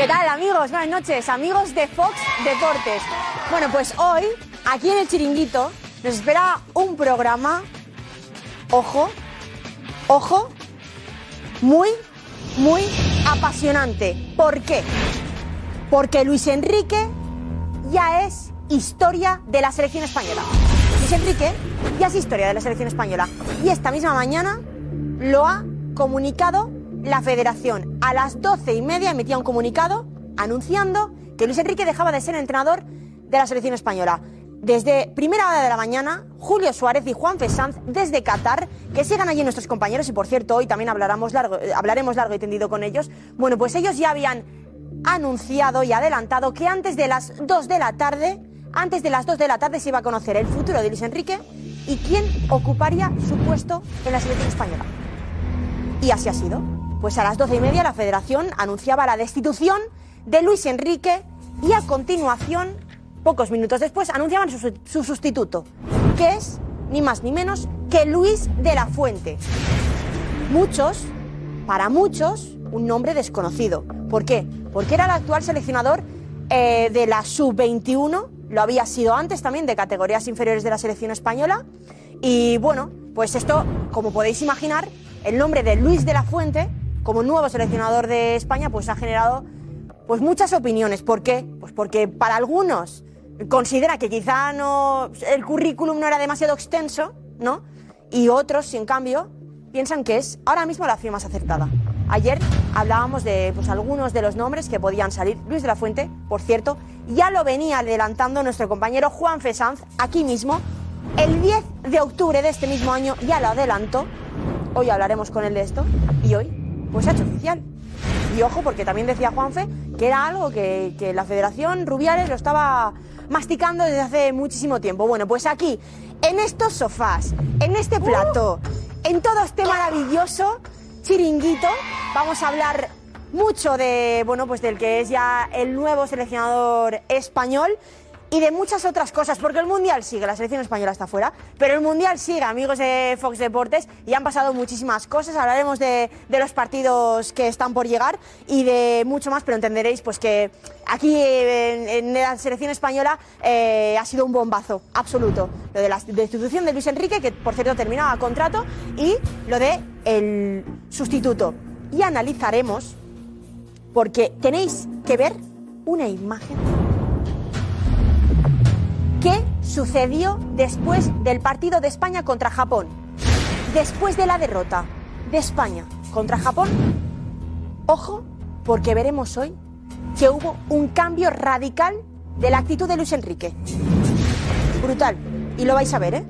¿Qué tal amigos? Buenas noches, amigos de Fox Deportes. Bueno, pues hoy, aquí en el chiringuito, nos espera un programa, ojo, ojo, muy, muy apasionante. ¿Por qué? Porque Luis Enrique ya es historia de la selección española. Luis Enrique ya es historia de la selección española. Y esta misma mañana lo ha comunicado la federación. A las doce y media emitía un comunicado anunciando que Luis Enrique dejaba de ser entrenador de la selección española. Desde primera hora de la mañana, Julio Suárez y Juan Fesanz desde Qatar, que sigan allí nuestros compañeros y por cierto hoy también hablaremos largo, eh, hablaremos largo y tendido con ellos. Bueno, pues ellos ya habían anunciado y adelantado que antes de las 2 de la tarde, antes de las 2 de la tarde se iba a conocer el futuro de Luis Enrique y quién ocuparía su puesto en la selección española. Y así ha sido. Pues a las doce y media la federación anunciaba la destitución de Luis Enrique y a continuación, pocos minutos después, anunciaban su, su sustituto, que es ni más ni menos que Luis de la Fuente. Muchos, para muchos, un nombre desconocido. ¿Por qué? Porque era el actual seleccionador eh, de la sub-21, lo había sido antes también de categorías inferiores de la selección española. Y bueno, pues esto, como podéis imaginar, el nombre de Luis de la Fuente, como nuevo seleccionador de España, pues ha generado pues muchas opiniones. ¿Por qué? Pues porque para algunos considera que quizá no el currículum no era demasiado extenso, ¿no? Y otros, en cambio, piensan que es ahora mismo la opción más acertada. Ayer hablábamos de pues, algunos de los nombres que podían salir. Luis de la Fuente, por cierto, ya lo venía adelantando nuestro compañero Juan Fesanz aquí mismo. El 10 de octubre de este mismo año ya lo adelantó. Hoy hablaremos con él de esto. Y hoy, pues ha hecho oficial. Y ojo, porque también decía Juanfe que era algo que, que la Federación Rubiales lo estaba masticando desde hace muchísimo tiempo. Bueno, pues aquí, en estos sofás, en este plato, en todo este maravilloso chiringuito, vamos a hablar mucho de, bueno, pues del que es ya el nuevo seleccionador español y de muchas otras cosas, porque el Mundial sigue, la selección española está fuera, pero el Mundial sigue, amigos de Fox Deportes, y han pasado muchísimas cosas, hablaremos de, de los partidos que están por llegar y de mucho más, pero entenderéis pues que aquí en, en la selección española eh, ha sido un bombazo absoluto, lo de la destitución de Luis Enrique, que por cierto terminaba contrato, y lo de el sustituto. Y analizaremos, porque tenéis que ver una imagen ¿Qué sucedió después del partido de España contra Japón? Después de la derrota de España contra Japón, ojo, porque veremos hoy que hubo un cambio radical de la actitud de Luis Enrique. Brutal. Y lo vais a ver, ¿eh?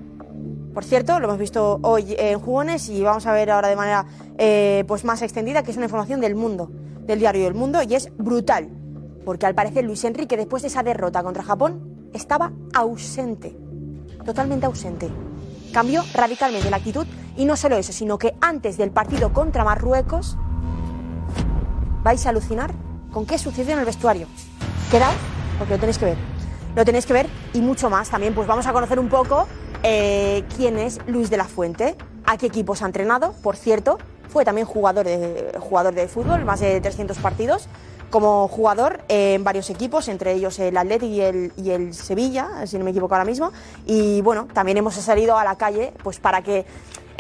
Por cierto, lo hemos visto hoy en Jugones y vamos a ver ahora de manera eh, pues más extendida, que es una información del mundo, del diario del mundo, y es brutal. Porque al parecer Luis Enrique, después de esa derrota contra Japón, estaba ausente, totalmente ausente. Cambió radicalmente la actitud y no solo eso, sino que antes del partido contra Marruecos vais a alucinar con qué sucedió en el vestuario. Quedaos porque lo tenéis que ver. Lo tenéis que ver y mucho más también. Pues vamos a conocer un poco eh, quién es Luis de la Fuente, a qué equipos ha entrenado, por cierto. Fue también jugador de, jugador de fútbol, más de 300 partidos como jugador en varios equipos, entre ellos el Atleti y el, y el Sevilla, si no me equivoco ahora mismo. Y bueno, también hemos salido a la calle pues para que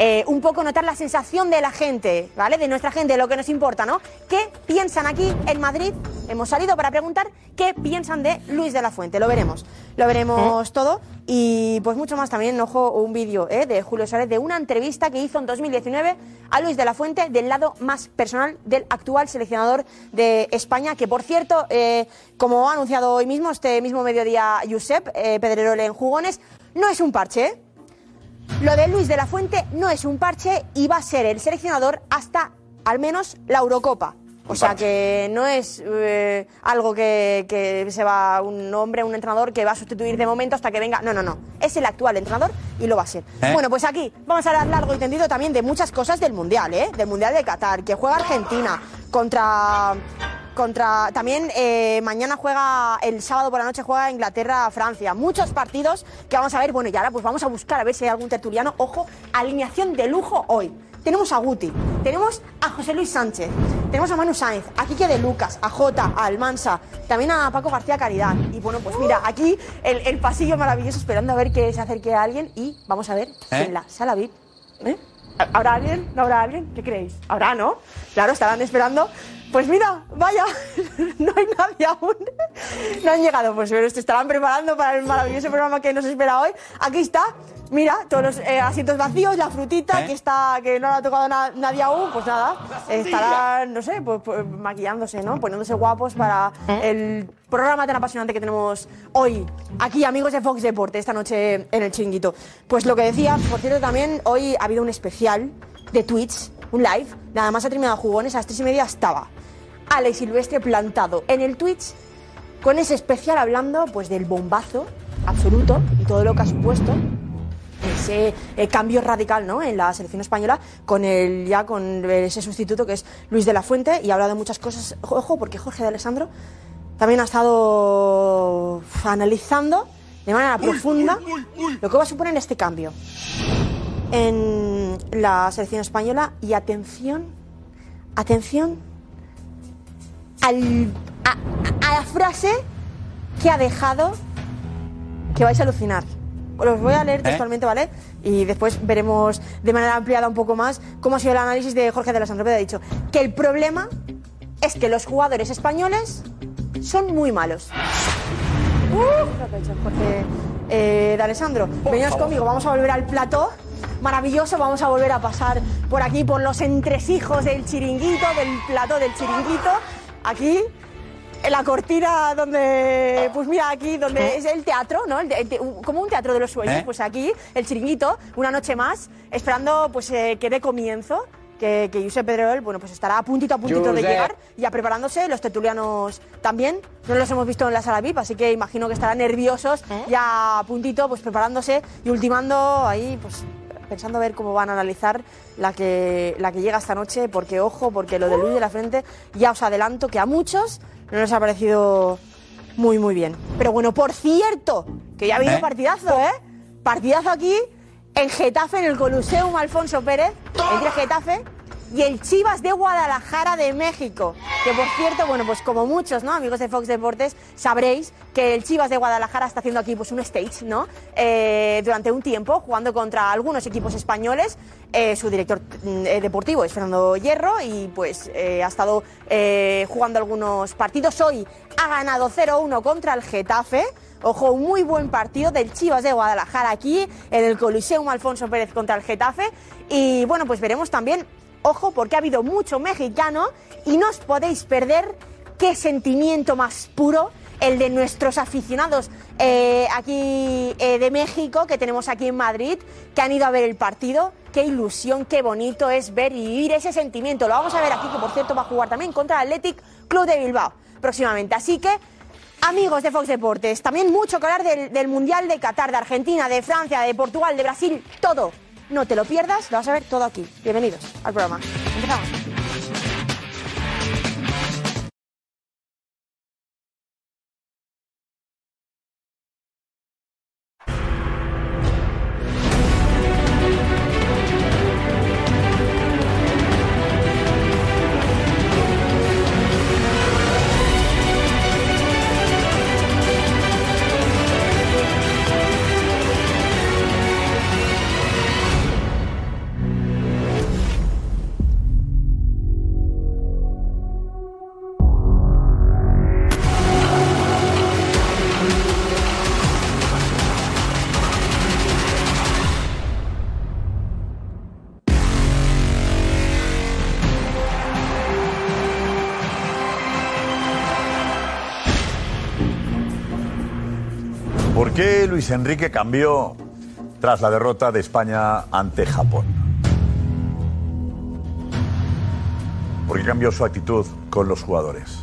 eh, un poco notar la sensación de la gente, ¿vale? De nuestra gente, lo que nos importa, ¿no? ¿Qué piensan aquí en Madrid? Hemos salido para preguntar qué piensan de Luis de la Fuente. Lo veremos. Lo veremos todo. Y pues mucho más también, ojo, un vídeo ¿eh? de Julio Suárez de una entrevista que hizo en 2019 a Luis de la Fuente del lado más personal del actual seleccionador de España, que por cierto, eh, como ha anunciado hoy mismo, este mismo mediodía Josep Pedrerol en Jugones, no es un parche, ¿eh? Lo de Luis de la Fuente no es un parche y va a ser el seleccionador hasta al menos la Eurocopa. O sea que no es eh, algo que, que se va un hombre, un entrenador que va a sustituir de momento hasta que venga. No, no, no. Es el actual entrenador y lo va a ser. ¿Eh? Bueno, pues aquí vamos a hablar largo y tendido también de muchas cosas del Mundial, ¿eh? Del Mundial de Qatar, que juega Argentina contra contra también eh, mañana juega el sábado por la noche juega Inglaterra Francia muchos partidos que vamos a ver bueno y ahora pues vamos a buscar a ver si hay algún tertuliano ojo alineación de lujo hoy tenemos a Guti, tenemos a José Luis Sánchez, tenemos a Manu Sáenz, a Quique de Lucas, a Jota, a Almansa, también a Paco García Caridad. Y bueno, pues mira, aquí el, el pasillo maravilloso esperando a ver que se acerque a alguien y vamos a ver ¿Eh? en la sala VIP. ¿eh? ¿Habrá alguien? ¿No habrá alguien? ¿Qué creéis? ¿Habrá, no? Claro, estarán esperando. Pues mira, vaya, no hay nadie aún. No han llegado, pues pero se estarán preparando para el maravilloso programa que nos espera hoy. Aquí está, mira, todos los eh, asientos vacíos, la frutita ¿Eh? que está, que no la ha tocado na- nadie aún, pues nada, estarán, no sé, pues, pues, maquillándose, ¿no? Poniéndose guapos para el programa tan apasionante que tenemos hoy, aquí, amigos de Fox Deporte, esta noche en el chinguito. Pues lo que decía, por cierto, también hoy ha habido un especial de Twitch, un live, nada más ha terminado jugones, a las tres y media estaba Alex Silvestre plantado en el Twitch con ese especial hablando pues del bombazo absoluto y todo lo que ha supuesto ese eh, cambio radical ¿no? en la selección española con el ya con ese sustituto que es Luis de la Fuente y ha hablado de muchas cosas ojo porque Jorge de Alessandro también ha estado analizando de manera profunda lo que va a suponer este cambio en la selección española y atención atención al- a, a- la frase que ha dejado que vais a alucinar. Os los voy a leer textualmente, ¿vale? Y después veremos de manera ampliada un poco más cómo ha sido el análisis de Jorge de la Sanropeda. Ha dicho que el problema es que los jugadores españoles son muy malos. Uh, lo que ha dicho Jorge eh, de Alessandro. Venidos conmigo, vamos a volver al plató. Maravilloso, vamos a volver a pasar por aquí, por los entresijos del chiringuito, del plató del chiringuito. Aquí, en la cortina donde, pues mira, aquí donde es el teatro, ¿no? El el como un teatro de los sueños, ¿Eh? pues aquí, el chiringuito, una noche más, esperando pues eh, que dé comienzo. Que, que Josep Pedrerol, bueno, pues estará a puntito a puntito de Josep. llegar, ya preparándose, los tertulianos también. No los hemos visto en la sala VIP, así que imagino que estarán nerviosos, ya a puntito, pues preparándose y ultimando ahí, pues pensando a ver cómo van a analizar la que, la que llega esta noche, porque ojo, porque lo de Luis de la Frente, ya os adelanto que a muchos no les ha parecido muy, muy bien. Pero bueno, por cierto, que ya ha habido ¿Eh? partidazo, ¿eh? Partidazo aquí en Getafe, en el Coliseum Alfonso Pérez, entre Getafe y el Chivas de Guadalajara de México. Que por cierto, bueno, pues como muchos, ¿no? Amigos de Fox Deportes, sabréis que el Chivas de Guadalajara está haciendo aquí pues un stage, ¿no? Eh, durante un tiempo, jugando contra algunos equipos españoles. Eh, su director mm, eh, deportivo es Fernando Hierro y pues eh, ha estado jugando algunos partidos. Hoy ha ganado 0-1 contra el Getafe. Ojo, muy buen partido del Chivas de Guadalajara aquí en el Coliseum Alfonso Pérez contra el Getafe. Y bueno, pues veremos también, ojo, porque ha habido mucho mexicano y no os podéis perder qué sentimiento más puro el de nuestros aficionados eh, aquí eh, de México que tenemos aquí en Madrid, que han ido a ver el partido. Qué ilusión, qué bonito es ver y vivir ese sentimiento. Lo vamos a ver aquí, que por cierto va a jugar también contra el Athletic Club de Bilbao próximamente. Así que Amigos de Fox Deportes, también mucho que hablar del, del Mundial de Qatar, de Argentina, de Francia, de Portugal, de Brasil, todo. No te lo pierdas, lo vas a ver todo aquí. Bienvenidos al programa. Empezamos. Luis Enrique cambió tras la derrota de España ante Japón? ¿Por qué cambió su actitud con los jugadores?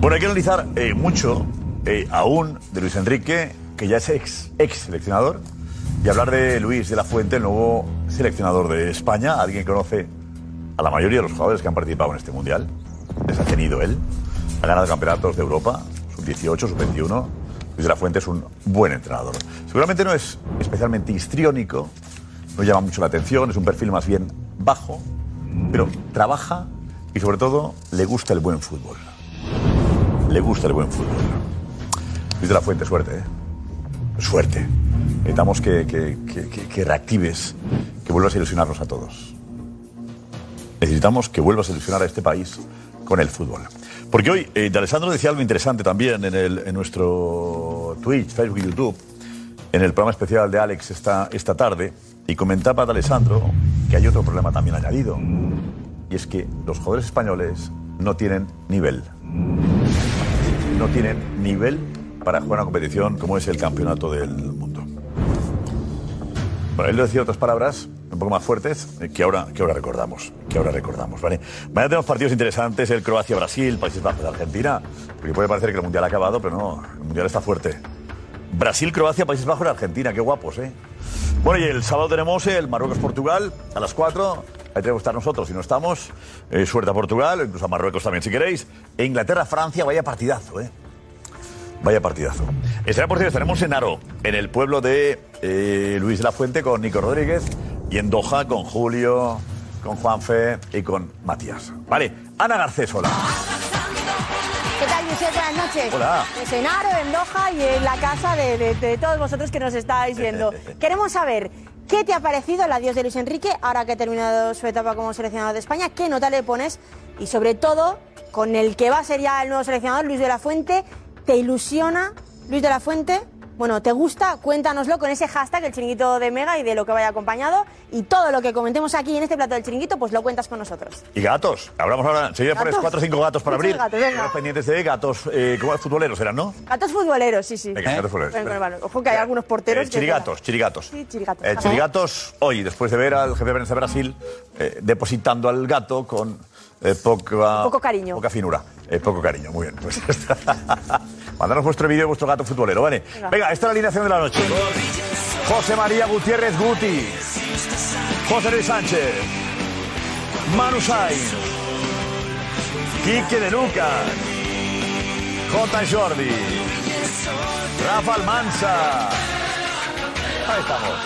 Bueno, hay que analizar eh, mucho eh, aún de Luis Enrique, que ya es ex, ex seleccionador, y hablar de Luis de la Fuente, el nuevo seleccionador de España, alguien que conoce a la mayoría de los jugadores que han participado en este mundial. Les ha tenido él. Ha ganado campeonatos de Europa, sub-18, sub-21. Luis de la Fuente es un buen entrenador. Seguramente no es especialmente histriónico, no llama mucho la atención, es un perfil más bien bajo, pero trabaja y sobre todo le gusta el buen fútbol. Le gusta el buen fútbol. Luis de la Fuente, suerte, ¿eh? Suerte. Necesitamos que, que- que- que- que reactives, que vuelvas a ilusionarnos a todos. Necesitamos que vuelvas a ilusionar a este país con el fútbol. Porque hoy, eh, Alessandro decía algo interesante también en, nuestro Twitch, Facebook y YouTube, en el programa especial de Alex esta, esta tarde, y comentaba de Alessandro que hay otro problema también añadido, y es que los jugadores españoles no tienen nivel. No tienen nivel para jugar una competición como es el campeonato del mundo. Bueno, él lo decía otras palabras, un poco más fuertes, eh, que ahora, que ahora recordamos. Que ahora recordamos, ¿vale? Mañana tenemos partidos interesantes, el Croacia-Brasil, Países Bajos-Argentina, porque puede parecer que el Mundial ha acabado, pero no, el Mundial está fuerte. Brasil, Croacia, Países Bajos, Argentina, qué guapos, ¿eh? Bueno, y el sábado tenemos el Marruecos-Portugal a las 4. Ahí tenemos que estar nosotros. Si no estamos, eh, suerte a Portugal, incluso a Marruecos también, si queréis. E Inglaterra-Francia, vaya partidazo, ¿eh? Vaya partidazo. Estará, por cierto, estaremos en Aro, en el pueblo de eh, Luis de la Fuente con Nico Rodríguez y en Doha con Julio, con Juanfe y con Matías. Vale, Ana Garcés, hola. ¿Qué tal, Josep? Buenas noches. Hola. Pues en Aro, en Doha y en la casa de, de- de todos vosotros que nos estáis viendo. Queremos saber qué te ha parecido el adiós de Luis Enrique ahora que ha terminado su etapa como seleccionador de España, qué nota le pones y sobre todo con el que va a ser ya el nuevo seleccionador, Luis de la Fuente. ¿Te ilusiona Luis de la Fuente? Bueno, ¿te gusta? Cuéntanoslo con ese hashtag, el chiringuito de Mega y de lo que vaya acompañado. Y todo lo que comentemos aquí en este plato del chiringuito, pues lo cuentas con nosotros. Y gatos. Hablamos ahora. Enseguida pones cuatro o cinco gatos para Muchos abrir. gatos, venga. Estamos pendientes de gatos. Eh, ¿Cómo futboleros eran, no? Gatos futboleros, sí, sí. Venga, gatos futboleros. Ojo que hay algunos porteros. Eh, chirigatos, chirigatos. Sí, chirigatos. Eh, chirigatos, hoy, después de ver al jefe de de Brasil, eh, depositando al gato con eh, poca, Poco cariño. Poca finura. Eh, poco cariño, muy bien. Pues, Mandaros vuestro vídeo de vuestro gato futbolero, ¿vale? Venga. Venga, esta es la alineación de la noche. José María Gutiérrez Guti. José Luis Sánchez. Manu Sainz. Quique de Lucas. J. Jordi. Rafa Almanza. Ahí estamos.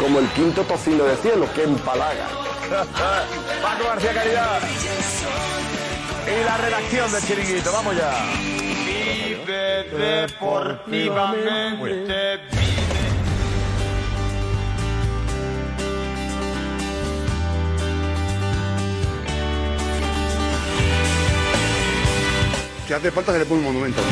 Como el quinto tocino de cielo, que empalaga. Paco García Caridad. Y la redacción del chiringuito. Vamos ya. Vive deportivamente. Si hace falta se le pone un monumento.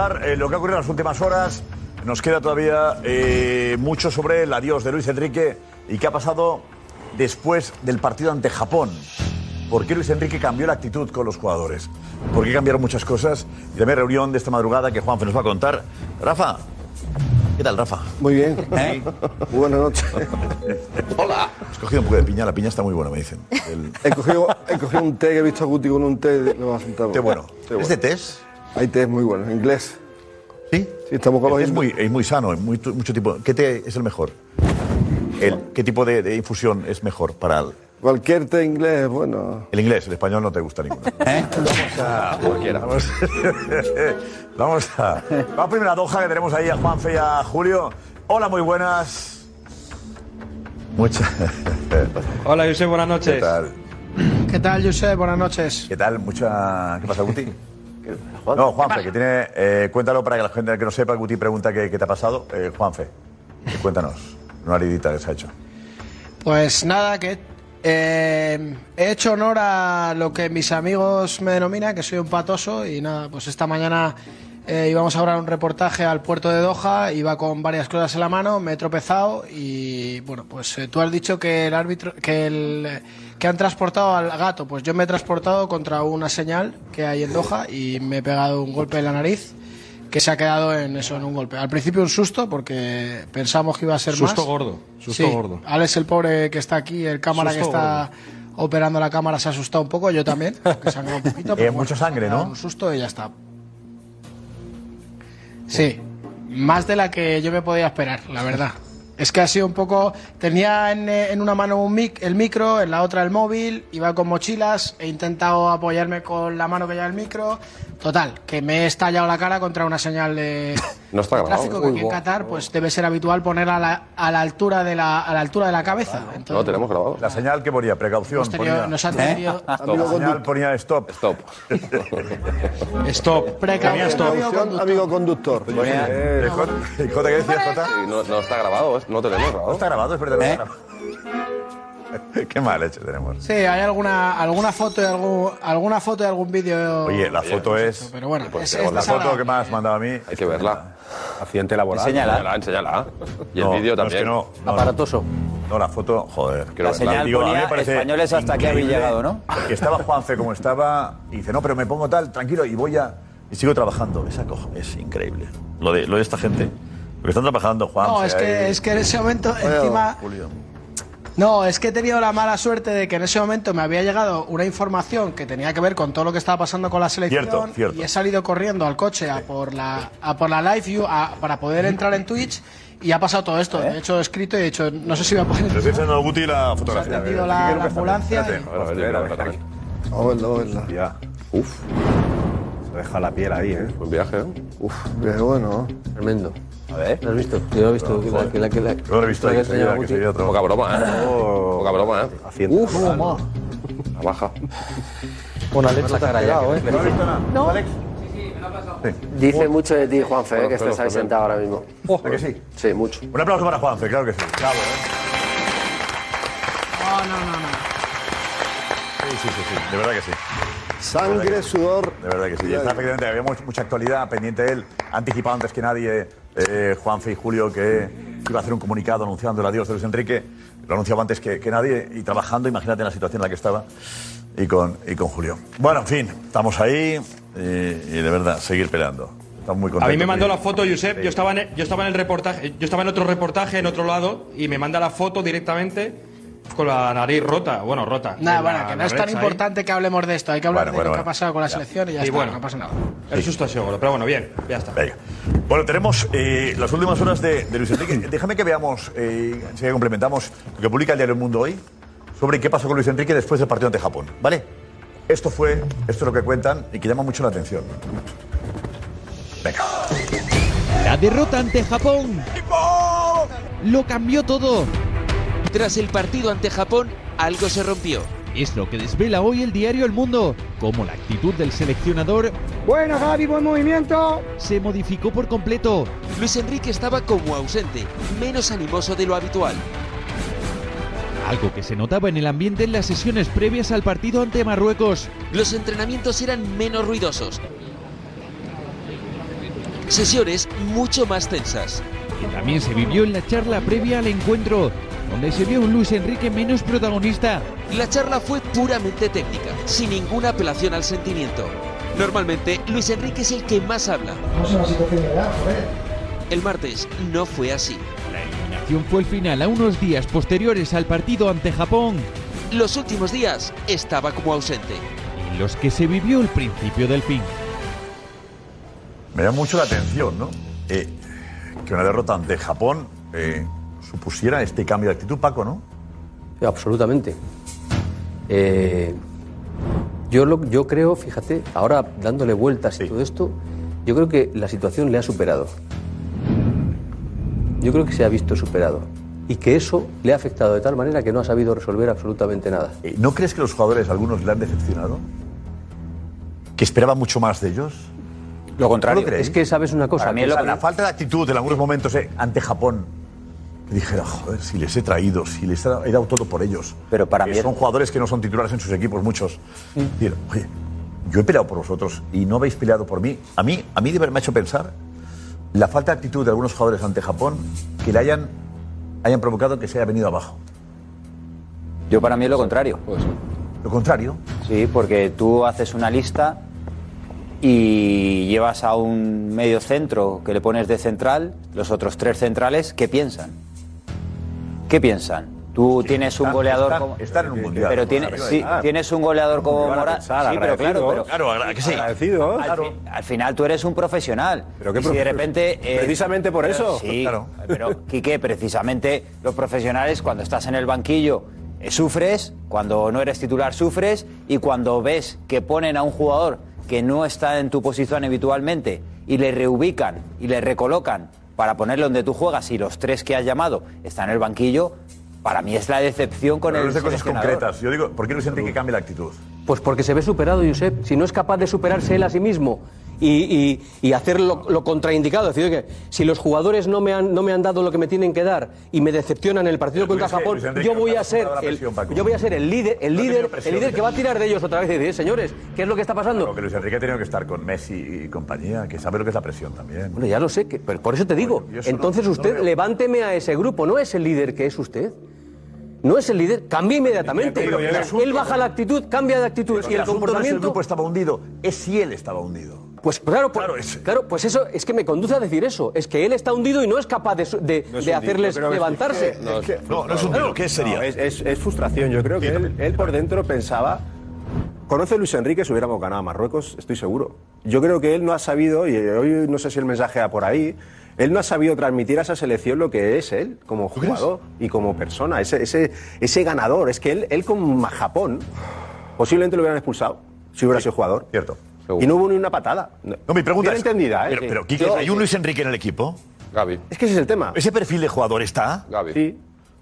Analizar eh, lo que ha ocurrido en las últimas horas. Nos queda todavía eh, mucho sobre el adiós de Luis Enrique y qué ha pasado después del partido ante Japón. ¿Por qué Luis Enrique cambió la actitud con los jugadores? ¿Por qué cambiaron muchas cosas? Y también reunión de esta madrugada que Juanfe nos va a contar. Rafa, ¿qué tal, Rafa? Muy bien. Buenas noches. Hola. Has cogido un poco de piña, la piña está muy buena, me dicen. El He cogido, he cogido un té que he visto a Guti con un té. Lo va a sentar. té bueno. Té bueno. ¿Es de test? Hay té muy buenos, en inglés. ¿Sí? Sí, estamos con los Es muy, es muy sano, es muy, mucho tipo. ¿Qué té es el mejor? El, ¿Qué tipo de, de infusión es mejor para el, Cualquier té inglés, bueno. el inglés? El español no te gusta ninguno. Vamos a. Vamos, vamos a. Vamos primero a Doha, que tenemos ahí a Juanfe y a Julio. Hola, muy buenas. Muchas. Hola, José, buenas ¿Qué noches. tal? ¿Qué tal, Josep? Buenas noches. ¿Qué tal? Mucha. ¿Qué pasa, Guti? No, Juanfe, que tiene. eh, cuéntalo para que la gente que no sepa, Guti pregunta qué, qué te ha pasado. Eh, Juanfe, cuéntanos. Una heridita que se ha hecho. Pues nada, que Eh, he hecho honor a lo que mis amigos me denominan, que soy un patoso, y nada, pues esta mañana eh, íbamos a hablar un reportaje al puerto de Doha, iba con varias cosas en la mano, me he tropezado y bueno, pues eh, tú has dicho que el árbitro, que el que han transportado al gato, pues yo me he transportado contra una señal que hay en Doha y me he pegado un golpe en la nariz que se ha quedado en eso, en un golpe. Al principio un susto porque pensamos que iba a ser más. Susto gordo, susto Sí, gordo. Alex, el pobre que está aquí, el cámara Susto que está operando la cámara, se ha asustado un poco, yo también, que un poquito. Eh, pero mucha se ha sangre, ¿no? Un susto y ya está. Sí, más de la que yo me podía esperar, la verdad. Es que ha sido un poco. Tenía en, eh, en una mano un mic, el micro, en la otra el móvil, iba con mochilas, he intentado apoyarme con la mano que lleva el micro. Total, que me he estallado la cara contra una señal de, No está de grabado. tráfico que Uy, aquí en. Qatar pues debe ser habitual poner a la, a la altura de la a la altura de la cabeza. No Entonces, lo tenemos grabado. La señal que ponía, precaución. hemos tenido- ponía- nos ha tenido La señal ponía stop. Stop. Stop. Precaución, Stop. amigo conductor. Amigo conductor. Eh, Jota, ¿qué decías, Jota? Sí, no, no está grabado, ¿eh? no lo tenemos No grabado. está grabado, es verdad. Qué mal hecho tenemos. Sí, hay alguna alguna foto y algún alguna foto y algún vídeo. Oye, la foto es. pero bueno, pues, es, es La foto que me has mandado a mí. Hay que verla. Accidente laboral. Enséñala, enséñala. Y el No, vídeo no, es también. que no, no, Aparatoso. No, la foto, joder. Quiero La señal Digo, a mí ponía españoles hasta aquí habéis llegado, ¿no? Que estaba Juanfe como estaba y dice, no, pero me pongo tal, tranquilo, y voy a... Y sigo trabajando. Esa es increíble. Lo de, lo de esta gente. Porque están trabajando, Juanfe. No, es que, ahí, es que en ese momento encima Julio. No, es que he tenido la mala suerte de que en ese momento me había llegado una información que tenía que ver con todo lo que estaba pasando con la selección Cierto, cierto. y he salido corriendo al coche a por la a por la live view a- para poder entrar en Twitch y ha pasado todo esto. De hecho, he escrito y he dicho, no sé si voy a poder. Estoy a Guti la fotografía. atendido la- Aquí quiero la que esté. ambulancia Espérate. y- A ver, a ver, yo quiero verla también. Vamos a verlo, vamos a verlo. Ya. Uf, Se deja la piel ahí, ¿eh? buen viaje, ¿eh? Uf, qué bueno. Tremendo. A ver. ¿Lo has visto? Yo lo he visto. que la- que la- que la- Yo lo he visto la ahí, que que sería, enseñaba Guti. Poca broma, ¿eh? Poca broma, ¿eh? Haciendo. Uf, la baja. Con Alex la cara ya, ¿eh? ¿No has visto nada? No. Alex? Dice mucho de ti, Juanfe, Bueno, eh, que estás ahí sentado ahora mismo. ¿A que sí? Sí, mucho. Un aplauso para Juanfe, claro que sí. Bravo, ¿eh? No, no, no, no. Sí, sí, sí, sí. De verdad que sí. Sangre, sudor. De verdad que sí. Y está, efectivamente, había much- mucha actualidad pendiente de él. Ha anticipado antes que nadie eh, Juanfe y Julio que iba a hacer un comunicado anunciando el adiós de Luis Enrique. Lo anunciaba antes que, que nadie y trabajando, imagínate en la situación en la que estaba y con, y con Julio. Bueno, en fin, estamos ahí y, y de verdad, seguir peleando. Estamos muy A contentos. mí me mandó la foto, Josep. Yo estaba, en, yo estaba en el reportaje, yo estaba en otro reportaje en otro lado y me manda la foto directamente con la nariz rota. Bueno, rota. Nada, En bueno, la- que no es tan ahí. importante que hablemos de esto. Hay que hablar Bueno, de bueno, lo que ha pasado con la Ya. selección y ya Y está, bueno. no pasa nada. El susto ha sido pero bueno, bien, ya está. Venga. Bueno, tenemos eh, las últimas horas de, de Luis Enrique. Déjame que veamos, eh, si complementamos lo que publica el diario El Mundo hoy sobre qué pasó con Luis Enrique después del partido ante Japón. ¿Vale? Esto fue, esto es lo que cuentan y que llama mucho la atención. Venga. La derrota ante Japón lo cambió todo. Tras el partido ante Japón, algo se rompió. Es lo que desvela hoy el diario El Mundo, como la actitud del seleccionador Buena, Javi, buen movimiento. se modificó por completo. Luis Enrique estaba como ausente, menos animoso de lo habitual. Algo que se notaba en el ambiente en las sesiones previas al partido ante Marruecos. Los entrenamientos eran menos ruidosos. Sesiones mucho más tensas. que también se vivió en la charla previa al encuentro, donde se vio un Luis Enrique menos protagonista. La charla fue puramente técnica, sin ninguna apelación al sentimiento. Normalmente, Luis Enrique es el que más habla. El martes no fue así. La eliminación fue el final a unos días posteriores al partido ante Japón, Los últimos días estaba como ausente. en los que se vivió el principio del fin. Me llama mucho la atención, ¿no? Eh, que una derrota ante Japón eh, supusiera este cambio de actitud, Paco, ¿no? Sí, absolutamente. Eh, yo, lo- yo creo, fíjate, ahora dándole vueltas y todo esto, yo creo que la situación le ha superado. Yo creo que se ha visto superado. Y que eso le ha afectado de tal manera que no ha sabido resolver absolutamente nada. Eh, ¿No crees que los jugadores, algunos, le han decepcionado? ¿Que esperaba mucho más de ellos? Lo contrario. ¿No lo? Es que sabes una cosa. Para mí es que lo O sea, la falta de actitud en algunos momentos eh, ante Japón, que dijera, joder, si les he traído, si les he dado todo por ellos. Pero para mí- son jugadores que no son titulares en sus equipos, muchos. Decir, oye, yo he peleado por vosotros y no habéis peleado por mí. A mí, a mí me ha hecho pensar la falta de actitud de algunos jugadores ante Japón que le hayan, hayan provocado que se haya venido abajo. Yo para mí es lo contrario. Lo contrario. Sí, porque tú haces una lista y llevas a un medio centro que le pones de central, los otros tres centrales, ¿qué piensan? ¿Qué piensan? Tú tienes un goleador como... están en un mundial. Pero tiene- Arriba sí, de- tienes un goleador como Morata. Sí, pero claro, pero... Claro, agra- que sí. Agradecidos. Al, fi- al final tú eres un profesional. Pero qué Y si de profe- repente. eh, Precisamente por pero eso. Sí, Claro. pero Quique, precisamente los profesionales, cuando estás en el banquillo, eh, sufres, cuando no eres titular, sufres, y cuando ves que ponen a un jugador que no está en tu posición habitualmente y le reubican y le recolocan para ponerlo donde tú juegas y los tres que has llamado están en el banquillo, para mí es la decepción con Pero el. no es de cosas concretas. Yo digo, ¿por qué Luis Enrique cambia la actitud? Pues porque se ve superado, Josep. Si no es capaz de superarse él a sí mismo y, y- y hacer lo, lo contraindicado, es decir, que si los jugadores no me, han, no me han dado lo que me tienen que dar y me decepcionan en el partido Pero contra que Japón, Luis Enrique yo no voy a ser el, presión, Paco. yo voy a ser el líder, el No líder, presión, el líder que va a tirar de ellos otra vez y decir, señores, ¿qué es lo que está pasando? Porque Luis Enrique ha tenido que estar con Messi y compañía, que sabe lo que es la presión también. Bueno, ya lo sé, que, pero por eso te digo. yo eso no- Entonces no usted veo. levánteme a ese grupo, no es el líder que es usted. No es el líder, cambia inmediatamente. Pero el Él baja la actitud, cambia de actitud y el asunto no es el comportamiento. grupo estaba hundido, es si él estaba hundido. Pues claro, pues, Claro, es- claro, pues eso es que me conduce a decir eso. Es que él está hundido y no es capaz de, hacerles levantarse. No, no, no es hundido, ¿qué sería? No, es, es- es frustración. Yo creo que él, él por dentro pensaba. Conoce a Luis Enrique si hubiéramos ganado a Marruecos, estoy seguro. Yo creo que él no ha sabido, y hoy no sé si el mensaje va por ahí, él no ha sabido transmitir a esa selección lo que es él como jugador y como persona, ese, ese, ese ganador. Es que él, él con Japón posiblemente lo hubieran expulsado si hubiera sido jugador. Cierto. Y no hubo ni una patada. No, mi pregunta Bien es. entendida, ¿eh? Pero, pero Quique, Yo- ¿hay un Luis Enrique en el equipo? Gaby. Es que ese es el tema. ¿Ese perfil de jugador está? Gaby. Sí.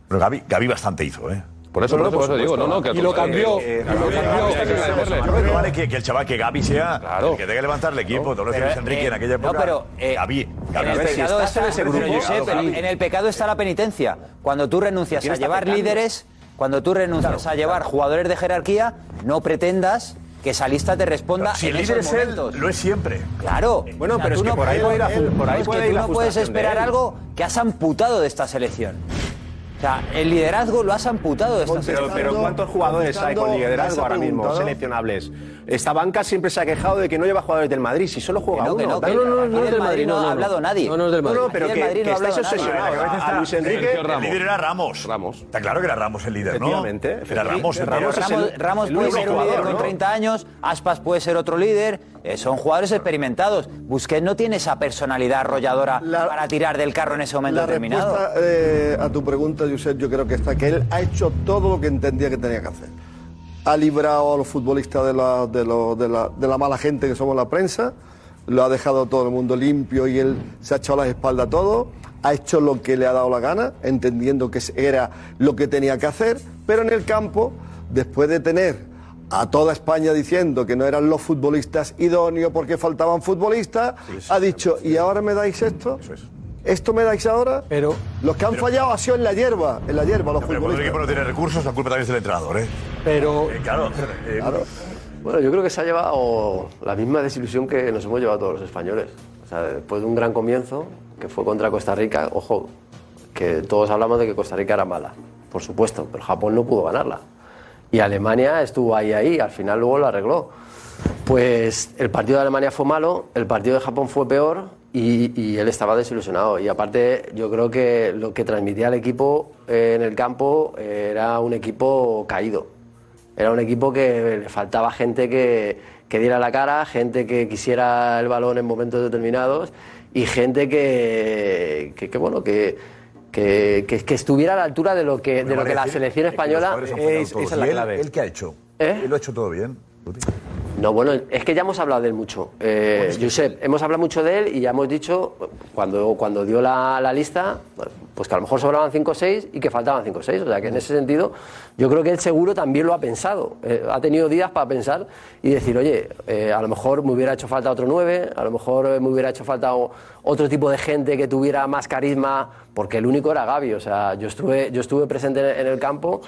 Pero Gaby, Gaby bastante hizo, ¿eh? Por eso, por eso, por eso digo, no, no, que Y lo cambió. que- y lo cambió. hay que agradecerle. Yo creo que vale que, que el chaval, que Gaby sea Claro. el que tenga que levantar el equipo. Lo Pero, Luis Enrique eh, en aquella no, época. pero, eh, Gaby, En Gaby el, pecado está, Josep, Gaby. en- en el pecado está la penitencia. Cuando tú renuncias ¿Quién a está llevar pecando? líderes, cuando tú renuncias a llevar jugadores de jerarquía, no pretendas que esa lista te responda Si el en líder esos es él, momentos. lo es siempre. Claro. Bueno, pero es tú que por ahí puede ir él- por ahí puede ir tú no puedes esperar él. algo que has amputado de esta selección. O sea, el liderazgo lo has amputado de esta Pero, selección. pero ¿cuántos jugadores hay con liderazgo ahora mismo seleccionables? Esta banca siempre se ha quejado de que no lleva jugadores del Madrid, si solo juega Que no, que uno. no, que No, no, no, aquí no es del del Madrid Madrid, no no, ha no, hablado no. nadie. No, no es del No, Madrid. no, pero que, del Madrid que no ha estáis obsesionados. A veces A, Luis el- Enrique, El, líder era Ramos. Ramos. Está claro que era Ramos el líder, ¿no? Efectivamente, Era. Ramos. el Ramos puede ser un líder con ¿no? 30 años, Aspas puede ser otro líder, eh, son jugadores experimentados. Busquets no tiene esa personalidad arrolladora La- para tirar del carro en ese momento La determinado. respuesta eh, a tu pregunta, Josep, yo creo que está que él ha hecho todo lo que entendía que tenía que hacer. Ha librado a los futbolistas de la, de, lo- de la, de la mala gente que somos la prensa, lo ha dejado todo el mundo limpio y él se ha echado las espaldas a todo, ha hecho lo que le ha dado la gana, entendiendo que era lo que tenía que hacer, pero en el campo, después de tener a toda España diciendo que no eran los futbolistas idóneos porque faltaban futbolistas, ha dicho, ¿y ahora me dais esto? Eso es. ¿Esto me dais ahora? Pero- Los que han fallado ha sido en la hierba, en la hierba, los Pero cuando el equipo futbolistas. no tiene recursos, la culpa también es del entrenador, ¿eh? Pero Eh, claro. eh, Bueno, yo creo que se ha llevado la misma desilusión que nos hemos llevado todos los españoles. O sea, después de un gran comienzo, que fue contra Costa Rica, ojo, que todos hablamos de que Costa Rica era mala, por supuesto, pero Japón no pudo ganarla. Y Alemania estuvo ahí, ahí, al final luego lo arregló. Pues el partido de Alemania fue malo, el partido de Japón fue peor y, y él estaba desilusionado. Y aparte, yo creo que lo que transmitía el equipo eh, en el campo eh, era un equipo caído. Era un equipo que le faltaba gente que, que diera la cara, gente que quisiera el balón en momentos determinados y gente que, que, que, bueno, que, que, que- que estuviera a la altura de lo que, de lo que la selección española es, es, esa es la ¿Y él, clave. ¿Él qué ha hecho? ¿Eh? Él lo ha hecho todo bien. No, bueno, es que ya hemos hablado de él mucho. Eh, Josep, hemos hablado mucho de él y ya hemos dicho, cuando, cuando dio la, la lista, pues que a lo mejor sobraban 5 o 6 y que faltaban 5 o 6. O sea que en ese sentido, yo creo que él seguro también lo ha pensado. Eh, ha tenido días para pensar y decir, oye, eh, a lo mejor me hubiera hecho falta otro 9, a lo mejor eh, me hubiera hecho falta otro tipo de gente que tuviera más carisma, porque el único era Gaby. O sea, yo estuve, yo estuve presente en el campo.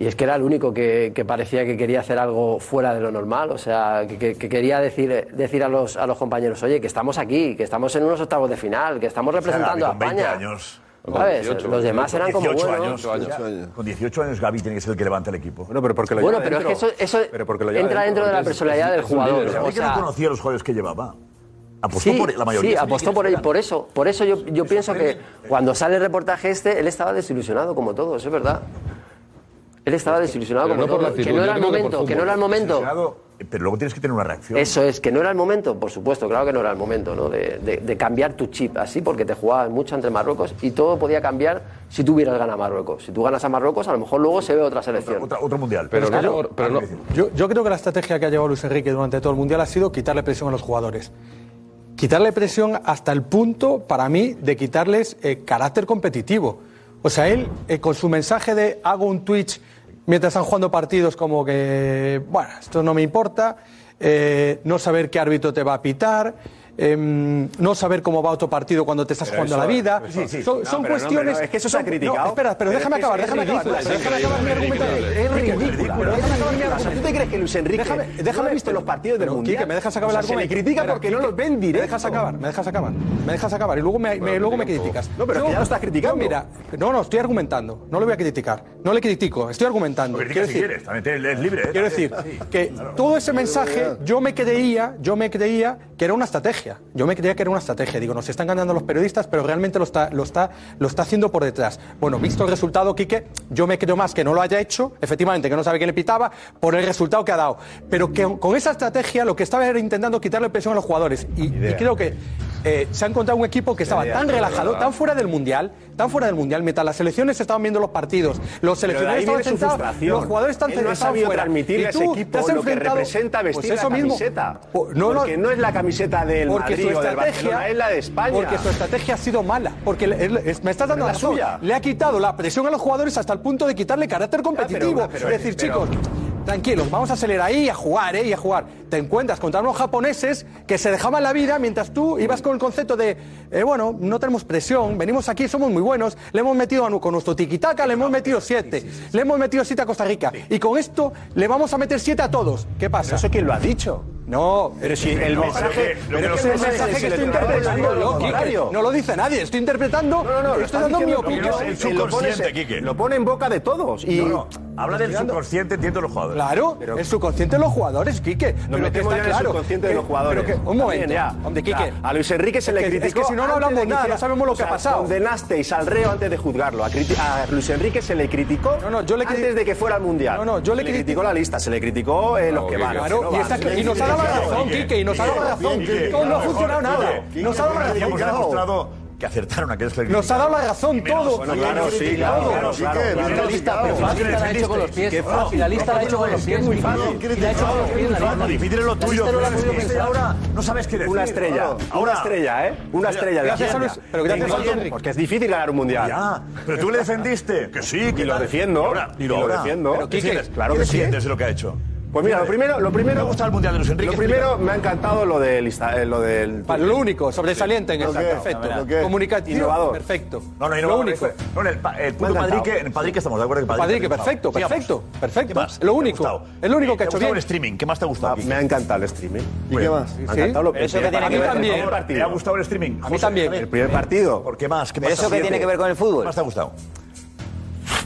Y es que era el único que, que parecía que quería hacer algo fuera de lo normal, o sea, que, que- que quería decir, decir a, los, a los compañeros, oye, que estamos aquí, que estamos en unos octavos de final, que estamos representando a Con 20 España. años. ¿Sabes? los demás eran como 18 buenos. años. Con 18 años Gaby tiene que ser el que levanta el equipo. Bueno, pero porque Bueno, pero es que eso, eso entra dentro de la personalidad del jugador. Pero o es que no conocía a los jugadores que llevaba. Apostó sí, por la mayoría. sí, apostó por, por eso. Por eso yo, yo pienso que cuando sale el reportaje este, él estaba desilusionado como todos, es verdad. Él estaba desilusionado como no por la todos. Que no era el momento, que no era el momento. Pero luego tienes que tener una reacción. Eso es, que no era el momento, por supuesto, claro que no era el momento, ¿no? De, de- de cambiar tu chip así, porque te jugabas mucho entre Marruecos y todo podía cambiar si tú hubieras ganado a Marruecos. Si tú ganas a Marruecos, a lo mejor luego se ve otra selección. otro mundial. Pero, claro. pero no- yo, yo creo que la estrategia que ha llevado Luis Enrique durante todo el Mundial ha sido quitarle presión a los jugadores. Quitarle presión hasta el punto, para mí, de quitarles eh, carácter competitivo. O sea, él, eh, con su mensaje de hago un Twitch mientras están jugando partidos como que, bueno, esto no me importa, eh, no saber qué árbitro te va a pitar, em, no saber cómo va otro partido cuando te estás Pero jugando eso- la vida. sí, sí. Son, No, no, cuestiones... es que eso se ha criticado. No, espera, pero Pero déjame es acabar, es déjame acabar. ridícula, Déjame es acabar mi ridícula. argumento. Es ridícula. Pero déjame acabar mi O sea, ¿tú te crees que Luis Enrique Déjame, no déjame ha visto los partidos del Mundial? Quique, ¿me dejas acabar O el sea, se le argumento? critica porque no los ven Me directo. dejas acabar, me dejas acabar. Me dejas acabar y luego me, me- luego me criticas. No, pero ya lo estás criticando. mira, no, no, estoy argumentando. No lo voy a criticar. No le critico, estoy argumentando. Critica Quiero si decir, quieres, también es libre. ¿eh? Quiero decir que todo ese mensaje yo me creía, yo me creía que era una estrategia. Yo me creía que era una estrategia. Digo, nos están ganando los periodistas, pero realmente lo está, lo está, lo está haciendo por detrás. Bueno, visto el resultado, Quique, yo me creo más que no lo haya hecho, efectivamente, que no sabe quién le pitaba, por el resultado que ha dado. Pero que con esa estrategia lo que estaba era intentando quitarle presión a los jugadores. Y, y creo que eh, se ha encontrado un equipo que estaba tan relajado, tan fuera del mundial, tan fuera del mundial, mientras las selecciones estaban viendo los partidos, los seleccionados estaban sentados, los jugadores están Él no sabido fuera. transmitirle a ese equipo te has lo que representa vestir pues eso la mismo. camiseta. Po- no, Porque no es la camiseta del porque Madrid su o del Barcelona, es la de España. Porque su estrategia ha sido mala. Porque le- me estás dando la suya. Le ha quitado la presión a los jugadores hasta el punto de quitarle carácter competitivo. pero- es decir, pero- chicos, tranquilos, vamos a salir ahí y a jugar, ¿eh? Y a jugar. Te encuentras contra unos japoneses que se dejaban la vida mientras tú ibas con el concepto de, eh, bueno, no tenemos presión, venimos aquí, somos muy buenos, le hemos metido a, con nuestro tiquitaca, le hemos metido siete, le hemos metido siete a Costa Rica. Y con esto le vamos a meter siete a todos. ¿Qué pasa? ¿Eso quién lo ha dicho? No, Pero si el No, mensaje. pero que- lo pero no el mensaje el estoy interpretando lo contrario. no lo dice nadie, estoy interpretando, No, no, no, estoy dando mi opinión. El lo pone- subconsciente, Quique. Lo pone en boca de todos. Y No, no, habla del subconsciente, entiendo los jugadores. Claro, el subconsciente de los jugadores, Quique. Nos Pero que está en el claro. subconsciente de los jugadores. pero que- un momento, ya. hombre, Quique. a Luis Enrique se le criticó. es que si no, no hablamos nada, no sabemos lo que ha pasado. Condenasteis al reo antes de juzgarlo. A, Luis Enrique se le criticó No, no, yo le criti- antes de que fuera al Mundial. No, no, yo le criticó la lista, se le criticó eh, los que van. Claro, no y, nos ha dado la razón, Quique, y nos ha dado la razón. No ha funcionado nada. Nos ha dado la razón. demostrado que acertaron aquellos que Nos ha dado la razón todo. Bueno, claro, sí, claro, bien lista, la ha hecho con los pies. Fácil. La lista la ha hecho con los pies. muy fácil. La ha hecho con los pies. la difícil es lo La tuyo, la ahora no sabes qué decir. Una estrella, Ahora- una estrella, ¿eh? Una estrella de Gracias pero gracias ¿En a. Porque es difícil ganar un mundial. Ya, pero tú le defendiste. Que sí, que Y lo defiendo, Y ahora, y y lo, defiendo. Pero, Quique, ¿qué claro ¿Qué que sí. lo que ha hecho? Pues mira, lo primero, lo primero. Me ha gustado el mundial de Luis Enrique. Lo primero me ha encantado lo del Insta- eh, lo del Vale, lo único, sobresaliente en ¿Lo esta, perfecto. Comunicativo, Innovador. perfecto. No, no, y lo único. No, en el, pa- el punto Me ha Padrique, en estamos de acuerdo que Padrique. Padrique, ha triunfado. perfecto, Sigamos. perfecto, perfecto. ¿Qué más? Lo ¿Qué te ha único, gustado? es lo único que ¿Te ha hecho gustado bien. el streaming? ¿Qué más te ha gustado? Me ha encantado el streaming. ¿Y qué más? Me ha encantado lo eso que tiene que ver- partido, también. el primer partido. ¿Te ha gustado el streaming? A mí también. El primer partido. ¿Por qué más? ¿Qué ¿Pero más? eso qué tiene que ver con el fútbol? ¿Qué más te ha gustado?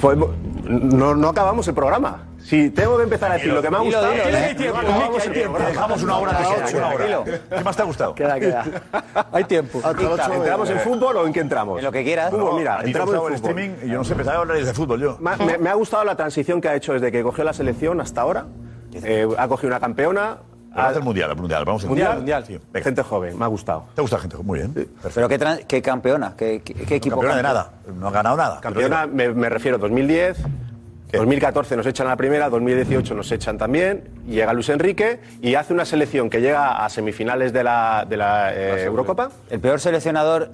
Pues, no, no acabamos el programa. Si tengo que empezar a decir lo que me ha gustado, no dejamos una hora de Queda, una hora. tranquilo. ¿Qué más te ha gustado? Queda, queda. Hay tiempo. ¿Entramos en fútbol o en qué entramos? En lo que quieras. Fútbol, mira, entramos en fútbol. streaming y yo no sé, empezaba a hablar de fútbol yo. Me, me- me ha gustado la transición que ha hecho desde que cogió la selección hasta ahora. Eh, ha cogido una campeona. Vamos ha- al mundial, al mundial. Vamos al mundial, mundial. Sí. Gente joven, me ha gustado. ¿Te gusta gente? Muy bien. ¿Pero qué, campeona? ¿Qué, qué- qué equipo Campeona de campeón? nada. No ha ganado nada. Campeona, me, me refiero a 2010. 2014 nos echan a la primera, 2018 nos echan también, y llega Luis Enrique y hace una selección que llega a semifinales de la, de la eh, Eurocopa. El peor seleccionador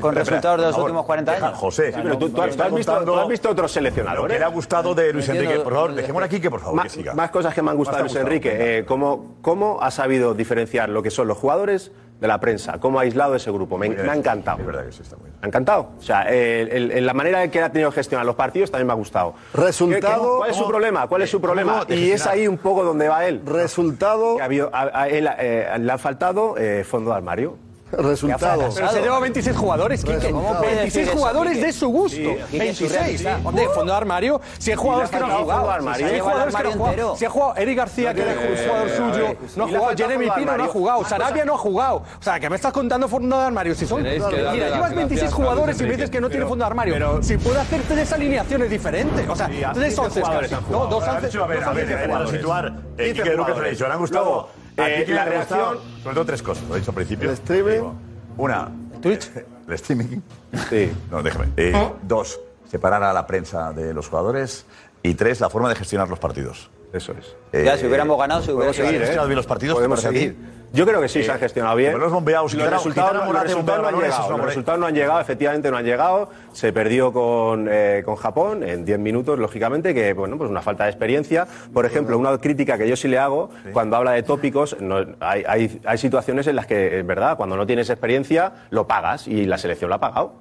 con Espera, resultados de los favor. últimos 40 Deja, años. José, Sí, pero tú, tú has, tú has visto, tú has visto otros Lo seleccionadores. que le ha gustado de Luis Enrique. Por favor, dejémoslo aquí que por favor Ma- que siga. Más cosas que me han gustado de Más Luis. Enrique. Eh, cómo, cómo ha sabido diferenciar lo que son los jugadores de la prensa. Cómo ha aislado ese grupo. Me, me ha encantado. Es verdad que sí está muy bien. Me ha encantado. O sea, el- el- el- la manera en que ha tenido que gestionar los partidos también me ha gustado. Resultado- ¿Qué- qué- ¿Cuál es su ¿Cómo- problema? ¿Cuál es su eh, problema? Y es ahí un poco donde va él. Resultado. Que ha habido- a, a él eh, le ha faltado eh, fondo de armario. Resultado. Pero se lleva 26 jugadores, Quique. ¿Cómo puede 26 decir eso, jugadores Quique? de su gusto. Sí, Quique, 26. surrealista. Hombre, fondo de armario. Si hay jugadores que no han jugado. fondo de armario. Si hay jugadores que no han jugado. Si ha jugado Eric García, que era un jugador suyo, no ha jugado. Jeremy Pino no ha jugado. Sarabia no ha jugado. O sea, que me estás contando fondo de armario. Si son. Mira, llevas 26 gracias a jugadores y me dices que no tiene fondo de armario. Si puede hacer tres alineaciones diferentes. O sea, Sí, tres 15 once No, dos once. a ver, a ver, para situar, eh, 15 Quique dicho, le han gustado. Eh, la reacción- sobre todo tres cosas, lo he dicho al principio. El streaming. Digo, Una, Twitch. el streaming. Sí. No, déjame. Eh, dos, separar a la prensa de los jugadores. Y tres, la forma de gestionar los partidos. Eso es. Eh, Ya, si hubiéramos ganado, se hubiera podemos seguir, seguido. ¿eh? bien los partidos? Podemos seguir. Yo creo que sí, se han gestionado bien. Pero los bombeados, los resultados, los resultados no han llegado. no Los resultados no han llegado, efectivamente no han llegado. Se perdió con, eh, con Japón en 10 minutos, lógicamente, que bueno, pues una falta de experiencia. Por ejemplo, una crítica que yo sí le hago cuando habla de tópicos, no- hay, hay- hay situaciones en las que, es verdad, cuando no tienes experiencia, lo pagas y la selección lo ha pagado.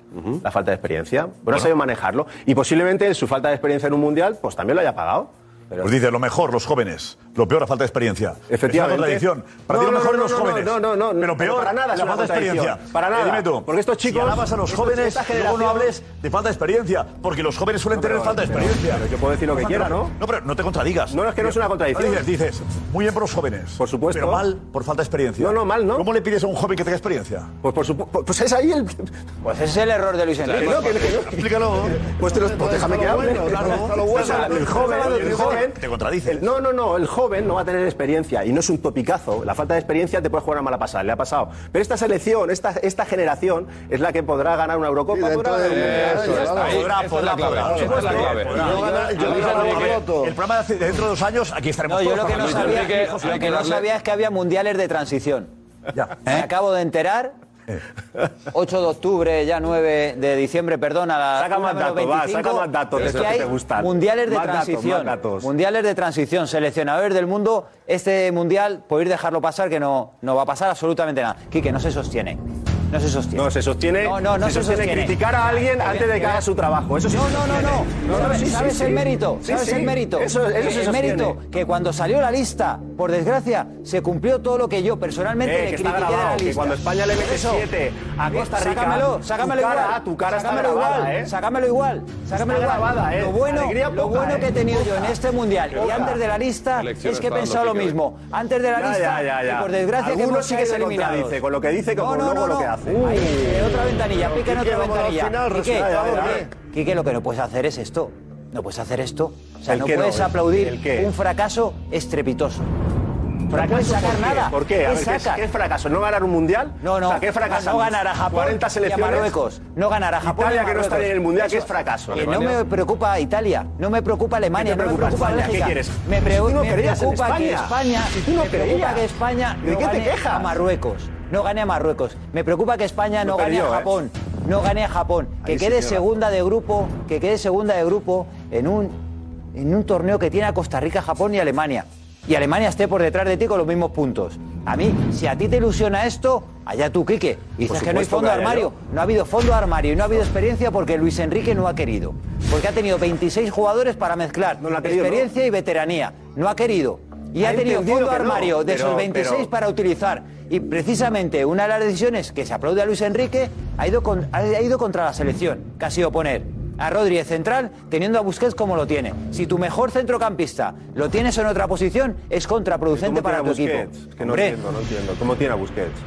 La falta de experiencia. Bueno, ha sabido manejarlo. Y posiblemente su falta de experiencia en un mundial, pues también lo haya pagado. Pues dice, lo mejor, los jóvenes. Lo peor, la falta de experiencia. Efectivamente. Es una contradicción. Para No, ti lo mejor no, los no, jóvenes. no, no, no, Pero peor, para nada es la falta de experiencia. Para nada. Eh, dime tú, Porque estos chicos- Si alabas a los jóvenes, luego no hables de falta de experiencia. Porque los jóvenes suelen tener falta de experiencia. pero yo puedo decir lo que quiera, ¿no? No, pero no te contradigas. No, no, es que no es una contradicción. Dices, dices, muy bien por los jóvenes. Por supuesto. Pero mal por falta de experiencia. No, no, mal, ¿no? ¿Cómo le pides a un joven que tenga experiencia? Pues por supuesto. Pues es ahí el. Pues ese es el error de Luis Enrique. Que no, que- que no. Explícalo. Pues, te los- pues déjame que hable. El joven, el joven, Te contradices. no, no, no, el joven no va a tener experiencia y no es un topicazo. La falta de experiencia te puede jugar a mala pasada, le ha pasado. Pero esta selección, esta, esta generación es la que podrá ganar una Eurocopa. Podrá un de- eso. Podrá, podrá, podrá. El programa de dentro de dos años, aquí estaremos No, yo todos lo que no sabía, Enrique, lo que no sabía es que había mundiales de transición. Ya. Me acabo de enterar. 8 de octubre, ya 9 de diciembre, perdón, a la Saca más 1 menos datos, va, 25, saca más datos de es esos que te gustan. mundiales de Más datos, transición. más datos. Mundiales de transición, seleccionadores del mundo. Este mundial, podéis dejarlo pasar, que no, no va a pasar absolutamente nada. Quique, no se sostiene. No se sostiene. No, se sostiene, No, no, no se se sostiene sostiene. criticar a alguien antes de que haga su trabajo. Eso sí No, no, no, sostiene. no. ¿Sabes, sí, sabes sí. el mérito? ¿Sabes sí. el mérito? Eso, eso se el mérito que cuando salió la lista, por desgracia, se cumplió todo lo que yo personalmente Eh, le que está critiqué de la grabado, que lista. cuando España le mete Eso. 7 a Costa Rica, Sácamelo, sácamelo tu cara, igual. tu cara está sácamelo grabada, igual, ¿eh? Sácamelo igual. Sácamelo Está igual. grabada, ¿eh? Lo bueno, Alegría lo poca, bueno ¿eh? que he tenido yo en Poca. este mundial y Poca. antes de la lista es que he pensado lo mismo. Antes de la lista, por desgracia que hemos sí que caído se eliminados. contradice con lo que dice, como no, no, luego no, lo no. que hace. Ahí, eh, otra ventanilla, pica en otra ventanilla. final, Quique, resulta, lo que no puedes hacer es esto. No puedes hacer esto. O sea, ¿El no qué no? puedes ¿El- aplaudir qué? un fracaso estrepitoso. No puedes ¿Fracaso sacar por qué? nada. ¿Por qué? A ¿Qué ver, ¿qué es, qué fracaso? ¿No ganar un mundial? No, no. O sea, ¿qué fracaso? No ganar a Japón 40 y a selecciones. Marruecos. No ganar a Japón Italia que no está en el mundial, ¿qué Eso. es fracaso? Que no me preocupa Italia, no me preocupa Alemania, ¿Qué no me preocupa España? ¿Qué Bélgica. quieres? Me, pre- Si tú no me creías en preocupa que España. España, Si tú no me preocupa que España ¿De no qué te quejas? a Marruecos, no gane a Marruecos. Me preocupa que España no gane a ¿eh? Japón, no gane a Japón, que Ahí quede segunda de grupo, que quede segunda de grupo en un en un torneo que tiene a Costa Rica, Japón y Alemania. Y Alemania esté por detrás de ti con los mismos puntos. A mí, si a ti te ilusiona esto, allá tú, Quique. Y dices que no hay fondo de armario. No ha habido fondo de armario y no ha habido experiencia porque Luis Enrique no ha querido. Porque ha tenido 26 jugadores para mezclar No querido, experiencia y veteranía. No ha querido. Y Ha ha tenido fondo no, armario de pero- esos 26 pero- para utilizar. Y precisamente una de las decisiones que se aplaude a Luis Enrique ha ido, con- ha ido contra la selección, que ha sido poner a Rodríguez central teniendo a Busquets como lo tiene. Si tu mejor centrocampista lo tienes en otra posición, es contraproducente ¿Cómo para tu equipo. Busquets? Que no Hombre, entiendo, no entiendo. ¿Cómo tiene a Busquets?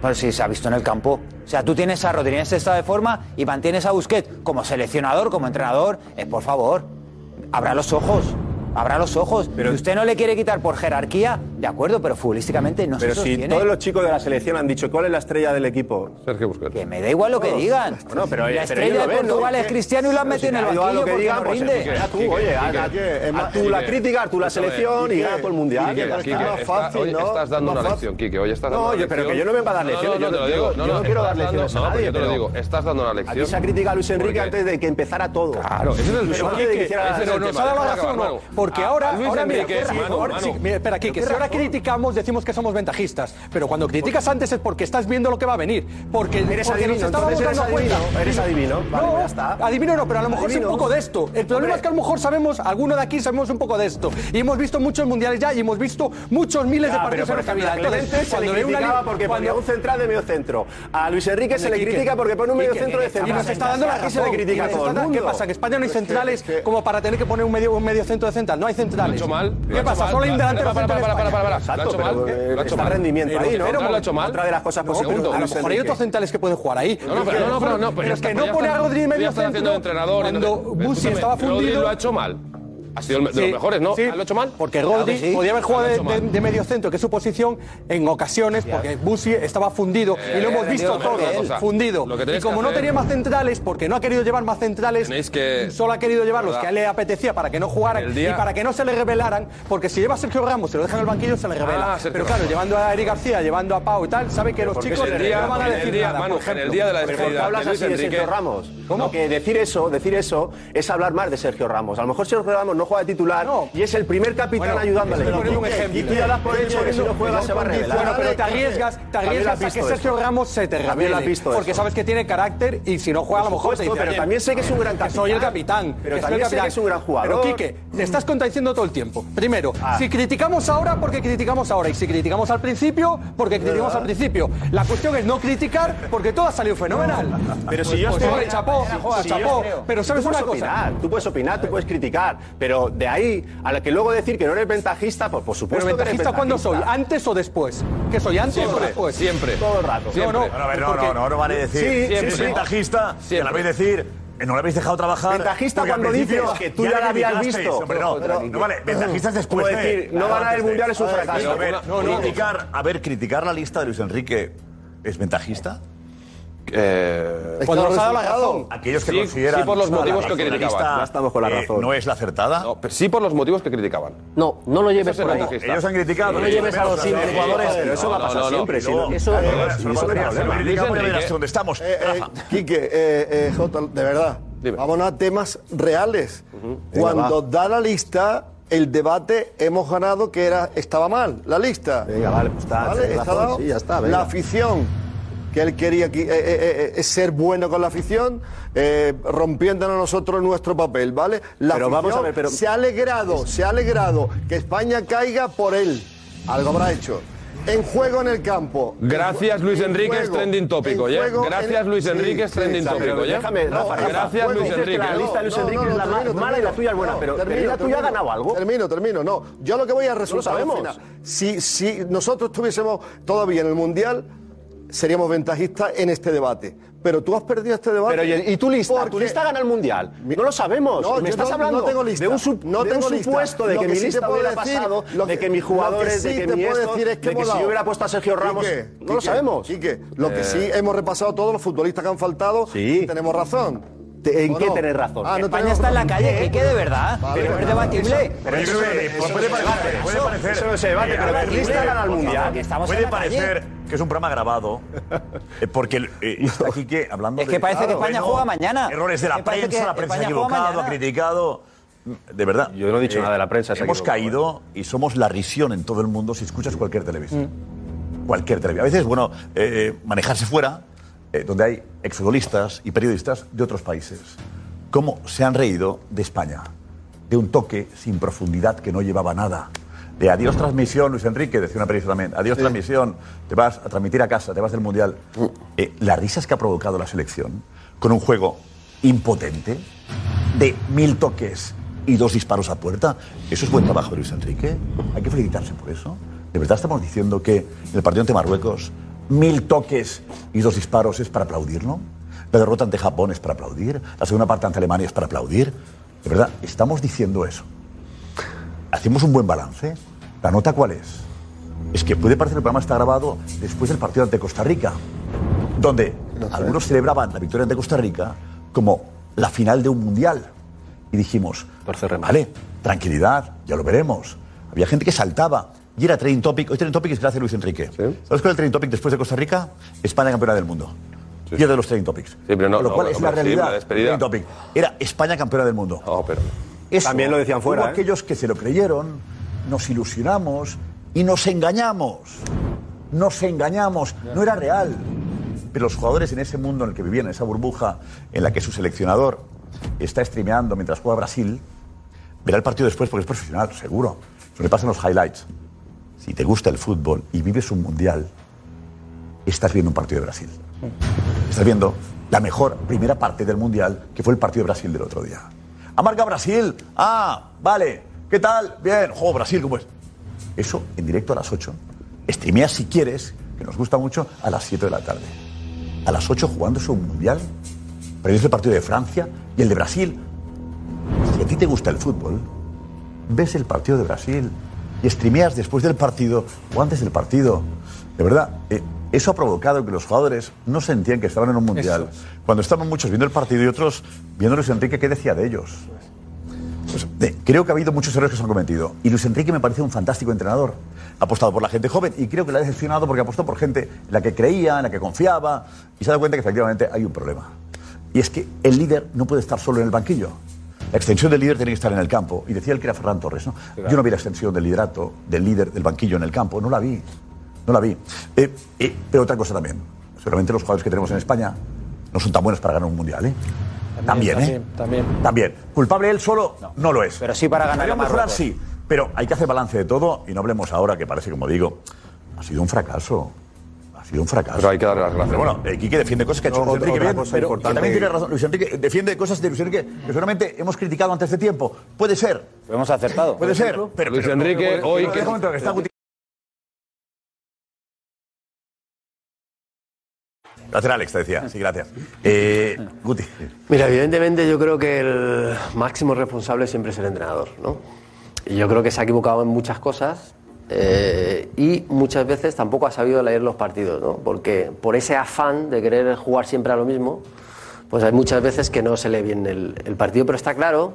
pues sí, se ha visto en el campo. O sea, tú tienes a Rodríguez en este estado de forma y mantienes a Busquets como seleccionador, como entrenador. Eh, por favor, abra los ojos abra los ojos. Pero, si usted no le quiere quitar por jerarquía, de acuerdo, pero futbolísticamente no Pero se si todos los chicos de la selección han dicho cuál es la estrella del equipo. Sergio Busquets. Que me da igual lo que digan. Pero, la eh, estrella pero de Portugal ven, es Cristiano y lo han metido si en el banquillo porque digan, no rinde. Pues, tú, oye, a, ah, tú la crítica, a tú la selección y gana todo el mundial. Hoy estás dando una lección, Quique. Hoy estás dando No, pero que yo no vengo a dar lecciones. Yo no quiero dar lecciones a nadie. Yo te lo digo, estás dando una lección. Aquí se ha criticado a Luis Enrique antes de que empezara todo. Claro, ese es el sueño. Nos ha dado la razón, porque ah, ahora, ah, Luis ahora mira, espera aquí, que si ahora criticamos decimos que somos ventajistas, pero cuando criticas antes es porque estás viendo lo que va a venir, porque, eres adivino. Eres adivino, no, ya está. adivino no, pero a lo mejor es un poco de esto. El problema es que a lo mejor sabemos, alguno de aquí sabemos un poco de esto y hemos visto muchos mundiales ya y hemos visto muchos miles de partidos en nuestra vida. Entonces, se le criticaba porque ponía un central de medio centro. A Luis Enrique se le critica porque pone un medio centro de centro. Y nos está dando la razón. se le critica a todo ¿Qué pasa? ¿Que España no hay centrales como para tener que poner un medio centro de central? central, no hay centrales. ¿Lo ha hecho mal? ¿Qué pasa? Solo hay un delantero para, para, para, para, para, para. Exacto, ¿Lo ha hecho mal? Pero, eh, ¿Lo ha hecho mal? rendimiento ahí, ¿no? ¿Lo ha hecho mal? Otra de las cosas posibles. No, a lo mejor hay otros centrales que pueden jugar ahí. No, no, pero, no, no, pero, es que no pone a Rodri medio centro. Entrenador, cuando Busi estaba fundido... lo ha hecho mal. Ha sido de los mejores, ¿no? Sí, ¿Lo hecho mal? Porque Goldi claro sí. podía haber jugado de, de, medio centro, que es su posición, en ocasiones, porque Busi estaba fundido. Y lo eh, hemos visto todo, fundido. Y como no tenía más centrales, porque no ha querido llevar más centrales, solo ha querido llevar los que a él le apetecía para que no jugaran y para que no se le revelaran, porque si lleva a Sergio Ramos, se lo dejan en el banquillo, se le revela. Pero claro, llevando a Eric García, llevando a Pau y tal, sabe que los chicos día, no van a decir nada. Por ejemplo. En el día de la despedida hablas así de Sergio Ramos. ¿Cómo? Que decir eso, decir eso, es hablar mal de Sergio Ramos. A lo mejor Sergio Ramos no no juega de titular ah, no. y es el primer capitán bueno, ayudándole. Un ejemplo. Y tú ya das por hecho que si no juega se va a revelar. Bueno, pero te arriesgas, te arriesgas a, que Sergio Ramos se te revele. Porque eso. sabes que tiene carácter y si no juega a lo mejor te dice, Pero también sé que es un gran capitán. Soy el capitán. Pero también sé que es un gran jugador. Pero Quique, te estás contradiciendo todo el tiempo. Primero, ah. si criticamos ahora, porque criticamos ahora. Y si criticamos al principio, porque criticamos al principio. La cuestión es no criticar porque todo ha salido fenomenal. Pero si pues yo estoy... Chapó, chapó. Pero sabes una cosa. Tú puedes opinar, tú puedes criticar, pero pero de ahí a la que luego decir que no eres ventajista, pues por supuesto. ¿Pero ventajista cuándo soy? ¿Antes o después? ¿Que soy antes siempre, o después? Siempre. Todo el rato. Siempre. No, no, bueno, no, porque... no, no, no, vale decir. Sí, ventajista, siempre. la vais a decir eh, no lo habéis dejado trabajar. Ventajista cuando dices que tú ya, ya lo habías visto. No, no, no, vale, ventajistas después. Como eh. decir, no ganar el mundial es un fracaso. A ver, criticar, a ver, criticar la lista de Luis Enrique es ventajista. Eh, pues nos ha dado la razón. Aquellos que sí, consideran. Sí, por los motivos que criticaban. Con la eh, razón. Eh, no es la acertada. No, pero sí, por los motivos que criticaban. No, no lo lleves por ahí. Ellos han criticado. No lleves a los simples jugadores. Pero eso va a pasar siempre. Eso es. donde estamos. Eh, eh, Quique, Jota, de verdad. Vamos a temas reales. Cuando da la lista el debate hemos ganado que era estaba mal la lista. Venga, vale, pues está, ¿Vale? está dado? Sí, ya está. Venga. La afición que él quería eh, eh, eh, eh ser bueno con la afición, rompiendo a nosotros nuestro papel, ¿vale? La pero afición vamos a ver, pero... se ha alegrado, se ha alegrado que España caiga por él. Algo habrá hecho en juego en el campo. Gracias Luis Enrique, trending tópico, ¿ya? Gracias Luis Enrique, trending tópico, ¿ya? Déjame, Rafa, gracias. Luis Enrique. La lista Luis Enrique es la mala y la tuya es buena, pero, termino, la tuya ha ganado algo. Termino, termino, no. Yo lo que voy a resultar, sabemos. Final, si, si nosotros tuviésemos todavía en el Mundial seríamos ventajistas en este debate. Pero tú has perdido este debate. Pero, y, tu lista, porque... tu lista gana el mundial. No lo sabemos. No, me estás no, hablando no tengo lista. de un, sub, no de tengo un supuesto de que, que mi sí lista hubiera decir, pasado, que, de que mis jugadores, sí de que mi esto, es que de que si yo hubiera puesto a Sergio Ramos, Quique, no Quique, lo sabemos. Quique, lo que sí eh. hemos repasado todos los futbolistas que han faltado, sí. tenemos razón. ¿En qué no? tenés razón? Ah, no España está en la calle, que, que de verdad. Vale, pero es debatible. Pero eso, eso, eh, puede parecer. Puede parecer. Eso no se debate, pero Berlista gana al mundial. Puede parecer que es un programa grabado. Eh, porque eh, aquí que hablando. Es que parece claro, que España bueno, juega mañana. Errores de la prensa, la prensa ha equivocado, ha criticado. De verdad. Yo no he dicho eh, nada de la prensa. Hemos caído y somos la risión en todo el mundo si escuchas cualquier televisión. Cualquier televisión. A veces, bueno, manejarse fuera eh, donde hay exfutbolistas y periodistas de otros países, cómo se han reído de España, de un toque sin profundidad que no llevaba nada. De adiós transmisión, Luis Enrique, decía una periodista también, adiós transmisión, te vas a transmitir a casa, te vas del Mundial. Mm. Eh, las risas que ha provocado la selección, con un juego impotente, de mil toques y dos disparos a puerta, eso es buen trabajo de Luis Enrique, hay que felicitarse por eso. ¿De verdad estamos diciendo que el partido ante Marruecos mil toques y dos disparos es para aplaudirlo? La derrota ante Japón es para aplaudir. La segunda parte ante Alemania es para aplaudir. ¿De verdad estamos diciendo eso? hacemos un buen balance. ¿La nota cuál es? Es que puede parecer que el programa está grabado después del partido ante Costa Rica, donde algunos celebraban la victoria ante Costa Rica como la final de un mundial. Y dijimos, vale, tranquilidad, ya lo veremos. Había gente que saltaba. Y era trending topic. Hoy trending topic es gracias a Luis Enrique. ¿Sabes cuál es el trending topic después de Costa Rica? España campeona del mundo. Y es de los trending topics. pero no- Con lo no, cual no, es la sí, realidad. la despedida. trending topic. Era España campeona del mundo. Eso, También lo decían fuera, Hubo ¿eh? aquellos que se lo creyeron, nos ilusionamos y nos engañamos. Nos engañamos. No era real. Pero los jugadores en ese mundo en el que vivían, en esa burbuja en la que su seleccionador está streameando mientras juega Brasil, verá el partido después porque es profesional, seguro. Se le pasan los highlights. Si te gusta el fútbol y vives un mundial, estás viendo un partido de Brasil. Estás viendo la mejor primera parte del mundial, que fue el partido de Brasil del otro día. ¿Ha marcado Brasil? Ah, vale. ¿Qué tal? Bien. Jo, Brasil, ¿cómo es? Eso en directo a las 8. Streamea si quieres, que nos gusta mucho, a las 7 de la tarde. A las 8 jugándose un mundial. Pero el partido de Francia y el de Brasil. Si a ti te gusta el fútbol, ves el partido de Brasil y streameas después del partido o antes del partido. De verdad, eh, eso ha provocado que los jugadores no sentían que estaban en un mundial. Cuando estaban muchos viendo el partido y otros viendo a Luis Enrique, ¿qué decía de ellos? Pues, de- creo que ha habido muchos errores que se han cometido. Y Luis Enrique me parece un fantástico entrenador. Ha apostado por la gente joven y creo que la ha decepcionado porque apostó por gente en la que creía, en la que confiaba y se ha dado cuenta que efectivamente hay un problema. Y es que el líder no puede estar solo en el banquillo. La extensión del líder tiene que estar en el campo. Y decía el que era Ferran Torres, ¿no? Yo no vi la extensión del liderato, del líder del banquillo en el campo. No la vi. No la vi. Eh, eh, pero otra cosa también. Seguramente los jugadores que tenemos en España no son tan buenos para ganar un mundial, ¿eh? También, ¿eh? También. También. ¿Culpable él solo? No, lo es. Pero sí para ganar mejorar, sí. Pero hay que hacer balance de todo y no hablemos ahora que parece, como digo, ha sido un fracaso. Ha sido un fracaso. Pero hay que darle las gracias. Pero bueno, eh, Quique defiende cosas que ha hecho Luis Enrique bien, pero importante- también tiene razón. Luis Enrique defiende cosas de Luis Enrique que seguramente hemos criticado antes de tiempo. Puede ser. Lo hemos acertado. Puede ser. Pero, Luis pero- Enrique, pero- hoy pero- que- está Lateral, Alex, te decía. Sí, gracias. Eh, Guti. Mira, evidentemente yo creo que el máximo responsable siempre es el entrenador, ¿no? Y yo creo que se ha equivocado en muchas cosas eh, y muchas veces tampoco ha sabido leer los partidos, ¿no? Porque por ese afán de querer jugar siempre a lo mismo, pues hay muchas veces que no se lee bien el, el partido, pero está claro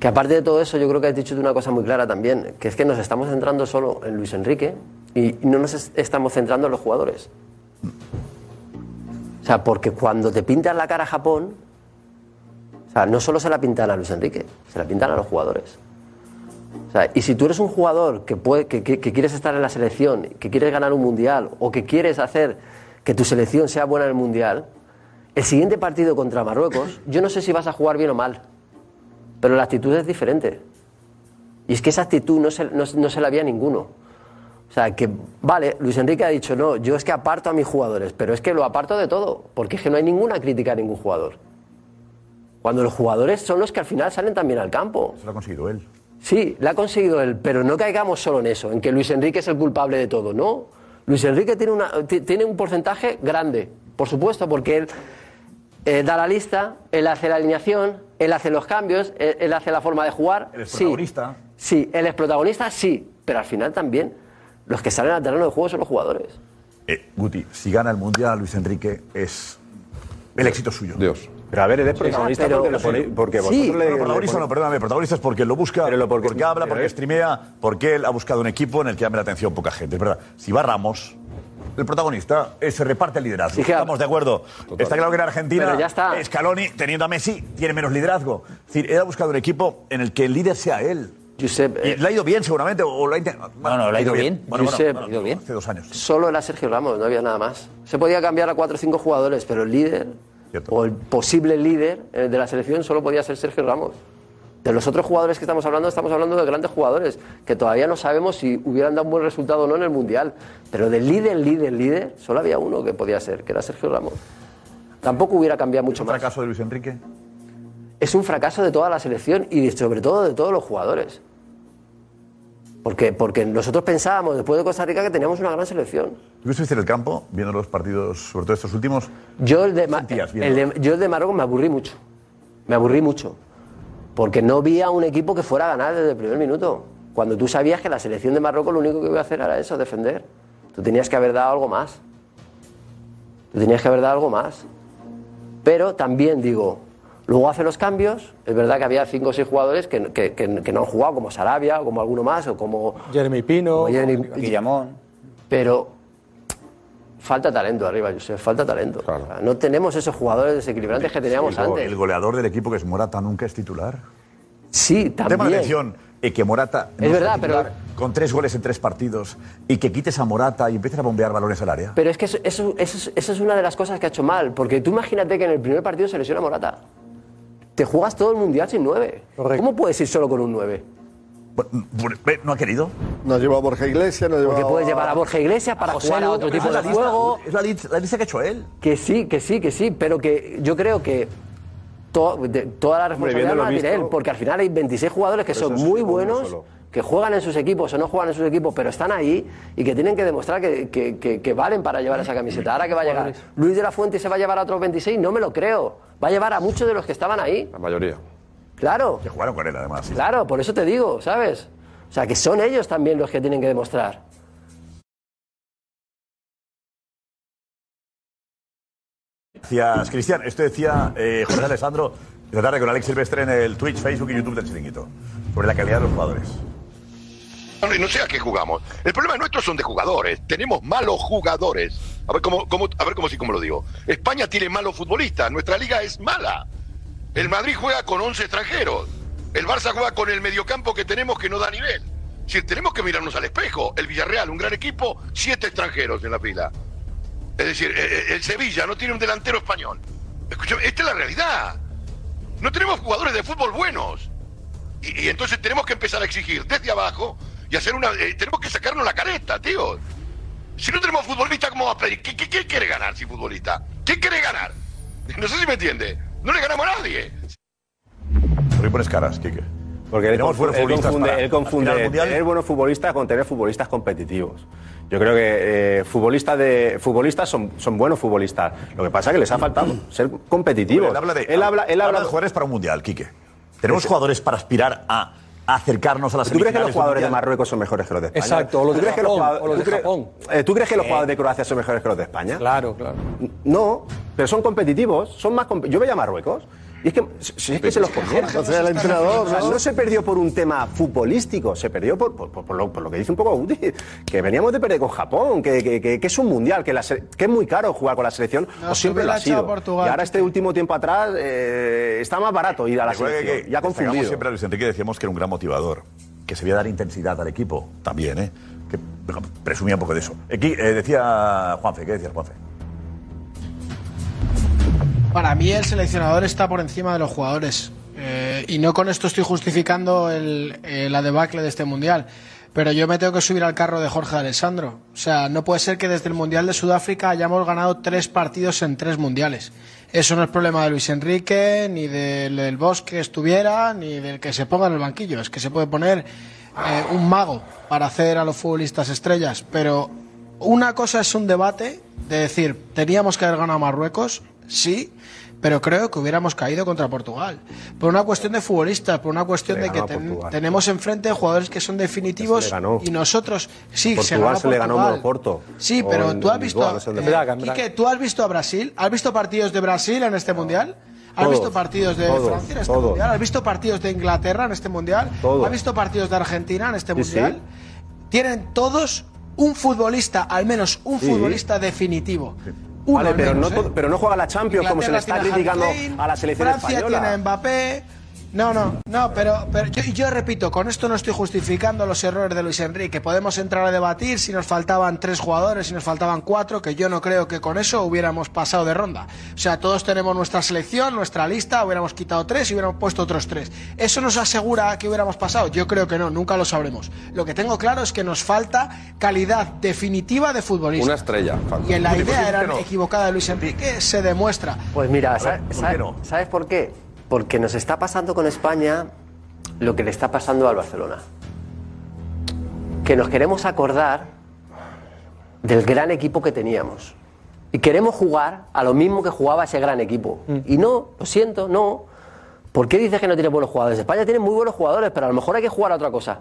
que aparte de todo eso yo creo que has dicho tú una cosa muy clara también, que es que nos estamos centrando solo en Luis Enrique y no nos es- estamos centrando en los jugadores. O sea, porque cuando te pintan la cara a Japón, o sea, no solo se la pintan a Luis Enrique, se la pintan a los jugadores. Y si tú eres un jugador que, puede, que, quieres estar en la selección, que quieres ganar un mundial o que quieres hacer que tu selección sea buena en el mundial, el siguiente partido contra Marruecos, yo no sé si vas a jugar bien o mal, pero la actitud es diferente. Y es que esa actitud no se, no, se la había ninguno. O sea, que, vale, Luis Enrique ha dicho, no, yo es que aparto a mis jugadores, pero es que lo aparto de todo, porque es que no hay ninguna crítica a ningún jugador. Cuando los jugadores son los que al final salen también al campo. Eso lo ha conseguido él. Sí, la ha conseguido él, pero no caigamos solo en eso, en que Luis Enrique es el culpable de todo, ¿no? Luis Enrique tiene, una, ti- tiene un porcentaje grande, por supuesto, porque él eh, da la lista, él hace la alineación, él hace los cambios, él, él hace la forma de jugar. Él es sí. protagonista. Sí, él es protagonista, sí, pero al final también los que salen al terreno de juego son los jugadores. Eh, Guti, si gana el Mundial Luis Enrique es el éxito suyo. Dios. Pero a ver, eres protagonista pero- porque, lo ponéis- porque Sí. vosotros le, No, le protagonista ponéis- no, perdóname, protagonista es porque lo busca, Pero lo porque- porque, habla, porque es- streamea, porque él ha buscado un equipo en el que llame la atención poca gente. Es verdad, si va Ramos, el protagonista eh, se reparte el liderazgo. Sí, Estamos de acuerdo. Está claro que en Argentina, ya está. Scaloni, teniendo a Messi, tiene menos liderazgo. Es decir, él ha buscado un equipo en el que el líder sea él. Josep, Y eh, le ha ido bien seguramente, o lo ha intentado. No, no, le ha ido bien. Bueno, bueno, Josep, bueno, le ha ido bien. Hace dos años. solo era Sergio Ramos, no había nada más. Se podía cambiar a cuatro o cinco jugadores, pero el líder Cierto. o el posible líder eh, de la selección solo podía ser Sergio Ramos. De los otros jugadores que estamos hablando, estamos hablando de grandes jugadores que todavía no sabemos si hubieran dado un buen resultado o no en el Mundial. Pero del líder, líder, líder, solo había uno que podía ser, que era Sergio Ramos. Tampoco hubiera cambiado mucho ¿Un más. fracaso de Luis Enrique? Es un fracaso de toda la selección y sobre todo de todos los jugadores. Porque, porque nosotros pensábamos después de Costa Rica que teníamos una gran selección. ¿Tú estuviste en el campo viendo los partidos, sobre todo estos últimos? Yo el de, Ma- sentías el de- yo el de Marruecos me aburrí mucho. Me aburrí mucho. Porque no vi a un equipo que fuera a ganar desde el primer minuto. cuando tú sabías que la selección de Marruecos lo único que iba a hacer era eso, defender. Tú tenías que haber dado algo más. Tú tenías que haber dado algo más. Pero también digo, luego hace los cambios. Es verdad que había cinco o seis jugadores que, que- que- que no han jugado, como Sarabia, o como alguno más, o como Jeremy Pino, Guillamón. Pero falta talento arriba, Josep, falta talento. O sea, no tenemos esos jugadores desequilibrantes que teníamos el, go- antes. el goleador del equipo que es Morata nunca es titular. Sí, Tema de también. atención eh, que Morata no Es verdad, titular con tres goles en tres partidos y que quites a Morata y empieces a bombear balones al área. Pero es que eso, eso- eso es- eso es una de las cosas que ha hecho mal. Porque tú imagínate que en el primer partido se lesiona Morata. Te juegas todo el mundial sin nueve. ¿Cómo puedes ir solo con un nueve? ¿No ha querido? No lleva a Borja Iglesias, no lleva Porque puedes llevar a Borja Iglesias para José jugar a otro tipo de juego. Es la, lista, la lista que ha hecho él. Que sí, que sí, que sí, pero que yo creo que to- de- toda la responsabilidad viéndolo no la tiene él, porque al final hay 26 jugadores que Pero son muy buenos, solo. Que juegan en sus equipos o no juegan en sus equipos, pero están ahí y que tienen que demostrar que, que- que- que valen para llevar esa camiseta. Ahora que va a llegar Luis de la Fuente y se va a llevar a otros 26, no me lo creo. Va a llevar a muchos de los que estaban ahí. La mayoría. Claro. Que jugaron con él, además. sí. Claro, por eso te digo, ¿sabes? O sea, que son ellos también los que tienen que demostrar. Gracias, Cristian. Esto decía eh, José Alessandro esta tarde con Alex Silvestre en el Twitch, Facebook y YouTube del Chiringuito sobre la calidad de los jugadores. No, no sé a qué jugamos. El problema nuestro son de jugadores. Tenemos malos jugadores. A ver cómo, cómo- a ver cómo sí, cómo lo digo. España tiene malos futbolistas. Nuestra liga es mala. El Madrid juega con 11 extranjeros. El Barça juega con el mediocampo que tenemos que no da nivel. Si tenemos que mirarnos al espejo. El Villarreal, un gran equipo, siete extranjeros en la fila. Es decir, eh, eh, el Sevilla no tiene un delantero español. Escúchame, esta es la realidad. No tenemos jugadores de fútbol buenos. Y, y entonces tenemos que empezar a exigir desde abajo y hacer una. eh, tenemos que sacarnos la careta, tío. Si no tenemos futbolista, ¿cómo va a pedir? ¿Qué, qué- quiere ganar sin futbolista? ¿Quién quiere ganar? No sé si me entiende. No le ganamos a nadie. ¿Por qué pones caras, Kike? Porque él, él confunde, para él tener buenos futbolistas con tener futbolistas competitivos. Yo creo que eh, futbolistas, de, futbolistas son, son buenos futbolistas. Lo que pasa es que les ha faltado ser competitivos. Él habla de, él habla, él habla de jugadores para un mundial, Quique. Tenemos Ese- jugadores para aspirar a, a acercarnos a las ¿Tú crees que los jugadores de? Marruecos son mejores que los de España? Exacto, o los ¿Tú de los o los Japón. eh, ¿Tú crees que los Eh. jugadores de Croacia son mejores que los de España? Claro, claro. No, pero son competitivos, son más comp- Yo veía a Marruecos y es que, si es que se los comieron. Entonces el entrenador, O sea, ¿no? no se perdió por un tema futbolístico, se perdió por, por- por- por lo, por lo que dice un poco Udi, que veníamos de perder con Japón, que, que- que- que es un mundial, que, la que es muy caro jugar con la selección, No, o siempre lo ha sido. Portugal, y ahora este último tiempo atrás eh, está más barato ir a la selección. que ya confundido. siempre a Luis Enrique decíamos que era un gran motivador, que se veía dar intensidad al equipo también, ¿eh? Que presumía un poco de eso. Aquí eh, decía Juanfe, ¿qué decías, Juanfe? Para mí el seleccionador está por encima de los jugadores. Eh, y no con esto estoy justificando el, eh, la debacle de este mundial. Pero yo me tengo que subir al carro de Jorge Alessandro. O sea, no puede ser que desde el Mundial de Sudáfrica hayamos ganado tres partidos en tres mundiales. Eso no es problema de Luis Enrique, ni del, Bosque que estuviera, ni del que se ponga en el banquillo. Es que se puede poner eh, un mago para hacer a los futbolistas estrellas. Pero una cosa es un debate de decir, teníamos que haber ganado a Marruecos, sí, pero creo que hubiéramos caído contra Portugal. Por una cuestión de futbolistas, por una cuestión de que ten- Portugal. tenemos enfrente jugadores que son definitivos Se le ganó. y nosotros, sí, se Portugal ganó se le ganó a. Sí, pero en tú has Lisboa, visto, no sé eh. Quique, ¿tú has visto a Brasil? ¿Has visto partidos de Brasil en este mundial? ¿Has Todos, visto partidos de todos, Francia en este todos. mundial? ¿Has visto partidos de Inglaterra en este mundial? Todos. ¿Has visto partidos de Argentina en este Sí, mundial? sí. Tienen todos un futbolista, al menos un Sí. futbolista definitivo. Uno Vale, al pero, menos, no, ¿eh? pero no juega la Champions como se le está criticando a la selección Francia española. tiene a Mbappé. No, no, no, pero, pero yo, yo repito, con esto no estoy justificando los errores de Luis Enrique. Podemos entrar a debatir si nos faltaban tres jugadores, si nos faltaban cuatro, que yo no creo que con eso hubiéramos pasado de ronda. O sea, todos tenemos nuestra selección, nuestra lista, hubiéramos quitado tres y hubiéramos puesto otros tres. ¿Eso nos asegura que hubiéramos pasado? Yo creo que no, nunca lo sabremos. Lo que tengo claro es que nos falta calidad definitiva de futbolista. Una estrella. falta. Y en la idea era no. equivocada de Luis Enrique se demuestra. Pues mira, ¿sabes, ¿por qué sabes- no? ¿sabes por qué? Porque nos está pasando con España lo que le está pasando al Barcelona. Que nos queremos acordar del gran equipo que teníamos. Y queremos jugar a lo mismo que jugaba ese gran equipo. Y no, lo siento, no. ¿Por qué dices que no tiene buenos jugadores? España tiene muy buenos jugadores, pero a lo mejor hay que jugar a otra cosa.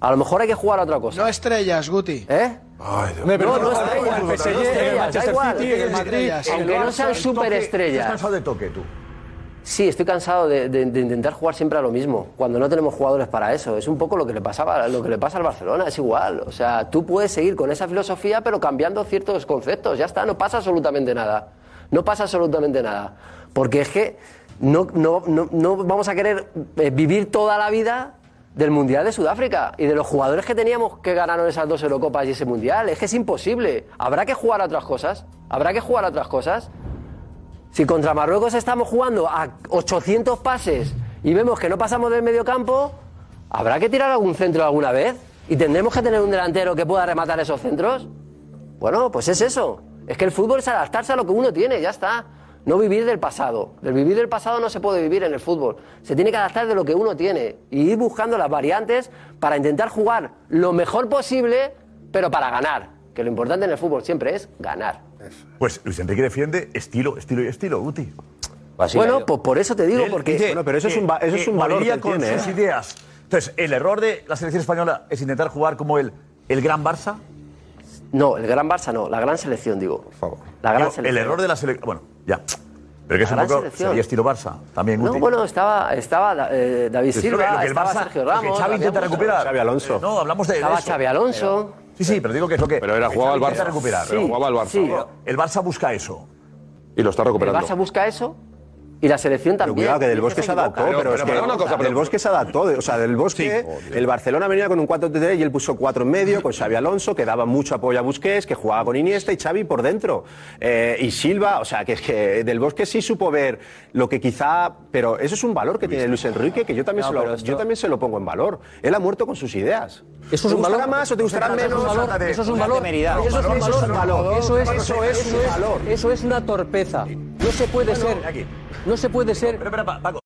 A lo mejor hay que jugar a otra cosa. No estrellas, Guti. ¿Eh? Hombre, pero No, no no, estrellas, el no PSG, en el estrellas, da Manchester igual. City, en el Madrid, Aunque no sean superestrellas. ¿Estás cansado de toque tú? Sí, estoy cansado de, intentar jugar siempre a lo mismo, cuando no tenemos jugadores para eso. Es un poco lo que le pasaba, lo que le pasa al Barcelona, es igual. O sea, tú puedes seguir con esa filosofía, pero cambiando ciertos conceptos. Ya está, no pasa absolutamente nada. No pasa absolutamente nada. Porque es que no, no, no, no vamos a querer eh, vivir toda la vida del Mundial de Sudáfrica y de los jugadores que teníamos que ganaron esas dos Eurocopas y ese Mundial. Es que es imposible. Habrá que jugar a otras cosas. Habrá que jugar a otras cosas. Si contra Marruecos estamos jugando a 800 pases y vemos que no pasamos del medio campo, habrá que tirar algún centro alguna vez y tendremos que tener un delantero que pueda rematar esos centros. Bueno, pues es eso. Es que el fútbol es adaptarse a lo que uno tiene, ya está. No vivir del pasado. Del vivir del pasado no se puede vivir en el fútbol. Se tiene que adaptar de lo que uno tiene y ir buscando las variantes para intentar jugar lo mejor posible, pero para ganar. Que lo importante en el fútbol siempre es ganar. Pues Luis Enrique defiende estilo, estilo y estilo, Guti. Bueno, pues por eso te digo, Él porque... dice Bueno, pero eso es un va- eso que es un valor moriría que con tiene, sus ¿eh? ideas. Entonces, ¿el error de la selección española es intentar jugar como el, el gran Barça? No, el gran Barça no, la gran selección, digo. La gran Digo, selección. El error de la selección... Bueno, ya. Pero que es La un gran poco... selección. Sería estilo Barça, también, Guti. No, bueno, estaba, estaba eh, David Silva, estaba Barça- Sergio Ramos. Xavi intenta había muchos. recuperar. Xavi Alonso. Eh, no, hablamos de- de Estaba eso. Xavi Alonso. Sí, sí, pero digo que es lo que... Pero era jugaba al Barça. recuperar. Pero jugaba al Barça. Sí, el Barça busca eso. Y lo está El recuperando. Barça busca eso y la selección Pero también. cuidado, que Del Bosque se equivoca. adaptó, pero, es que una cosa, pero- Del Bosque se adaptó. O sea, Del Bosque, el Barcelona venía con un 4-3 y él puso 4 en medio con Xavi Alonso, que daba mucho apoyo a Busquets, que jugaba con Iniesta y Xavi por dentro. Eh, y Silva, o sea, que es que Del Bosque sí supo ver lo que quizá... Pero eso es un valor que tiene Luis Enrique, que yo también, No, se, lo, pero esto- yo también se lo pongo en valor. Él ha muerto con sus ideas. Eso es ¿Te un valor. más o te gustará menos? Eso es un valor. Eso es un valor. Eso es un valor. Eso es, eso es, una torpeza. No se puede ser. No se puede ser. Paco.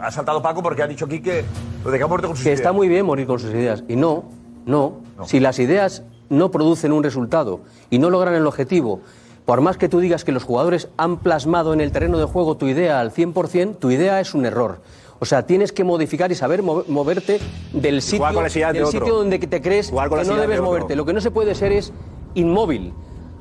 Ha saltado Paco porque ha dicho aquí que lo de que ha muerto con sus Que está muy bien morir con sus ideas. Y no, no. Si las ideas no producen un resultado y no logran el objetivo, por más que tú digas que los jugadores han plasmado en el terreno de juego tu idea al 100%, tu idea es un error. O sea, tienes que modificar y saber move- moverte del sitio, de del otro. sitio donde te crees que no debes de moverte. Lo que no se puede ser es inmóvil.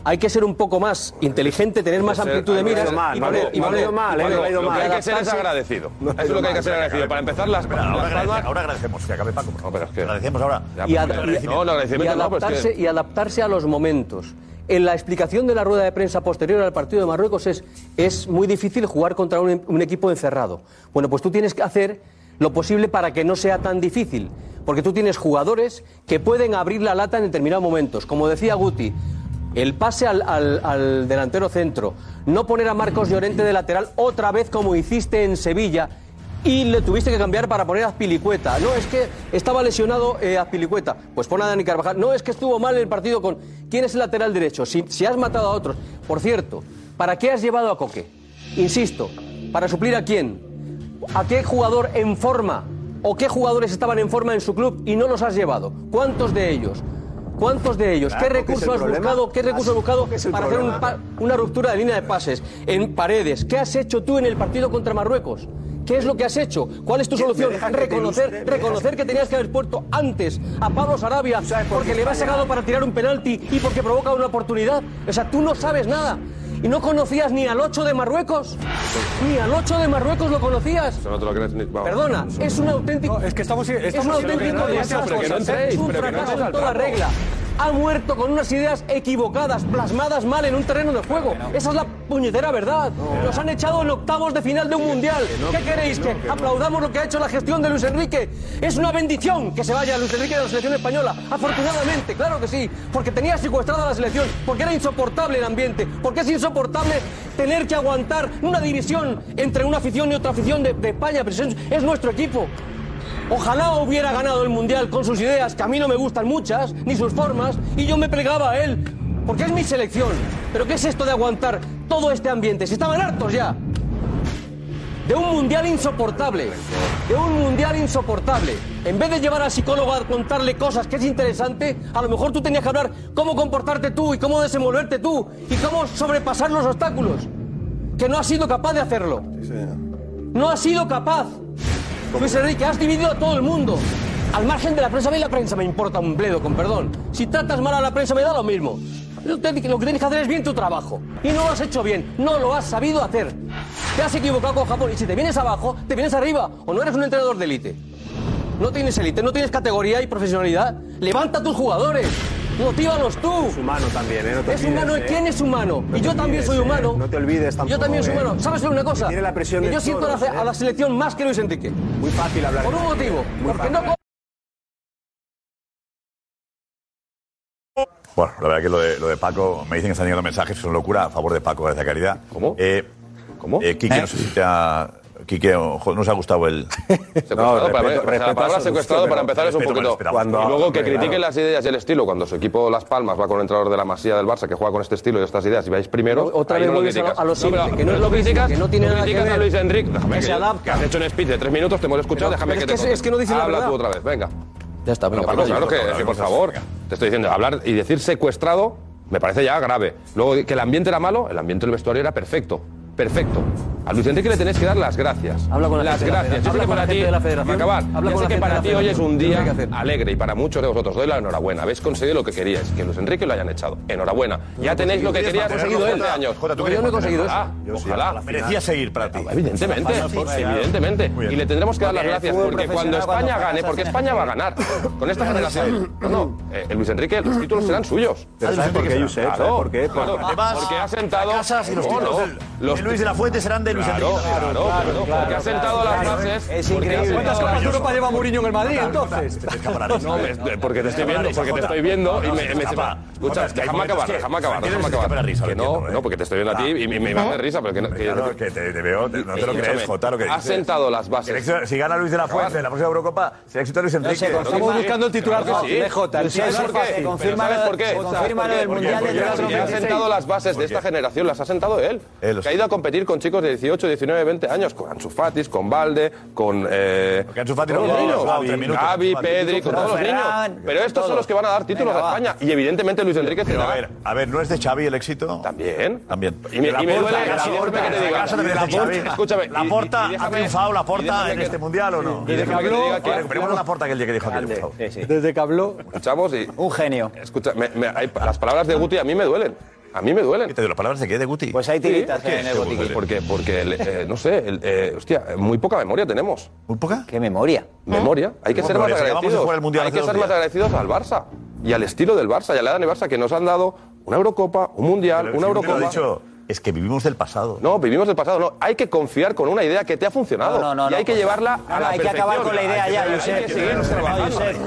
Hay que ser un poco más inteligente, tener más amplitud de miras mal, y poner- y poner- y poner- Lo que hay que ser es adaptarse- agradecido. Eso es lo que hay que ser agradecido. Para empezar, las, Espera, las ahora, agradece- ahora agradecemos que acabe Paco. por favor. pero es que- Agradecemos ahora. Y, agradecimiento. No, y agradecimiento no, pues adaptarse, que- y adaptarse a los momentos. En la explicación de la rueda de prensa posterior al partido de Marruecos es, es muy difícil jugar contra un, equipo encerrado. Bueno, pues tú tienes que hacer lo posible para que no sea tan difícil, porque tú tienes jugadores que pueden abrir la lata en determinados momentos. Como decía Guti, el pase al, al- al delantero centro, no poner a Marcos Llorente de lateral otra vez como hiciste en Sevilla y le tuviste que cambiar para poner a Azpilicueta. No, es que estaba lesionado eh, Azpilicueta. Pues pon a Dani Carvajal. No, es que estuvo mal el partido con... ¿Quién es el lateral derecho? Si, si has matado a otros. Por cierto, ¿para qué has llevado a Coque? Insisto, ¿para suplir a quién? ¿A qué jugador en forma? ¿O qué jugadores estaban en forma en su club y no los has llevado? ¿Cuántos de ellos? ¿Cuántos de ellos? Claro, ¿Qué ¿qué es recursos el has buscado? ¿Qué recursos has buscado ¿qué es el para hacer un una ruptura de línea de pases en paredes? ¿Qué has hecho tú en el partido contra Marruecos? ¿Qué es lo que has hecho? ¿Cuál es tu solución? dejas que Reconocer, reconocer que tenías que haber puesto antes a Pablo Sarabia porque le había sacado para tirar un penalti y porque provoca una oportunidad. O sea, tú no sabes nada. ¿Y no conocías ni al 8 de Marruecos? ¿Ni al 8 de Marruecos lo conocías? Eso no te lo crees ni. vamos. Perdona, es un auténtico. es que estamos- es un estamos auténtico desastre. no Es un no fracaso en toda regla. Ha muerto con unas ideas equivocadas, plasmadas mal en un terreno de juego. Esa es la puñetera verdad. Nos han echado en octavos de final de un mundial. ¿Qué queréis? ¿Que aplaudamos lo que ha hecho la gestión de Luis Enrique? Es una bendición que se vaya Luis Enrique de la selección española. Afortunadamente, claro que sí. Porque tenía secuestrada la selección. Porque era insoportable el ambiente. Porque es insoportable tener que aguantar una división entre una afición y otra afición de, de España. Pero es, es nuestro equipo. Ojalá hubiera ganado el Mundial con sus ideas, que a mí no me gustan muchas, ni sus formas, y yo me plegaba a él, porque es mi selección. Pero ¿qué es esto de aguantar todo este ambiente? Si estaban hartos ya. De un mundial insoportable. De un mundial insoportable. En vez de llevar al psicólogo a contarle cosas que es interesante, a lo mejor tú tenías que hablar cómo comportarte tú y cómo desenvolverte tú y cómo sobrepasar los obstáculos. Que no has sido capaz de hacerlo. No has sido capaz. Luis Enrique, has dividido a todo el mundo. Al margen de la prensa, a mí la prensa me importa un bledo, con perdón. Si tratas mal a la prensa, me da lo mismo. Lo que tienes que hacer es bien tu trabajo. Y no lo has hecho bien, no lo has sabido hacer. Te has equivocado con Japón y si te vienes abajo, te vienes arriba. O no eres un entrenador de élite. No tienes élite, no tienes categoría y profesionalidad. Levanta a tus jugadores. Motívalos tú. Es humano también, ¿eh? Es humano. ¿eh? ¿Quién es humano? Y yo también soy ¿eh? humano. No te olvides tampoco. Yo también soy ¿eh? humano. ¿Sabes una cosa? Tiene la presión que yo siento a, la, selección más que Luis Enrique. Muy fácil hablar. Por un motivo. Porque no. Bueno, la verdad que lo de, lo de Paco, me dicen que están llegando mensajes, es una locura a favor de Paco de la caridad. ¿Cómo? Eh, ¿Cómo? Eh, Kiki, no sé ha Quique, ojo, nos ha gustado el. Secuestrado, no, respeto, para, secuestrado para empezar es un poquito. Cuando, y luego que critiquen las ideas y el estilo. Cuando su equipo Las Palmas va con el entrenador de la Masía del Barça que juega con este estilo y estas ideas y vais primero. Otra vez no a, los que no es lo que no tiene nada que Luis Enrique. Déjame que, se adapta. Que has hecho un speech de tres minutos, te hemos escuchado, déjame que te. Es que no dices la Habla tú otra vez, venga. Ya está, venga. Claro que, por favor, te estoy diciendo, hablar y decir secuestrado me parece ya grave. Luego, que el ambiente era malo, el ambiente del vestuario era perfecto perfecto. A Luis Enrique le tenés que dar las gracias. Habla con la las gracias. De la Yo para ti, para acabar, Habla yo sé que para ti hoy es un día alegre y para muchos de vosotros doy la enhorabuena. Habéis conseguido lo que queríais, que Luis Enrique lo hayan echado. Enhorabuena. Ya tenéis lo que queríais. conseguido él de años. yo. Ojalá. Merecía seguir para ti. Evidentemente, evidentemente. Y le tendremos que dar las gracias porque cuando España gane, porque España va a ganar con esta generación. No, no. Eh, Luis Enrique, los títulos serán suyos. ¿Sabes por qué, Josep? ¿Por qué? Porque ha sentado los Luis de la Fuente serán de Luis claro, Enrique. Claro, claro, claro, porque claro, ha sentado las bases. Es increíble. ¿Cuántas copas de Europa lleva Mourinho en el Madrid entonces? No, porque te estoy viendo, porque te estoy viendo y me sepa. Escucha, déjame acabar, déjame acabar, déjame acabar. Que no, ¿eh? no, porque te estoy viendo a ti y me va a dar risa, pero que no. que te veo, no te lo crees, Jota, lo que dices. Has sentado las bases. Si gana Luis de la Fuente en la próxima Eurocopa, será éxito Luis Enrique. Estamos buscando el titular de Jota. Se confirma el Mundial de ha sentado las bases de esta generación, las ha sentado él. Que ha ido a competir con chicos de 18, 19, 20 años, con Ansu Fatis, con Valde, con. Eh, Ansu con no, los niños, Gaby, minutos, Gaby Pedri, con todos los niños. Pero estos son los que van a dar títulos Venga, a España. Y evidentemente Luis Enrique Pero, a ver, a ver, ¿no es de Xavi el éxito? También. También. Y me, y me duele Escúchame. ¿La Porta ha triunfado la Porta en este mundial o no? Y déjame que te diga que. Primero la Porta que el día que dijo que Desde que habló. Escuchamos y. Un genio. Escucha, las palabras de Guti a mí me duelen. A mí me duelen. ¿Qué te las palabras de qué? ¿De Guti? Pues hay tiritas sí, en el botiquín. Porque, porque eh, no sé, el, eh, hostia, muy poca memoria tenemos. ¿Muy poca? ¿Qué memoria? Memoria. ¿Eh? Hay que ser más agradecidos. Hay que ser más agradecidos al Barça y al estilo del Barça y a la edad del Barça que nos han dado una Eurocopa, un Mundial, una Eurocopa es que vivimos del pasado. No, vivimos del pasado, no. Hay que confiar con una idea que te ha funcionado. No, no, no, y hay que llevarla a la Hay que acabar con la idea ya, Josep.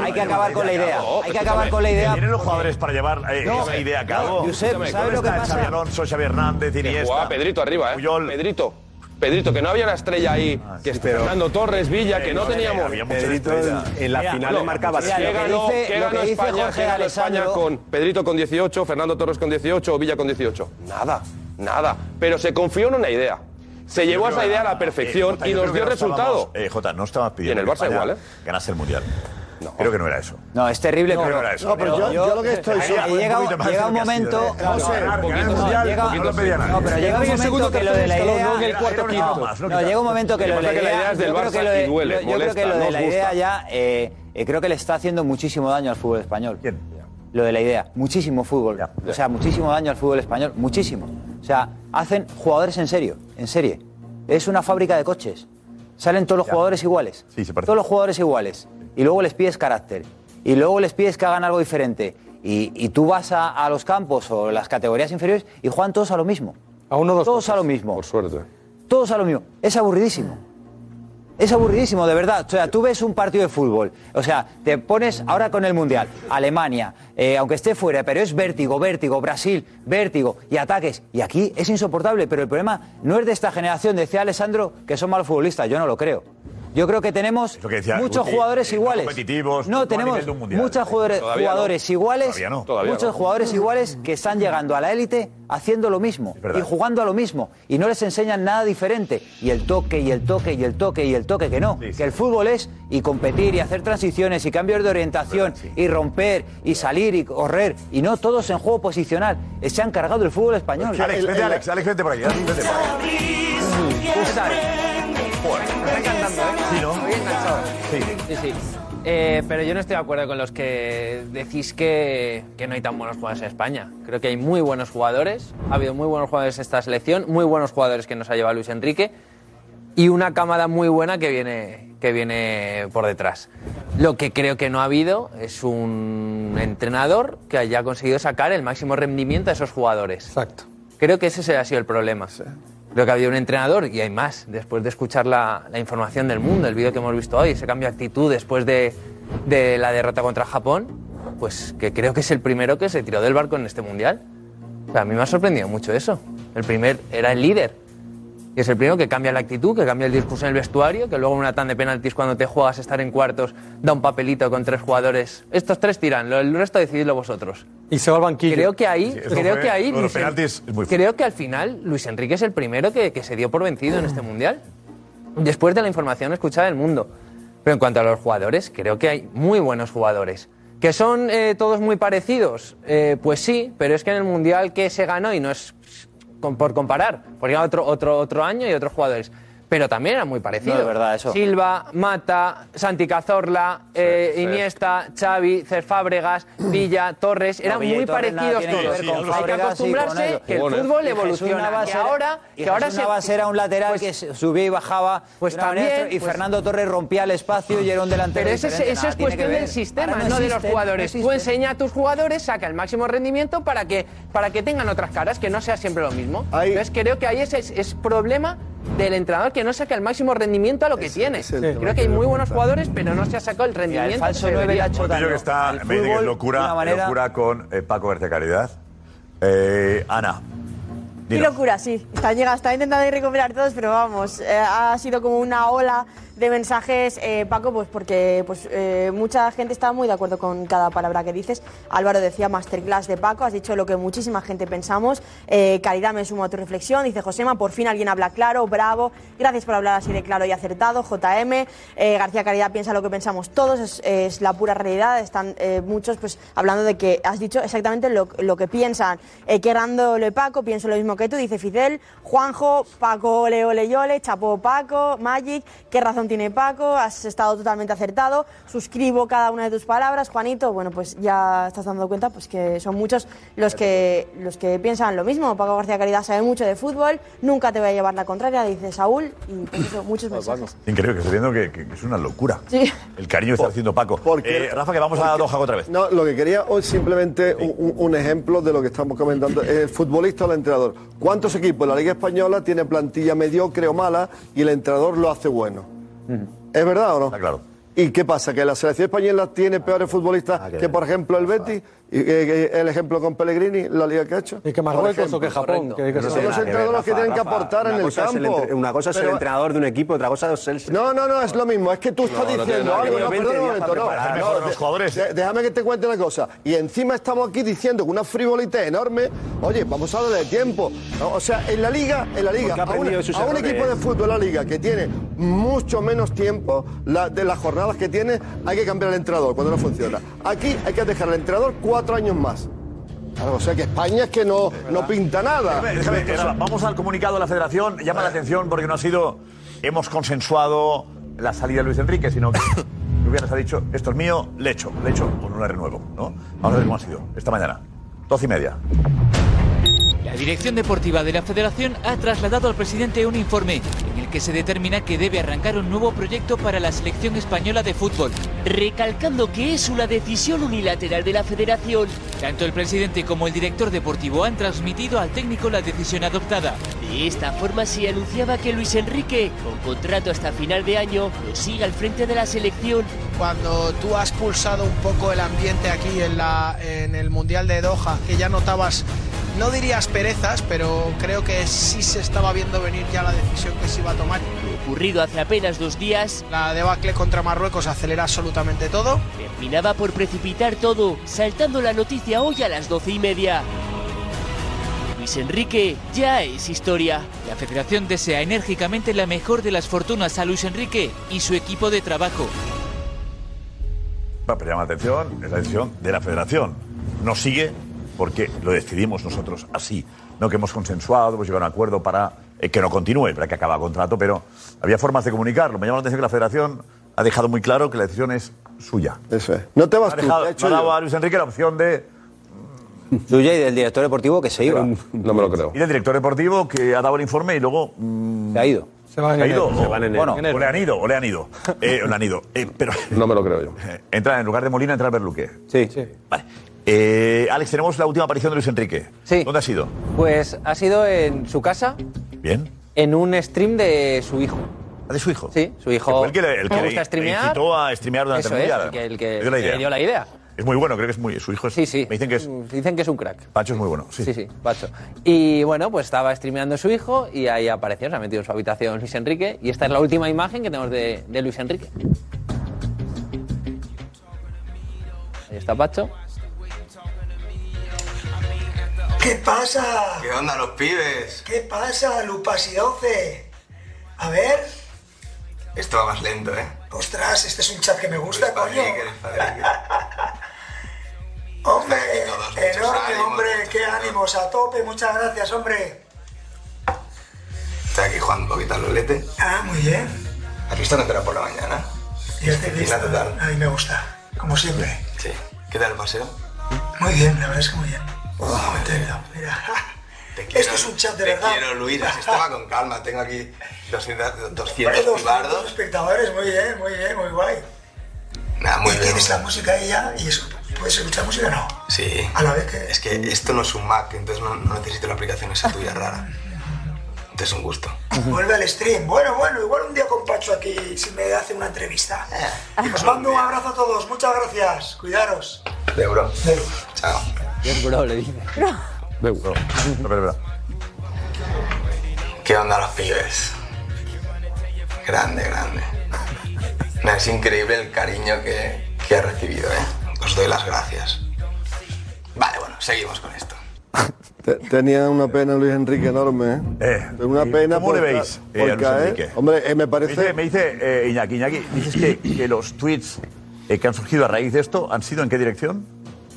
Hay que, acabar con la idea. hay que acabar con la idea. Tienen los jugadores para llevar eh, esa idea a cabo. Josep, ¿sabes lo que pasa? Xavi Alonso, Xavi Hernández, Iniesta. Pedrito arriba, ¿eh? Pedrito. Pedrito, que no había una estrella ahí, ah, que Fernando Torres, Villa, que no teníamos. Pedrito en, la final le marcaba. ¿Qué ganó, España, ¿qué ganó España con Pedrito con 18, Fernando Torres con 18 o Villa con 18? Nada. Nada. Pero se confió en una idea. Se llevó a esa idea a la eh, perfección eh, Jota, y nos dio no resultado. eh, Jota, no estabas pidiendo. Y en el Barça igual, ¿eh? Ganase el mundial. Creo que no era eso. No, es terrible, No, pero, no era eso. No, pero yo- yo lo que estoy- Llega, un llega un momento. No, ganar, ganar el Mundial, llega- no pedía nadie. No, pero llega un momento que lo de la idea. ¿no? Llega un momento que Lo de la idea es del yo creo que Barça lo y de- duele, Yo creo que lo de la idea ya. Eh, eh, creo que le está haciendo muchísimo daño al fútbol español lo de la idea. Muchísimo fútbol. O sea, muchísimo daño al fútbol español. Muchísimo. O sea, hacen jugadores en serio, en serie. Es una fábrica de coches. Salen todos los jugadores iguales. Sí, se parece. Todos los jugadores iguales. Y luego les pides carácter. Y luego les pides que hagan algo diferente. Y, tú vas a, los campos o las categorías inferiores y juegan todos a lo mismo. A uno dos Todos a lo mismo. Por suerte. Todos a lo mismo. Es aburridísimo. Es aburridísimo, de verdad. O sea, tú ves un partido de fútbol. O sea, te pones ahora con el Mundial. Alemania, eh, aunque esté fuera, pero es vértigo, vértigo. Brasil, vértigo. Y ataques. Y aquí es insoportable. Pero el problema no es de esta generación. Decía Alessandro que son malos futbolistas. Yo no lo creo. Yo creo que tenemos muchos jugadores eh, iguales. No, tenemos muchos jugadores, todavía no. iguales, todavía no. Todavía muchos jugadores iguales que están llegando a la élite haciendo lo mismo y jugando a lo mismo y no les enseñan nada diferente. Y el toque y el toque y el toque y el toque que no, que el fútbol es y competir y hacer transiciones y cambios de orientación y romper y salir y correr y no todos en juego posicional. Eh, se han cargado el fútbol español. Alex, vete, Alex, Alex, vete por aquí. Por aquí. Tú sabes, Me está encantando, ¿eh? Sí, ¿no? Estoy enganchado. Sí. Sí, sí. Eh, pero yo no estoy de acuerdo con los que decís que, que no hay tan buenos jugadores en España. Creo que hay muy buenos jugadores. Ha habido muy buenos jugadores en esta selección, muy buenos jugadores que nos ha llevado Luis Enrique y una camada muy buena que viene, que viene por detrás. Lo que creo que no ha habido es un entrenador que haya conseguido sacar el máximo rendimiento a esos jugadores. Exacto. Creo que ese ha sido el problema. Creo que ha habido un entrenador, y hay más, después de escuchar la, información del mundo, el vídeo que hemos visto hoy, ese cambio de actitud después de, de la derrota contra Japón, pues que creo que es el primero que se tiró del barco en este mundial. O sea, a mí me ha sorprendido mucho eso. El primer era el líder. Y es el primero que cambia la actitud, que cambia el discurso en el vestuario, que luego en una tan de penaltis cuando te juegas a estar en cuartos da un papelito con tres jugadores. Estos tres tiran, lo- el resto decididlo vosotros. Y se va al banquillo. Creo que ahí, Sí, creo fue- que ahí, Luis penaltis creo que al final Luis Enrique es el primero que, que se dio por vencido en este mundial. Después de la información escuchada del mundo. Pero en cuanto a los jugadores, creo que hay muy buenos jugadores. ¿Que son eh, todos muy parecidos? Eh, pues sí, pero es que en el mundial que se ganó, y no es con- por comparar, porque otro, otro, otro año y otros jugadores. Pero también eran muy parecidos. No, es verdad, eso. Silva, Mata, Santi Cazorla, eh, sí. Iniesta, Xavi, Cés Fábregas, Villa, Torres, eran Villa y muy Torres parecidos todos. Hay que y acostumbrarse que el fútbol Y evoluciona. Era- ahora, y que ahora se era un lateral pues- que subía y bajaba Pues manera también, y pues- Fernando Torres rompía el espacio y era un delantero Pero eso es, cuestión del sistema, Ahora no, de los jugadores. no Tú enseña a tus jugadores, saca el máximo rendimiento para que, para que tengan otras caras, que no sea siempre lo mismo. Entonces creo que ahí ese es, es problema del entrenador que no saca el máximo rendimiento a lo que tiene. Creo que hay muy buenos jugadores, pero no se ha sacado el rendimiento. falso que se nueve debería. Montillo que está Al me dice que es fútbol, locura, una manera- locura con eh, Paco García Caridad. Eh, Ana, Qué dinos. locura, sí. Está, llega, está intentando ir recuperar todos, pero vamos, eh, ha sido como una ola de mensajes, eh, Paco, pues porque pues, eh, mucha gente está muy de acuerdo con cada palabra que dices. Álvaro decía masterclass de Paco, has dicho lo que muchísima gente pensamos. Eh, Caridad me sumo a tu reflexión, dice Josema, por fin alguien habla claro, bravo, gracias por hablar así de claro y acertado, JM. Eh, García Caridad piensa lo que pensamos todos, es, la pura realidad. Están eh, muchos pues hablando de que has dicho exactamente lo, lo que piensan. Eh, Querándole Paco, pienso lo mismo que tú, dice Fidel. Juanjo, Paco, ole, ole, yole, Chapo Paco, Magic, ¿qué razón tiene Paco? Has estado totalmente acertado. Suscribo cada una de tus palabras, Juanito. Bueno, pues ya estás dando cuenta pues que son muchos los que, los que piensan lo mismo. Paco García Caridad sabe mucho de fútbol, nunca te voy a llevar la contraria, dice Saúl. Y pues eso, muchos mensajes. Increíble, que estoy viendo que, que es una locura. Sí. El cariño que está haciendo Paco. Eh, Rafa, que vamos a porque- Doha otra vez. No, lo que quería hoy simplemente un, un- un ejemplo de lo que estamos comentando. El futbolista o el entrenador. ¿Cuántos equipos en la Liga Española tienen plantilla mediocre o mala y el entrenador lo hace bueno? ¿Es verdad o no? claro. ¿Y qué pasa? ¿Que la selección española tiene peores futbolistas Ah, que, por ejemplo, el Betis? ¿Y el ejemplo con Pellegrini, la liga que ha hecho? ¿Y que Marruecos o que Japón? Que- que Son son- los entrenadores los que tienen que aportar en el el campo. entre- una cosa es el Pero- entrenador de un equipo, otra cosa es el. no, no, no, es lo mismo. Es que tú estás No, no diciendo que algo. No, 20 perdona un momento, no. No, los jugadores. de- déjame que te cuente una cosa. Y encima estamos aquí diciendo que una frivolidad enorme. Oye, vamos a darle tiempo. No, O sea, en la liga, en la liga, a un, a un equipo de fútbol en la liga que tiene mucho menos tiempo la- de las jornadas que tiene, hay que cambiar el entrenador cuando no funciona. Aquí hay que dejar al entrenador cuatro años más. Claro, O sea que España es que no, no pinta nada. Déjame, déjame, Rafa, vamos al comunicado de la Federación. Llama la atención porque no ha sido. Hemos consensuado la salida de Luis Enrique, sino que hubieras ha dicho: esto es mío, le echo, le echo, con una renuevo. ¿no? Vamos a ver cómo ha sido esta mañana. Doce y media. La dirección deportiva de la federación ha trasladado al presidente un informe que se determina que debe arrancar un nuevo proyecto para la selección española de fútbol. Recalcando que es una decisión unilateral de la federación. Tanto el presidente como el director deportivo han transmitido al técnico la decisión adoptada. De esta forma se anunciaba que Luis Enrique, con contrato hasta final de año, lo sigue al frente de la selección. Cuando tú has pulsado un poco el ambiente aquí en, la, en el Mundial de Doha, que ya notabas, no dirías perezas, pero creo que sí se estaba viendo venir ya la decisión que se iba a tomar. Ocurrido hace apenas dos días, La debacle contra Marruecos acelera absolutamente todo. terminaba por precipitar todo, saltando la noticia hoy a las doce y media. Luis Enrique ya es historia. La federación desea enérgicamente la mejor de las fortunas a Luis Enrique y su equipo de trabajo. Pero llama la atención, es la decisión de la Federación. No sigue porque lo decidimos nosotros así. no que hemos consensuado, hemos llegado a un acuerdo para eh, que no continúe, para que acabe el contrato, pero había formas de comunicarlo. Me llama la atención que la Federación ha dejado muy claro que la decisión es suya. Eso es. No te vas ha tú, dejado, he hecho a Luis Enrique la opción de Suya y del director deportivo que se iba. No me lo creo. y del director deportivo que ha dado el informe y luego mm, Se ha ido. Se van en ha ido o- Se van en enero. bueno, o le han ido o le han ido Eh, o le han ido Eh, pero No me lo creo yo. entra en lugar de Molina entra Berluque Sí. vale Eh, Alex tenemos la última aparición de Luis Enrique Sí. ¿dónde ha sido? Pues ha sido en su casa, bien en un stream de su hijo. ¿Ah, ¿de su hijo? Sí, su hijo. Que fue el que le, el que le le- gusta le streamear. incitó a streamear durante Eso el es, mundial el que, el que Le dio la idea. le dio la idea. es muy bueno creo que es muy su hijo es, Sí, sí. me dicen que es Dicen que es un crack. Pacho es muy bueno sí, Sí, sí, Pacho. Y bueno, pues estaba streameando su hijo y ahí apareció, se ha metido en su habitación Luis Enrique. Y esta es la última imagen que tenemos de, de Luis Enrique. Ahí está Pacho. ¿Qué pasa? ¿Qué onda los pibes? ¿Qué pasa, Lupas y 12? A ver. Esto va más lento, ¿eh? Ostras, este es un chat que me gusta, coño. Hombre, enorme, hombre. Qué ánimos, a tope. Muchas gracias, hombre. Estoy aquí jugando un poquito al rolete. Ah, muy bien. ¿Has visto que entra por la mañana? Y este. Disciplina total. A mí me gusta, como siempre. Sí. ¿Qué tal el paseo? Muy bien, la verdad es que muy bien. Mira. Quiero, Esto es un chat de te verdad. quiero, Luis. Estaba con calma. Tengo aquí 200, 200 Bueno, 200 pibardos. espectadores, muy bien, muy bien, muy guay. Nada, muy y bien. tienes la música ahí ya y eso. ¿Puedes escuchar música o no? Sí. A la vez que... Es que esto no es un Mac, entonces no, no necesito la aplicación esa tuya rara. Entonces es un gusto. Vuelve al stream. Bueno, bueno, igual un día con Pacho aquí si me hace una entrevista. Eh. Y os mando un abrazo a todos. Muchas gracias. Cuidaros. De bro. Chao. Dios, bro, le dice. De bro. No, pero, pero. ¿Qué onda los pibes? Grande, grande. Es increíble el cariño que, que he recibido, ¿eh? Os doy las gracias. Vale, bueno, seguimos con esto. Te- Tenía una pena Luis Enrique enorme, ¿eh? una ¿y pena cómo le veis, eh, a por Luis caer. Enrique? Hombre, eh, me Me parece... dice, me dice eh, Iñaki, Iñaki, dices que, que los tweets eh, que han surgido a raíz de esto han sido en qué dirección?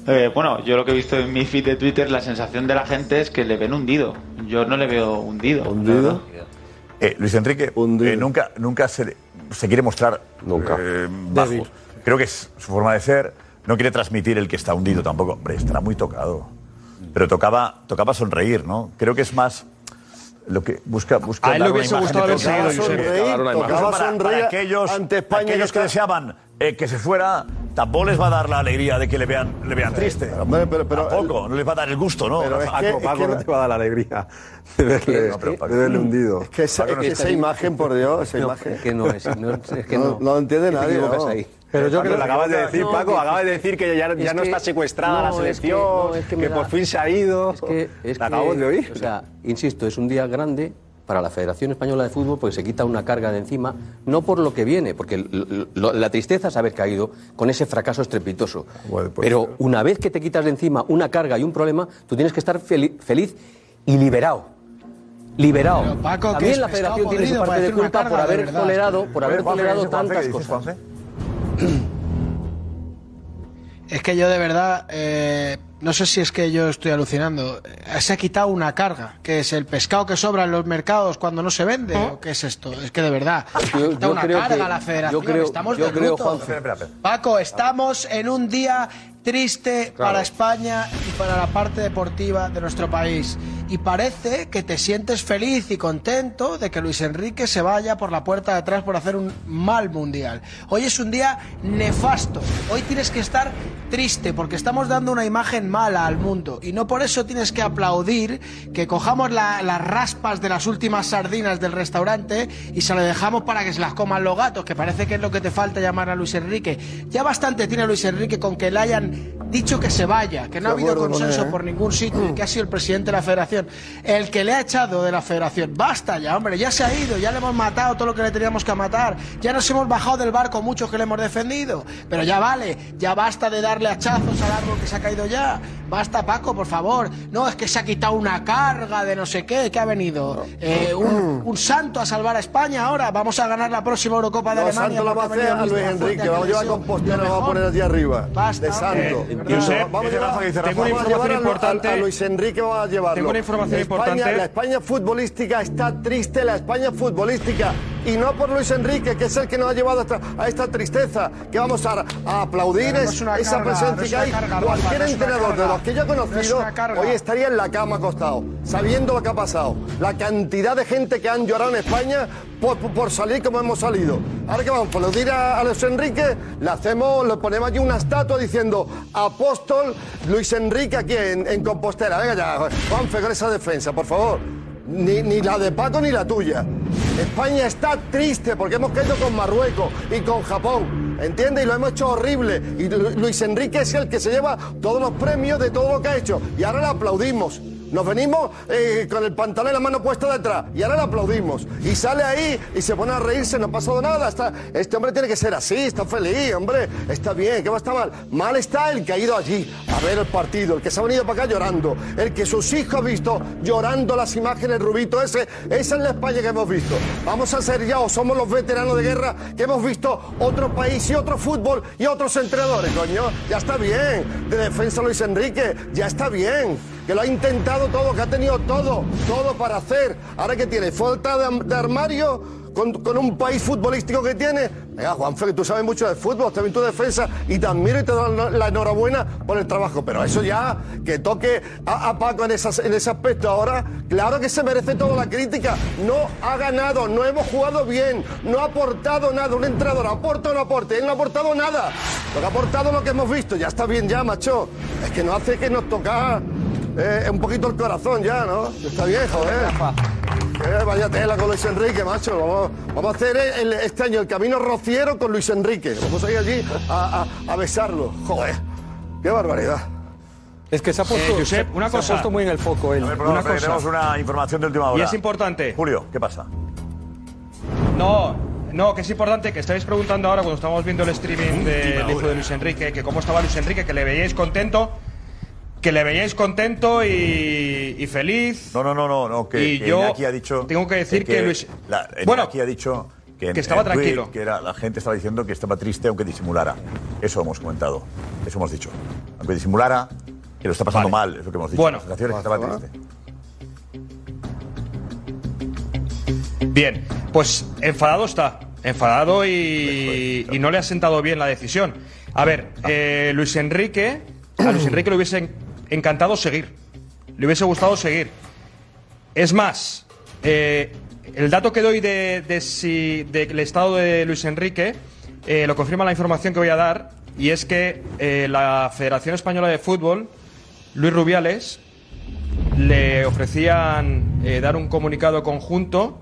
Eh, bueno, yo lo que he visto en mi feed de Twitter, la sensación de la gente es que le ven hundido. Yo no le veo hundido. ¿Hundido? Eh, Luis Enrique eh, nunca, nunca se, se quiere mostrar nunca. bajo. Débil. Creo que es su forma de ser. No quiere transmitir el que está hundido tampoco. Hombre, estará muy tocado. Pero tocaba, tocaba sonreír, ¿no? Creo que es más lo que busca, busca A él hubiese imagen gustado de haber seguido. Sonreír, tocaba sonreír para aquellos, ante España aquellos que que deseaban eh, que se fuera, tampoco les va a dar la alegría de que le vean, le vean triste. Pero, pero tampoco, no les va a dar el gusto, ¿no? Pero es que- Paco, no no- te va a dar la alegría de verle, No, pero Paco- de verle hundido. Es que esa, es que esa imagen, por Dios, esa imagen. que no es, no, es que No, no. no lo entiende nadie, ¿no? ahí. Pero yo creo que lo acabas de No, decir, no, Paco, que- acabas de decir que ya, ya es no que- está secuestrada la no, es que- selección, no, es que, por fin se ha ido. Es que, es La acabamos de oír. O sea, insisto, es un día grande para la Federación Española de Fútbol porque se quita una carga de encima, no por lo que viene, porque la tristeza es haber caído con ese fracaso estrepitoso. Pero una vez que te quitas de encima una carga y un problema, tú tienes que estar fel- feliz y liberado. Liberado. Pero, Paco, También la Federación tiene su parte de culpa por haber verdad. tolerado, por haber Juanfe, tolerado ¿qué dices, Juanfe? tantas ¿Qué dices, cosas. Juanfe? Es que yo de verdad, eh, no sé si es que yo estoy alucinando. Eh, Se ha quitado una carga, que es el pescado que sobra en los mercados cuando no se vende, o qué es esto. Es que de verdad, ha Yo- quitado yo una creo carga que- a la federación. yo creo- estamos yo de creo. Juanfe. Paco, estamos en un día triste para España y para la parte deportiva de nuestro país. Y parece que te sientes feliz y contento de que Luis Enrique se vaya por la puerta de atrás por hacer un mal mundial. Hoy es un día nefasto. Hoy tienes que estar triste porque estamos dando una imagen mala al mundo. Y no por eso tienes que aplaudir que cojamos la- las raspas de las últimas sardinas del restaurante y se lo dejamos para que se las coman los gatos, que parece que es lo que te falta llamar a Luis Enrique. Ya bastante tiene Luis Enrique con que le hayan dicho que se vaya, que no ha habido consenso él, ¿eh? por ningún sitio y que ha sido el presidente de la federación el que le ha echado de la federación. Basta ya, hombre, ya se ha ido, ya le hemos matado todo lo que le teníamos que matar, ya nos hemos bajado del barco muchos que le hemos defendido, pero ya vale, ya basta de darle hachazos al árbol que se ha caído ya. Basta, Paco, por favor. No, es que se ha quitado una carga de no sé qué, que ha venido Eh, un, un santo a salvar a España ahora. Vamos a ganar la próxima Eurocopa de No, Alemania. Santo lo va a hacer a Luis Enrique, vamos a llevar agresión. compostera, Lo va a poner allí arriba. Basta, de. Josep, vamos a llevar, Rafa, que dice tengo Rafa. una Vamos a información llevar a- importante. a- A, Luis Enrique vamos a llevarlo. Tengo una información España- importante. La España futbolística está triste, la España futbolística. Y no por Luis Enrique, que es el que nos ha llevado hasta- a esta tristeza. Que vamos a, a aplaudir no es- esa carga, presencia no es que hay. carga, Cualquier no entrenador de los que yo he conocido hoy estaría en la cama acostado, sabiendo lo que ha pasado. La cantidad de gente que han llorado en España por, por salir como hemos salido. Ahora que vamos a aplaudir a, a Luis Enrique, le hacemos, le ponemos allí una estatua diciendo Apóstol Luis Enrique aquí en, en Compostela. Venga ya, Juanfe, con esa defensa, por favor. Ni, ni la de Paco ni la tuya. España está triste porque hemos caído con Marruecos y con Japón. ¿Entiendes? Y lo hemos hecho horrible. Y Lu- Luis Enrique es el que se lleva todos los premios de todo lo que ha hecho. Y ahora le aplaudimos. Nos venimos eh, con el pantalón y la mano puesta detrás. Y ahora le aplaudimos. Y sale ahí y se pone a reírse. No ha pasado nada. Está, este hombre tiene que ser así. Está feliz, hombre. Está bien. ¿Qué va a estar mal? Mal está el que ha ido allí a ver el partido. El que se ha venido para acá llorando. El que sus hijos ha visto llorando las imágenes, Rubito. Ese, es la España que hemos visto. Vamos a ser ya o somos los veteranos de guerra que hemos visto otro país y otro fútbol y otros entrenadores, coño. Ya está bien. De defensa Luis Enrique. Ya está bien. Que lo ha intentado todo, que ha tenido todo, todo para hacer. Ahora que tiene falta de, armario con, un país futbolístico que tiene. Venga, Juanfe, que tú sabes mucho de fútbol, también tu defensa y te admiro y te doy la- enhorabuena por el trabajo. Pero eso ya, que toque a, Paco en, ese aspecto ahora, claro que se merece toda la crítica. No ha ganado, no hemos jugado bien, no ha aportado nada. Un entrenador aporta o no aporte, él no ha aportado nada. Lo que ha aportado lo que hemos visto, ya está bien ya, macho. Es que no hace que nos toca eh, un poquito el corazón ya, ¿no? Está bien, joder. Eh, vaya tela con Luis Enrique, macho. Vamos, vamos a hacer el- este año el camino rociero con Luis Enrique. Vamos a ir allí a, a- a besarlo. Joder, qué barbaridad. Es que se ha puesto, Eh, Josep, se- una se ha cosa. puesto muy en el foco él. A ver, perdón, Una cosa. tenemos una información de última hora. Y es importante. Julio, ¿qué pasa? No, no, que es importante que estáis preguntando ahora cuando estamos viendo el streaming del hijo de Luis Enrique, que cómo estaba Luis Enrique, que le veíais contento, que le veíais contento y, y feliz. No, no, no, no, no que, Y que yo Iñaki ha dicho tengo que decir que Luis- la, Bueno, Iñaki ha dicho que, en- que estaba en tranquilo. que era, la gente estaba diciendo que estaba triste aunque disimulara. Eso hemos comentado. Eso hemos dicho. Aunque disimulara, que lo está pasando mal, es lo que hemos dicho. Bueno. La sensación es que estaba triste. Bien, pues enfadado está. Enfadado y, y no le ha sentado bien la decisión. A ver, eh, Luis Enrique, a Luis Enrique le hubiese en- encantado seguir. Le hubiese gustado seguir. Es más, eh, el dato que doy de, si- del estado de Luis Enrique eh, lo confirma la información que voy a dar, y es que eh, la Federación Española de Fútbol, Luis Rubiales, le ofrecían dar un comunicado conjunto,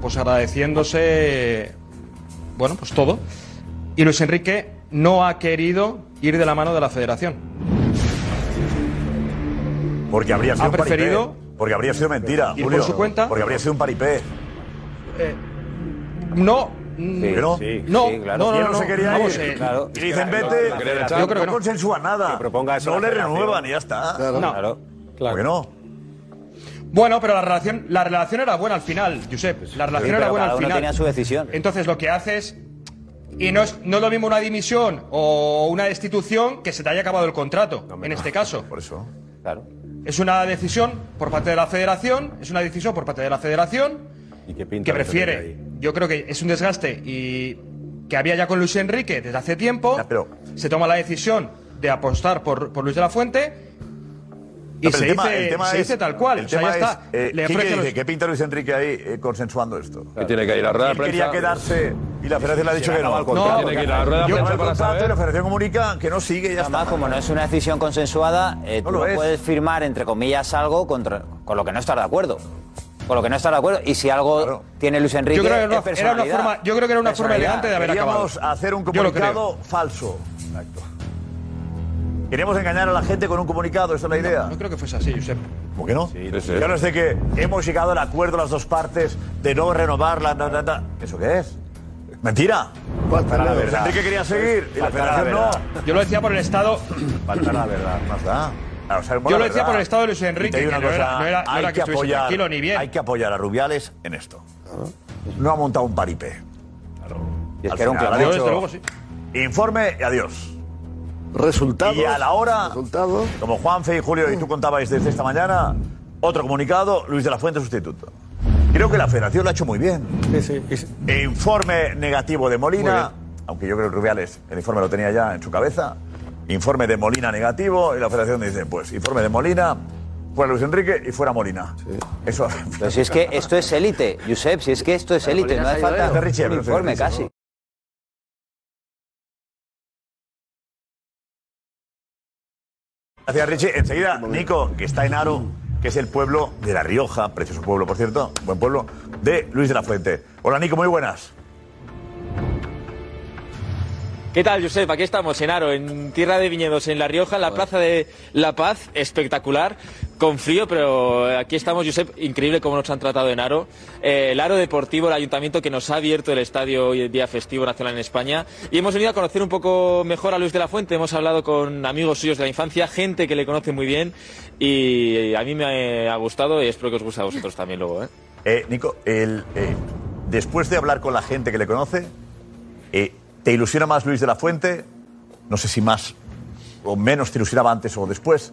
pues agradeciéndose, bueno, pues todo. Y Luis Enrique no ha querido ir de la mano de la Federación. Porque habría sido Ha un paripé. preferido Porque habría sido mentira, ir Julio. por su cuenta. Porque habría sido un paripé. No. ¿Que no? sí, no, sí, claro. no, no, no no, se quería vamos, ir. eh, Claro. Y dicen, no, vete, no, yo creo que no no. consensúan nada. Que proponga eso no le renuevan y ya está. Claro. No. Claro. ¿Por qué no? Bueno, pero la relación, la relación era buena al final, Josep. La relación Sí, era buena al final. tenía su decisión. Entonces lo que haces. Y no es, no es lo mismo una dimisión o una destitución que se te haya acabado el contrato, en este caso. Por eso. Claro. Es una decisión por parte de la federación, es una decisión por parte de la federación ¿Y qué pinta que prefiere. ahí? Yo creo que es un desgaste y que había ya con Luis Enrique desde hace tiempo. Se toma la decisión de apostar por, por Luis de la Fuente y No, pero se, tema- dice, tema se es- dice tal cual. El o sea, tema ya es, está. eh, Le ¿quién ofrece que los- dice? ¿Qué pinta Luis Enrique ahí eh, consensuando esto? Que tiene que ir a la Él quería prensa. quedarse y la federación le ha dicho que no. el contrato. Tiene que ir a la rueda de Yo- prensa el para contrato y saber. la federación comunica que no sigue ya Además, está. como no es una decisión consensuada, eh, No tú no es. puedes firmar, entre comillas, algo contra, con lo que no estás de acuerdo. Con lo que no estás de acuerdo. Y si algo tiene Luis Enrique, Yo creo que era una, era una personalidad. forma, yo creo que era una forma elegante de haber acabado. Queríamos hacer un Yo comunicado falso. Exacto. Queríamos engañar a la gente con un comunicado, esa es la idea. No creo que fuese así, Josep. ¿Por qué no? sí. Y ahora es de que hemos llegado al acuerdo las dos partes de no renovar la- ¿Eso qué es? Mentira. Falta la verdad. Enrique quería seguir y la federación no. Yo lo decía por el estado. Falta la verdad. Más da. Claro, sabemos Yo lo decía verdad. por el estado de Luis Enrique, que una no era, cosa, no era, no era que, que apoyar, tranquilo ni bien. Hay que apoyar a Rubiales en esto. No ha montado un paripé. Y es Al que era un ha dicho, desde luego, sí. Informe y adiós. Resultados. Y a la hora, Resultados. como Juanfe y Julio y tú contabais desde esta mañana, otro comunicado, Luis de la Fuente sustituto. Creo que la federación lo ha hecho muy bien. Informe negativo de Molina, aunque yo creo que Rubiales el informe lo tenía ya en su cabeza. Informe de Molina negativo y la federación dice, pues informe de Molina, fuera Luis Enrique y fuera Molina. Eso. Pero si es que esto es élite, Josep, si es que esto es élite, no hace falta De Richie, un informe Richie, casi. Gracias, Richie. Enseguida, Nico, que está en Aro, que es el pueblo de La Rioja, precioso pueblo, por cierto, buen pueblo, de Luis de la Fuente. Hola, Nico, muy buenas. ¿Qué tal, Josep? Aquí estamos en Aro, en tierra de viñedos, en La Rioja, en la plaza de La Paz, espectacular, con frío, pero aquí estamos, Josep, increíble cómo nos han tratado en Aro. Eh, el Aro Deportivo, el ayuntamiento que nos ha abierto el estadio hoy en día festivo nacional en España. Y hemos venido a conocer un poco mejor a Luis de la Fuente, hemos hablado con amigos suyos de la infancia, gente que le conoce muy bien, y a mí me ha gustado y espero que os guste a vosotros también luego. ¿eh? Eh, Nico, el, eh, después de hablar con la gente que le conoce, eh, ¿te ilusiona más Luis de la Fuente? No sé si más o menos te ilusionaba antes o después.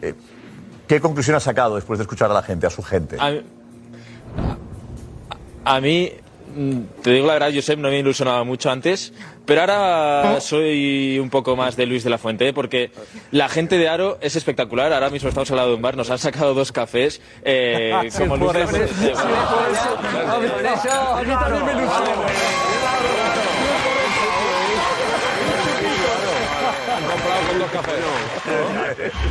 Eh, ¿Qué conclusión has sacado después de escuchar a la gente, a su gente? A, a mí, mm, te digo la verdad, Josep, no me ilusionaba mucho antes, pero ahora soy un poco más de Luis de la Fuente, ¿eh? porque la gente de Aro es espectacular. Ahora mismo estamos al lado de un bar, nos han sacado dos cafés, eh, como Luis de la Fuente.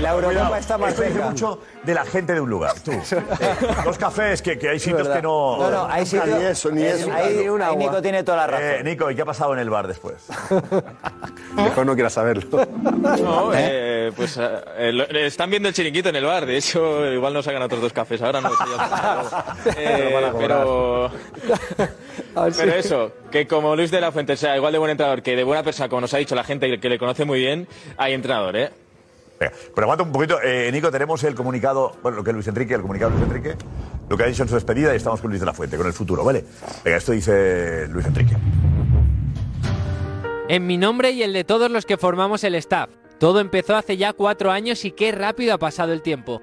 La Eurocopa está más Esto dice cerca. mucho de la gente de un lugar. Tú. Eh, los cafés, que, que hay sitios que no. No, no, hay sitios- Ni eso, ni eso. Ahí, ahí Nico tiene toda la razón. Eh, Nico, ¿y qué ha pasado en el bar después? Mejor no quieras saberlo. No, eh, pues eh, eh, eh, están viendo el chiringuito en el bar. De hecho, igual nos sacan otros dos cafés ahora. No sé. Eh, pero, pero eso, que como Luis de la Fuente sea igual de buen entrenador que de buena persona, como nos ha dicho la gente que le conoce muy bien, hay entrenador, ¿eh? Venga, pero aguanta un poquito. Eh, Nico, tenemos el comunicado, bueno, lo que Luis Enrique, el comunicado de Luis Enrique, lo que ha dicho en su despedida y estamos con Luis de la Fuente, con el futuro, ¿vale? Venga, esto dice Luis Enrique. En mi nombre y el de todos los que formamos el staff. Todo empezó hace ya cuatro años y qué rápido ha pasado el tiempo.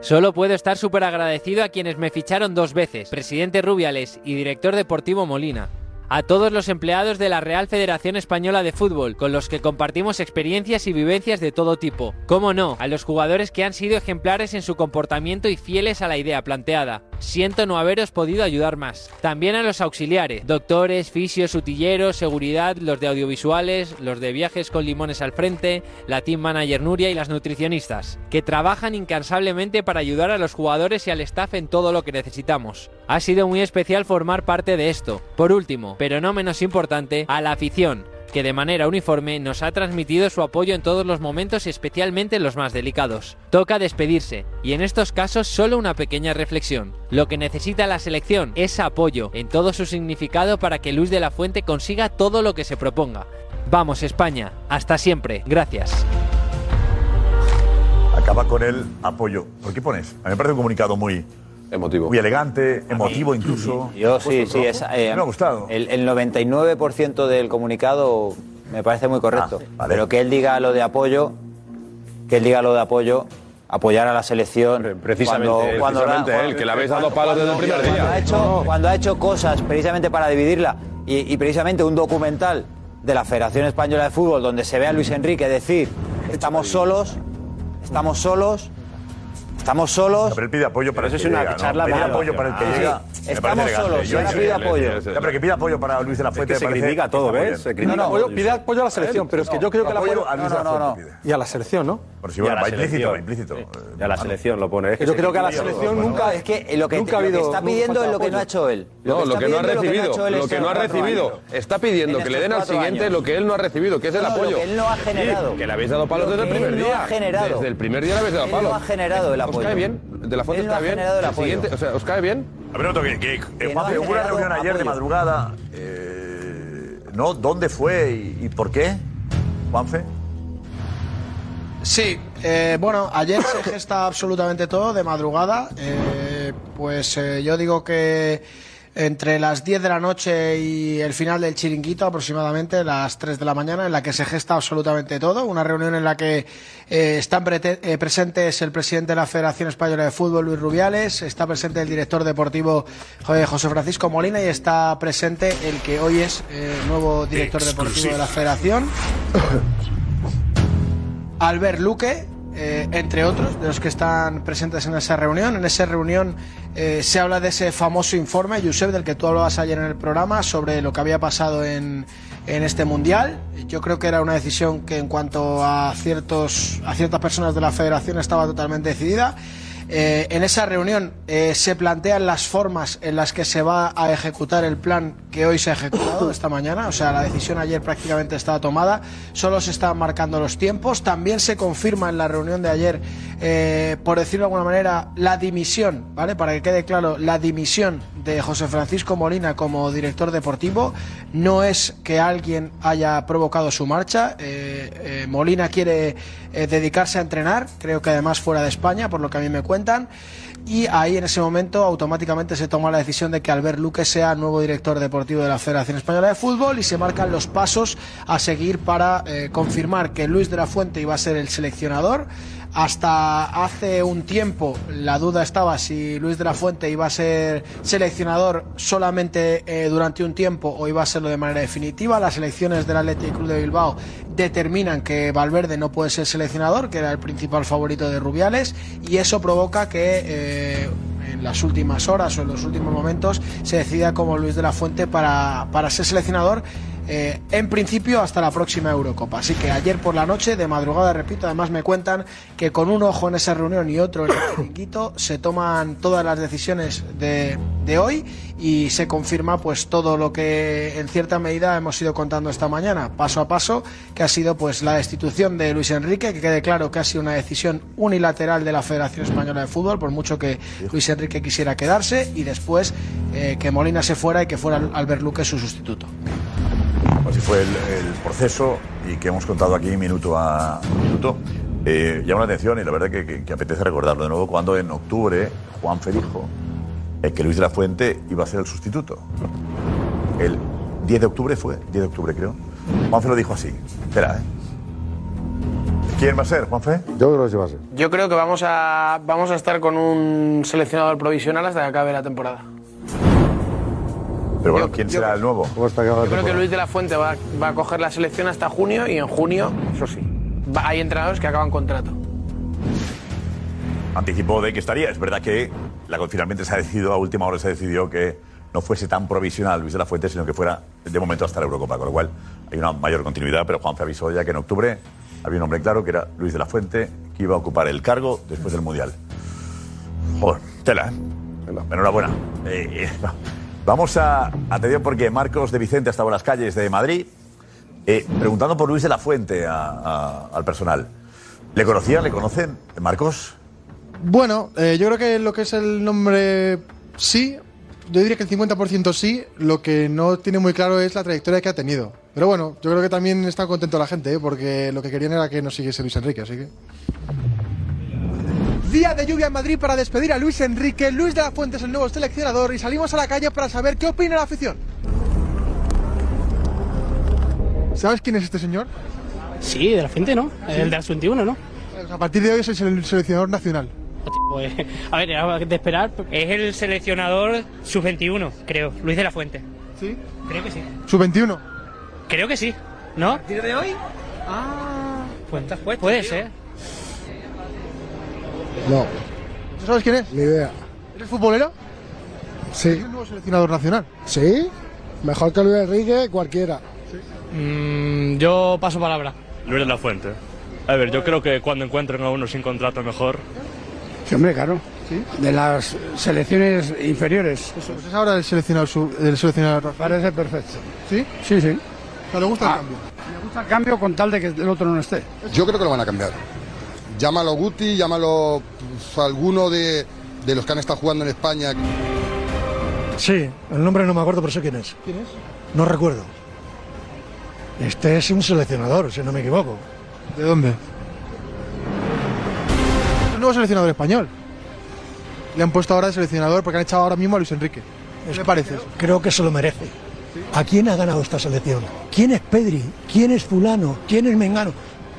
Solo puedo estar súper agradecido a quienes me ficharon dos veces, presidente Rubiales y director deportivo Molina. A todos los empleados de la Real Federación Española de Fútbol, con los que compartimos experiencias y vivencias de todo tipo. Cómo no, a los jugadores que han sido ejemplares en su comportamiento y fieles a la idea planteada. Siento no haberos podido ayudar más. También a los auxiliares, doctores, fisios, utilleros, seguridad, los de audiovisuales, los de viajes con limones al frente, la team manager Nuria y las nutricionistas, que trabajan incansablemente para ayudar a los jugadores y al staff en todo lo que necesitamos. Ha sido muy especial formar parte de esto. Por último, pero no menos importante, a la afición, que de manera uniforme nos ha transmitido su apoyo en todos los momentos y especialmente en los más delicados. Toca despedirse, y en estos casos solo una pequeña reflexión. Lo que necesita la selección es apoyo, en todo su significado para que Luis de la Fuente consiga todo lo que se proponga. Vamos España, hasta siempre, gracias. Acaba con el apoyo. ¿Por qué pones? A mí me parece un comunicado muy. Emotivo. Muy elegante, emotivo incluso. Yo sí, sí, es, eh, me ha gustado. El, el 99% del comunicado me parece muy correcto. Pero que él diga lo de apoyo, que él diga lo de apoyo, apoyar a la selección. precisamente él, precisamente él, que le habéis dado palos desde el primer día. Cuando ha hecho, cuando ha hecho cosas precisamente para dividirla y, y precisamente un documental de la Federación Española de Fútbol donde se ve a Luis Enrique decir estamos solos, estamos solos, estamos solos. Pero él pide apoyo para el eso es una llega, ¿no? charla Pide apoyo para el que Sí, llega. sí. Me Estamos parece elegante. solos, Yo ahora apoyo. Ya, pero que pide apoyo para Luis de la Fuente. que se me parece- critica todo, está muy ¿ves? bien. Se No, no, apoyo- pide apoyo a la selección, pero es que yo creo que el apoyo. a Luis de la Fuente pide. Y a la selección, ¿no? Por si bueno, va implícito, va implícito. Y a la selección lo pone. Es Yo creo que a la selección nunca. Es que lo que, nunca ha lo que habido- está pidiendo es lo que no ha hecho él. No, lo que no ha recibido, lo que no ha recibido. Está pidiendo En que le den al cuatro siguiente años. lo que él no ha recibido, que es el No, no, lo apoyo. que él no ha generado. Que le habéis dado palos Lo desde el que primer él no día. ha generado. Desde el primer día le habéis dado Él palos. no ha generado el ¿Os cae bien? ¿De la fuente está ha bien? el siguiente, o sea, ¿os cae bien? A ver, otro que, que, eh, Que no Juanfe, ha hubo una reunión ayer de madrugada. eh, ¿No? ¿Dónde fue y, y por qué? Juanfe. Sí, eh, bueno, ayer se gesta absolutamente todo de madrugada. eh, pues eh, yo digo que entre las 10 de la noche y el final del chiringuito, aproximadamente las 3 de la mañana, en la que se gesta absolutamente todo. Una reunión en la que eh, están eh, presentes el presidente de la Federación Española de Fútbol, Luis Rubiales, está presente el director deportivo eh, José Francisco Molina y está presente el que hoy es eh, nuevo director deportivo de la Federación. Albert Luque, eh, entre otros, de los que están presentes en esa reunión. En esa reunión eh, se habla de ese famoso informe, Josep, del que tú hablabas ayer en el programa, sobre lo que había pasado en, en este mundial. Yo creo que era una decisión que en cuanto a, ciertos, a ciertas personas de la federación estaba totalmente decidida. Eh, en esa reunión eh, se plantean las formas en las que se va a ejecutar el plan que hoy se ha ejecutado esta mañana. O sea, la decisión ayer prácticamente estaba tomada. Solo se están marcando los tiempos. También se confirma en la reunión de ayer, eh, por decirlo de alguna manera, la dimisión, ¿vale? Para que quede claro, la dimisión de José Francisco Molina como director deportivo. No es que alguien haya provocado su marcha. Molina quiere eh, dedicarse a entrenar, creo que además fuera de España, por lo que a mí me cuentan. Y ahí en ese momento automáticamente se toma la decisión de que Albert Luque sea nuevo director deportivo de la Federación Española de Fútbol y se marcan los pasos a seguir para eh, confirmar que Luis de la Fuente iba a ser el seleccionador. Hasta hace un tiempo la duda estaba si Luis de la Fuente iba a ser seleccionador solamente eh, durante un tiempo o iba a serlo de manera definitiva. Las elecciones del Athletic Club de Bilbao determinan que Valverde no puede ser seleccionador, que era el principal favorito de Rubiales, y eso provoca que eh, en las últimas horas o en los últimos momentos se decida como Luis de la Fuente para, para ser seleccionador. Eh, en principio hasta la próxima Eurocopa. Así que ayer por la noche, de madrugada, repito, además me cuentan que con un ojo en esa reunión y otro en el chiringuito se toman todas las decisiones de, de hoy y se confirma pues todo lo que en cierta medida hemos ido contando esta mañana, paso a paso, que ha sido pues la destitución de Luis Enrique, que quede claro que ha sido una decisión unilateral de la Federación Española de Fútbol, por mucho que Luis Enrique quisiera quedarse, y después eh, que Molina se fuera y que fuera Albert Luque su sustituto. Así fue el, el proceso y que hemos contado aquí minuto a minuto. Eh, llama la atención y la verdad que, que- que apetece recordarlo de nuevo cuando en octubre Juanfe dijo eh, que Luis de la Fuente iba a ser el sustituto. El 10 de octubre fue, 10 de octubre creo. Juanfe lo dijo así. Espera, ¿eh? ¿Quién va a ser, Juanfe? Yo creo que sí va a ser. Yo creo que vamos a, vamos a estar con un seleccionador provisional hasta que acabe la temporada. Pero bueno, ¿quién será el nuevo? ¿Cómo está acabado Yo creo que Luis de la Fuente va, va a coger la selección hasta junio y en junio, eso sí, va- hay entrenadores que acaban contrato. Anticipó de que estaría. Es verdad que la, finalmente se ha decidido, a última hora se decidió que no fuese tan provisional Luis de la Fuente, sino que fuera de momento hasta la Eurocopa, con lo cual hay una mayor continuidad, pero Juanfe avisó ya que en octubre había un hombre claro que era Luis de la Fuente, que iba a ocupar el cargo después del Mundial. Joder, tela, ¿eh? Enhorabuena. Eh, eh, vamos a atención porque Marcos de Vicente ha estado en las calles de Madrid eh, preguntando por Luis de la Fuente al personal. ¿Le conocían? ¿Le conocen? Marcos. Bueno, eh, yo creo que lo que es el nombre sí, yo diría que el 50% sí, lo que no tiene muy claro es la trayectoria que ha tenido. Pero bueno, yo creo que también está contento la gente, ¿eh? porque lo que querían era que no siguiese Luis Enrique, así que... Día de lluvia en Madrid para despedir a Luis Enrique. Luis de la Fuente es el nuevo seleccionador y salimos a la calle para saber qué opina la afición. ¿Sabes quién es este señor? Sí, de la Fuente, ¿no? El de las 21, ¿no? Pues a partir de hoy es el seleccionador nacional. Pues, a ver, era de esperar. Es el seleccionador sub-21, creo. Luis de la Fuente. ¿Sí? Creo que sí. Su 21. Creo que sí. ¿No? ¿A partir de hoy? Ah. Puede ser. No, ¿Tú sabes quién es? ni idea. ¿Eres futbolero? Sí. Es el nuevo seleccionador nacional. ¿Sí? Mejor que Luis Enrique, cualquiera. Mm, yo paso palabra. Luis de la Fuente. A ver, yo creo que cuando encuentren a uno sin contrato mejor. Sí, hombre, claro. De las selecciones inferiores. Pues es ahora el seleccionador, su- el seleccionador. Parece perfecto. ¿Sí? Sí, sí. O sea, ¿le gusta el Ah, cambio? Me gusta el cambio con tal de que el otro no esté. Yo creo que lo van a cambiar. Llámalo Guti, llámalo pues, alguno de, de los que han estado jugando en España. Sí, el nombre no me acuerdo, pero sé quién es. ¿Quién es? No recuerdo. Este es un seleccionador, si no me equivoco. ¿De dónde? El nuevo seleccionador español. Le han puesto ahora de seleccionador porque han echado ahora mismo a Luis Enrique. ¿Qué le parece? Creo que se lo merece. ¿A quién ha ganado esta selección? ¿Quién es Pedri? ¿Quién es fulano? ¿Quién es Mengano?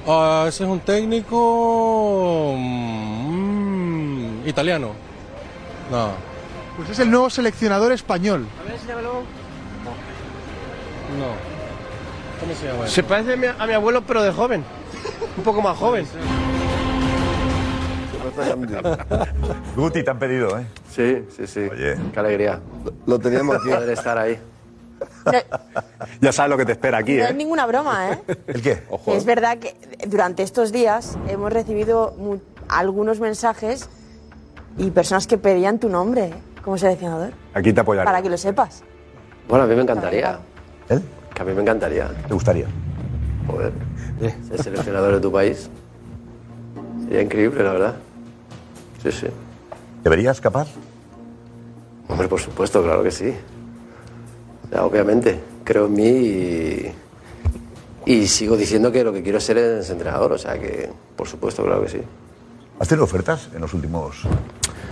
Ah, ese es un técnico mm, italiano. No. Pues es el nuevo seleccionador español. No. ¿Cómo se llama? Se parece a mi, a mi abuelo, pero de joven. Un poco más joven. Guti, te han pedido, ¿eh? Sí, sí, sí. Oye. Qué alegría. Lo teníamos aquí. Poder estar ahí. Ya sabes lo que te espera aquí, No es ¿eh? ninguna broma, ¿eh? ¿El qué? Ojo. Es verdad que durante estos días hemos recibido mu- algunos mensajes y personas que pedían tu nombre ¿eh? como seleccionador. Aquí te apoyaré. Para que lo sepas. Bueno, a mí me encantaría. ¿Eh? Que a mí me encantaría. ¿Te gustaría? Joder. Ser seleccionador de tu país. Sería increíble, la verdad. Sí, sí. ¿Deberías capaz? Hombre, por supuesto, claro que sí. Obviamente, creo en mí y, y sigo diciendo que lo que quiero ser es entrenador, o sea que, por supuesto, claro que sí. ¿Has tenido ofertas en los últimos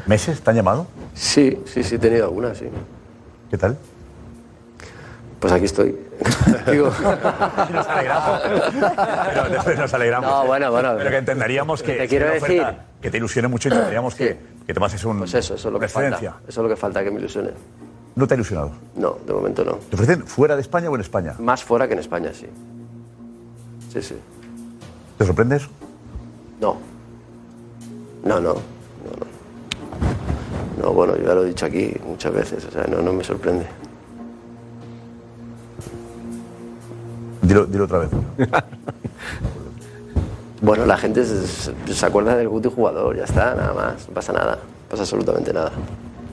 meses? ¿Te han llamado? Sí, sí, sí, he tenido algunas, sí. ¿Qué tal? Pues aquí estoy. Digo- Nos alegramos. Pero nos alegramos. No, bueno, bueno. Pero que entenderíamos que. Te quiero oferta decir- Que te ilusione mucho y entenderíamos que, que te pases un. Pues eso, eso es lo que falta. Eso es lo que falta, que me ilusione. ¿No te ha ilusionado? No, de momento no. ¿Te ofrecen fuera de España o en España? Más fuera que en España, sí. Sí, sí. ¿Te sorprende eso? No. No, no. No, no. No, bueno, yo ya lo he dicho aquí muchas veces, o sea, no, no me sorprende. Dilo, dilo otra vez. Bueno, la gente se, se acuerda del Guti jugador, ya está, nada más, no pasa nada, no pasa absolutamente nada.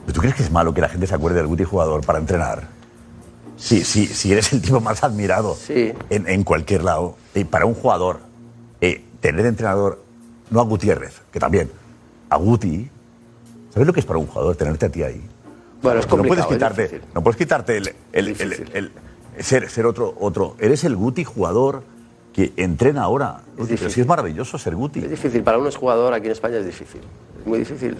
¿Pero ¿Tú crees que es malo que la gente se acuerde del Guti jugador para entrenar? Sí, sí, si eres el tipo más admirado en, en cualquier lado. Y para un jugador, eh, tener de entrenador, no a Gutiérrez, que también, a Guti, ¿sabes lo que es para un jugador tenerte a ti ahí? Bueno, es no puedes complicado, es quitarte, no puedes quitarte el, el- el- el- ser, ser otro, otro. Eres el Guti jugador que entrena ahora. Pero sí es maravilloso ser Guti. Es difícil, para uno es jugador aquí en España es difícil, es muy difícil.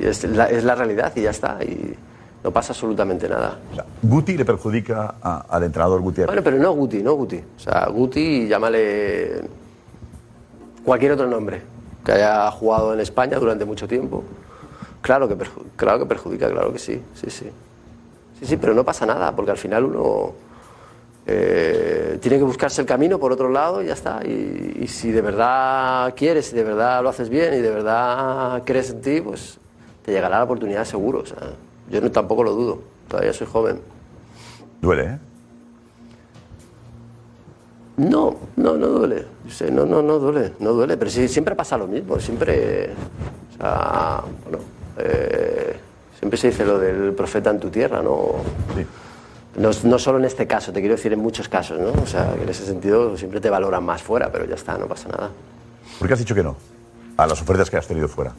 Es la, es la realidad y ya está, y no pasa absolutamente nada. Guti le perjudica a- al entrenador Gutiérrez. Bueno, pero no Guti, no Guti. O sea, Guti, llámale cualquier otro nombre que haya jugado en España durante mucho tiempo. Claro que, claro que perjudica, claro que sí, sí, sí. Sí, sí, pero no pasa nada, porque al final uno eh, tiene que buscarse el camino por otro lado y ya está. Y, y si de verdad quieres, si de verdad lo haces bien y de verdad crees en ti, pues te llegará la oportunidad seguro. O sea, yo no, tampoco lo dudo, todavía soy joven. Duele, ¿eh? No, no, no duele. No, no, no duele, no duele. Pero sí, siempre pasa lo mismo. Siempre, o sea, bueno, eh, siempre se dice lo del profeta en tu tierra, ¿no? No, no solo en este caso, te quiero decir en muchos casos, ¿no? O sea, que en ese sentido siempre te valoran más fuera, pero ya está, no pasa nada. ¿Por qué has dicho que no? A las ofertas que has tenido fuera.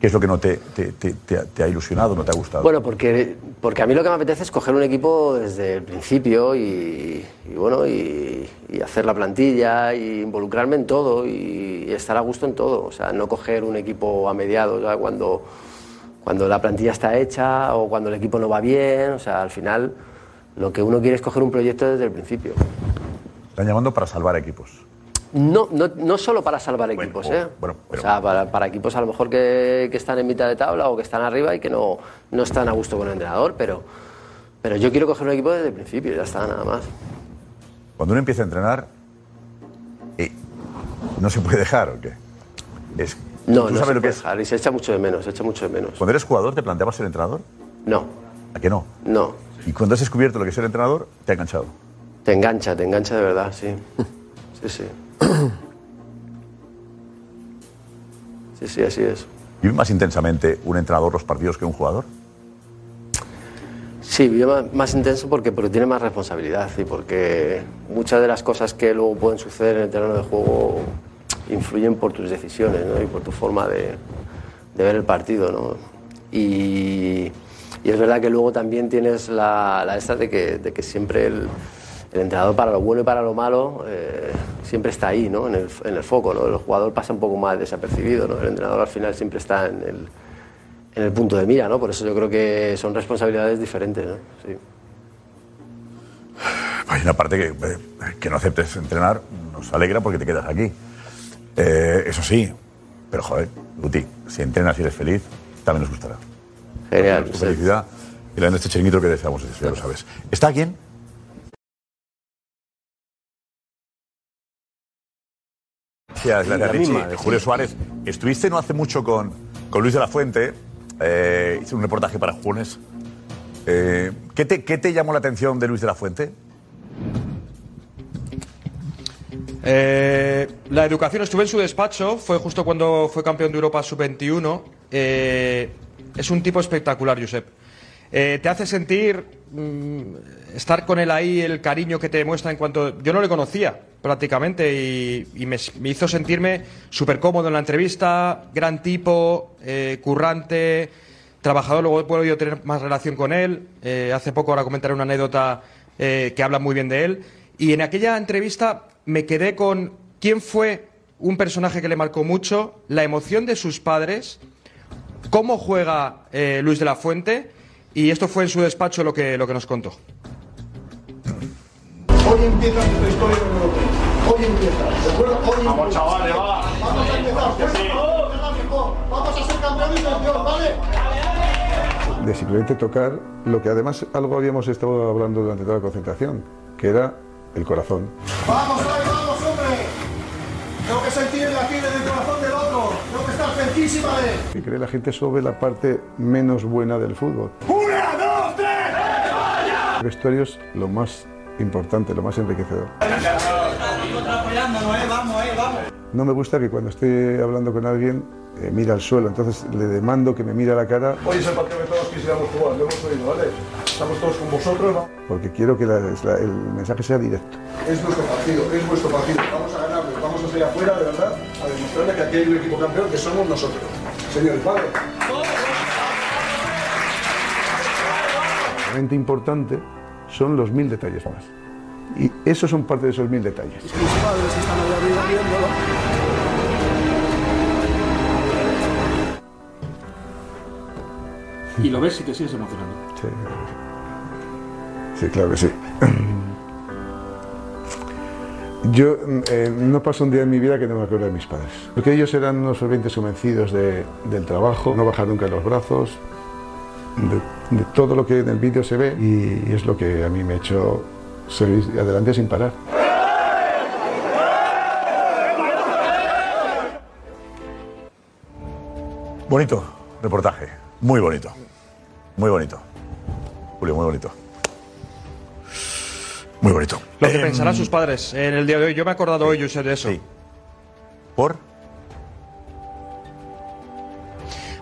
¿Qué es lo que no te, te- te- te ha- ilusionado, no te ha gustado? Bueno, porque, porque a mí lo que me apetece es coger un equipo desde el principio y, y bueno, y, y hacer la plantilla y involucrarme en todo y, estar a gusto en todo. O sea, no coger un equipo a mediados ¿sabes? cuando, cuando la plantilla está hecha o cuando el equipo no va bien. O sea, al final lo que uno quiere es coger un proyecto desde el principio. Están llamando para salvar equipos. No, no, no solo para salvar equipos, ¿eh? o sea, para, para equipos a lo mejor que, que están en mitad de tabla o que están arriba y que no, no están a gusto con el entrenador, pero, pero yo quiero coger un equipo desde el principio, ya está, nada más. Cuando uno empieza a entrenar, eh, ¿no se puede dejar o qué? Es, No, ¿Tú no sabes se lo que puede es? dejar y se echa mucho de menos, se echa mucho de menos. Cuando eres jugador, ¿te planteabas ser entrenador? No. ¿A qué no? No. Y cuando has descubierto lo que es ser entrenador, te ha enganchado. Te engancha, te engancha de verdad, sí. Sí, sí. Sí, sí, así es. ¿Vive más intensamente un entrenador los partidos que un jugador? Sí, vive más, más intenso porque, porque tiene más responsabilidad y porque muchas de las cosas que luego pueden suceder en el terreno de juego influyen por tus decisiones ¿no? y por tu forma de, de ver el partido. ¿no? Y, y es verdad que luego también tienes la, la esta de que, de que siempre el, el entrenador para lo bueno y para lo malo eh, siempre está ahí, ¿no? en, el, en el foco. ¿no? El jugador pasa un poco más desapercibido, ¿no? el entrenador al final siempre está en el, en el punto de mira, ¿no? Por eso yo creo que son responsabilidades diferentes, ¿no? Sí. Hay una parte que, eh, que no aceptes entrenar, nos alegra porque te quedas aquí. Eh, eso sí, pero joder, Guti, si entrenas y eres feliz, también nos gustará. Genial. Tu felicidad y la de este chiringuito que deseamos, ya lo sabes. ¿Está quién? Gracias, gracias, Richie. misma, de Julio sí. Suárez, estuviste no hace mucho con, con Luis de la Fuente, eh, hice un reportaje para Junes. Eh, ¿qué, te, ¿Qué te llamó la atención de Luis de la Fuente? Eh, la educación, estuve en su despacho, fue justo cuando fue campeón de Europa Sub-21. Eh, es un tipo espectacular, Josep. Eh, te hace sentir mm, estar con él ahí, el cariño que te demuestra en cuanto... Yo no le conocía prácticamente y, me hizo sentirme súper cómodo en la entrevista, gran tipo, eh, currante, trabajador, luego he podido tener más relación con él. Eh, hace poco ahora comentaré una anécdota eh, que habla muy bien de él. Y en aquella entrevista me quedé con quién fue un personaje que le marcó mucho, la emoción de sus padres, cómo juega eh, Luis de la Fuente, y esto fue en su despacho lo que, lo que nos contó. Hoy empieza nuestra historia en Europa. Hoy empieza. ¿De acuerdo? Hoy Vamos, chavales, va. Vamos a empezar. Vamos a ser campeones campeón, ¿vale? de simplemente tocar lo que además algo habíamos estado hablando durante toda la concentración, que era el corazón. Vamos, ahí vamos, hombre. Tengo que sentir el latir en el corazón del otro. Tengo que estar cerquísima de él. Que cree la gente sobre la parte menos buena del fútbol. ¡Una, dos, tres! El vestuario es lo más importante, lo más enriquecedor. No me gusta que cuando estoy hablando con alguien eh, mira al suelo, entonces le demando que me mire a la cara Hoy es el partido que todos quisiéramos jugar. Lo hemos podido, ¿vale? Estamos todos con vosotros, ¿no? porque quiero que la- la- el mensaje sea directo. Es nuestro partido, es vuestro partido. Vamos a ganarlo, vamos a salir afuera, de verdad, a demostrarle que aquí hay un equipo campeón que somos nosotros. Señores, ¿vale? Realmente importante son los mil detalles más. Y esos son parte de esos mil detalles. Mis padres están allá arriba viéndolo. Y lo ves y te sigues emocionando. Sí, sí claro que sí. Yo eh, no paso un día en mi vida que no me acuerde de mis padres. Porque ellos eran unos fervientes convencidos de- del trabajo, no bajar nunca los brazos, de, de todo lo que en el vídeo se ve y, es lo que a mí me ha hecho seguir adelante sin parar. Bonito reportaje, muy bonito. Muy bonito. Julio, muy bonito. Muy bonito. Lo que Em, pensarán sus padres en el día de hoy. Yo me he acordado hoy, de eso. ¿Por?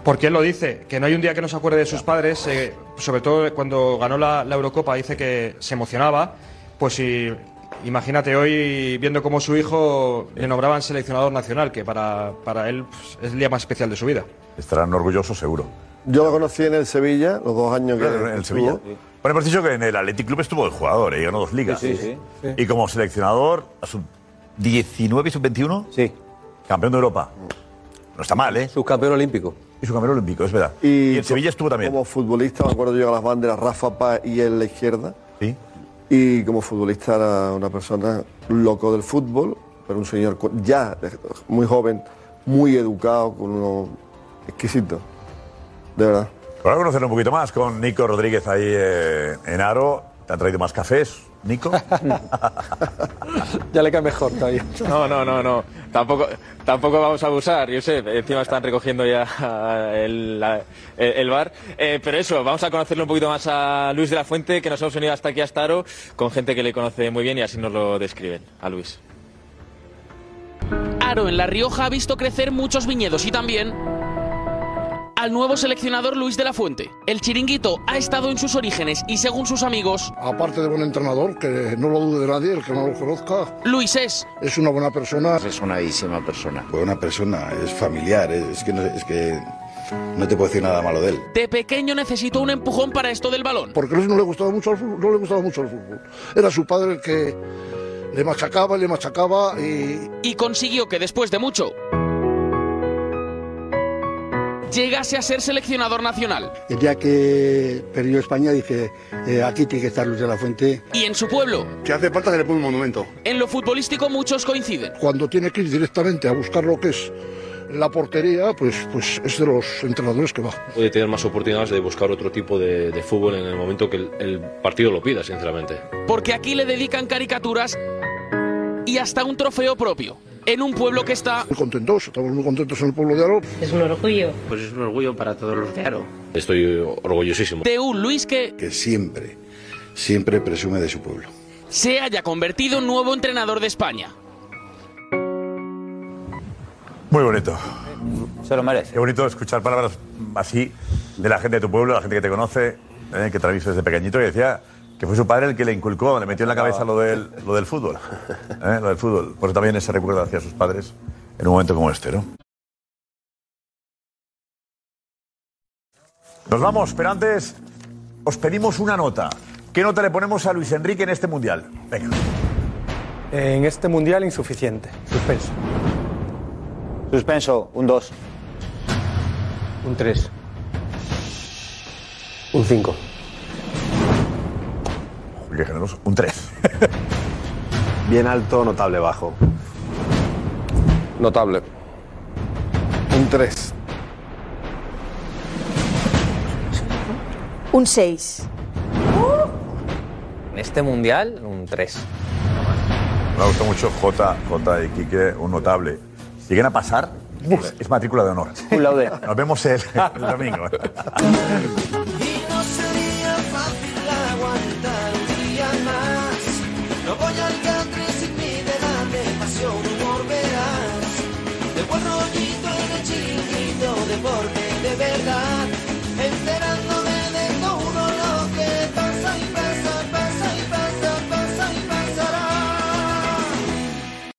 Porque él lo dice, que no hay un día que no se acuerde de sus padres, eh, sobre todo cuando ganó la, la Eurocopa, dice que se emocionaba. Pues si, imagínate hoy viendo cómo su hijo le nombraban seleccionador nacional, que para, para él pues, es el día más especial de su vida. Estarán orgullosos, seguro. Yo lo conocí en el Sevilla, los dos años que Claro, en el. Sevilla. Bueno, hemos dicho que en el Athletic Club estuvo de jugador, ¿eh? ganó dos ligas. Sí, sí, sí. Y como seleccionador, a sub 19 y sub 21. Sí. Campeón de Europa. No está mal, ¿eh? Subcampeón olímpico. Y subcampeón olímpico, es verdad. Y, en Sevilla estuvo también. Como futbolista, me acuerdo yo a las banderas Rafa Paz y él la izquierda. Sí. Y como futbolista era una persona loco del fútbol, pero un señor ya eh, muy joven, muy educado, con uno exquisito. De verdad. Ahora conocerlo un poquito más con Nico Rodríguez ahí eh, en Aro. ¿Te han traído más cafés, Nico? Ya le cae mejor todavía. No, no, no, no. Tampoco, tampoco vamos a abusar, Josep. Encima están recogiendo ya el, la- el- bar. Eh, pero eso, vamos a conocerlo un poquito más a Luis de la Fuente, que nos hemos venido hasta aquí hasta Aro, con gente que le conoce muy bien y así nos lo describen. A Luis. Aro en La Rioja ha visto crecer muchos viñedos y también al nuevo seleccionador Luis de la Fuente. El chiringuito ha estado en sus orígenes y según sus amigos, Aparte de buen entrenador, que no lo dude de nadie, el que no lo conozca. Luis es. Es una buena persona. Es una persona. Buena persona, es familiar, es que no, es que no te puedo decir nada malo de él. de pequeño necesitó un empujón para esto del balón. Porque a Luis no le gustaba mucho el fútbol, no le gustaba mucho el fútbol. Era su padre el que le machacaba, le machacaba y Y consiguió que después de mucho, llegase a ser seleccionador nacional. El día que perdió España dije, eh, aquí tiene que estar Luis de la Fuente. Y en su pueblo, Que hace falta que le ponga un monumento. en lo futbolístico muchos coinciden. Cuando tiene que ir directamente a buscar lo que es la portería, pues, pues es de los entrenadores que va. Puede tener más oportunidades de buscar otro tipo de, de fútbol en el momento que el, el partido lo pida, sinceramente. Porque aquí le dedican caricaturas y hasta un trofeo propio. En un pueblo que está Muy contentos, estamos muy contentos en el pueblo de Aro. Es un orgullo. Pues es un orgullo para todos los de Aro. Estoy orgullosísimo. de un Luis que Que siempre, siempre presume de su pueblo. se haya convertido en nuevo entrenador de España. Muy bonito. Se lo merece. Qué bonito escuchar palabras así de la gente de tu pueblo, la gente que te conoce, eh, que te ha visto desde pequeñito y decía que fue su padre el que le inculcó, le metió en la cabeza lo del, lo del fútbol. eh, lo del fútbol. Por eso también ese recuerdo hacia sus padres en un momento como este, ¿no? Nos vamos, pero antes os pedimos una nota. ¿Qué nota le ponemos a Luis Enrique en este mundial? Venga. En este mundial insuficiente. Suspenso. Suspenso, un 2. Un 3. Un 5. Qué generoso. Un 3. Bien alto, notable bajo. Notable. Un 3. Un 6. En este mundial, un 3. Me ha gustado mucho J, J y Quique, un notable. Llegan a pasar, es matrícula de honor. Un laude. Nos vemos el, el domingo.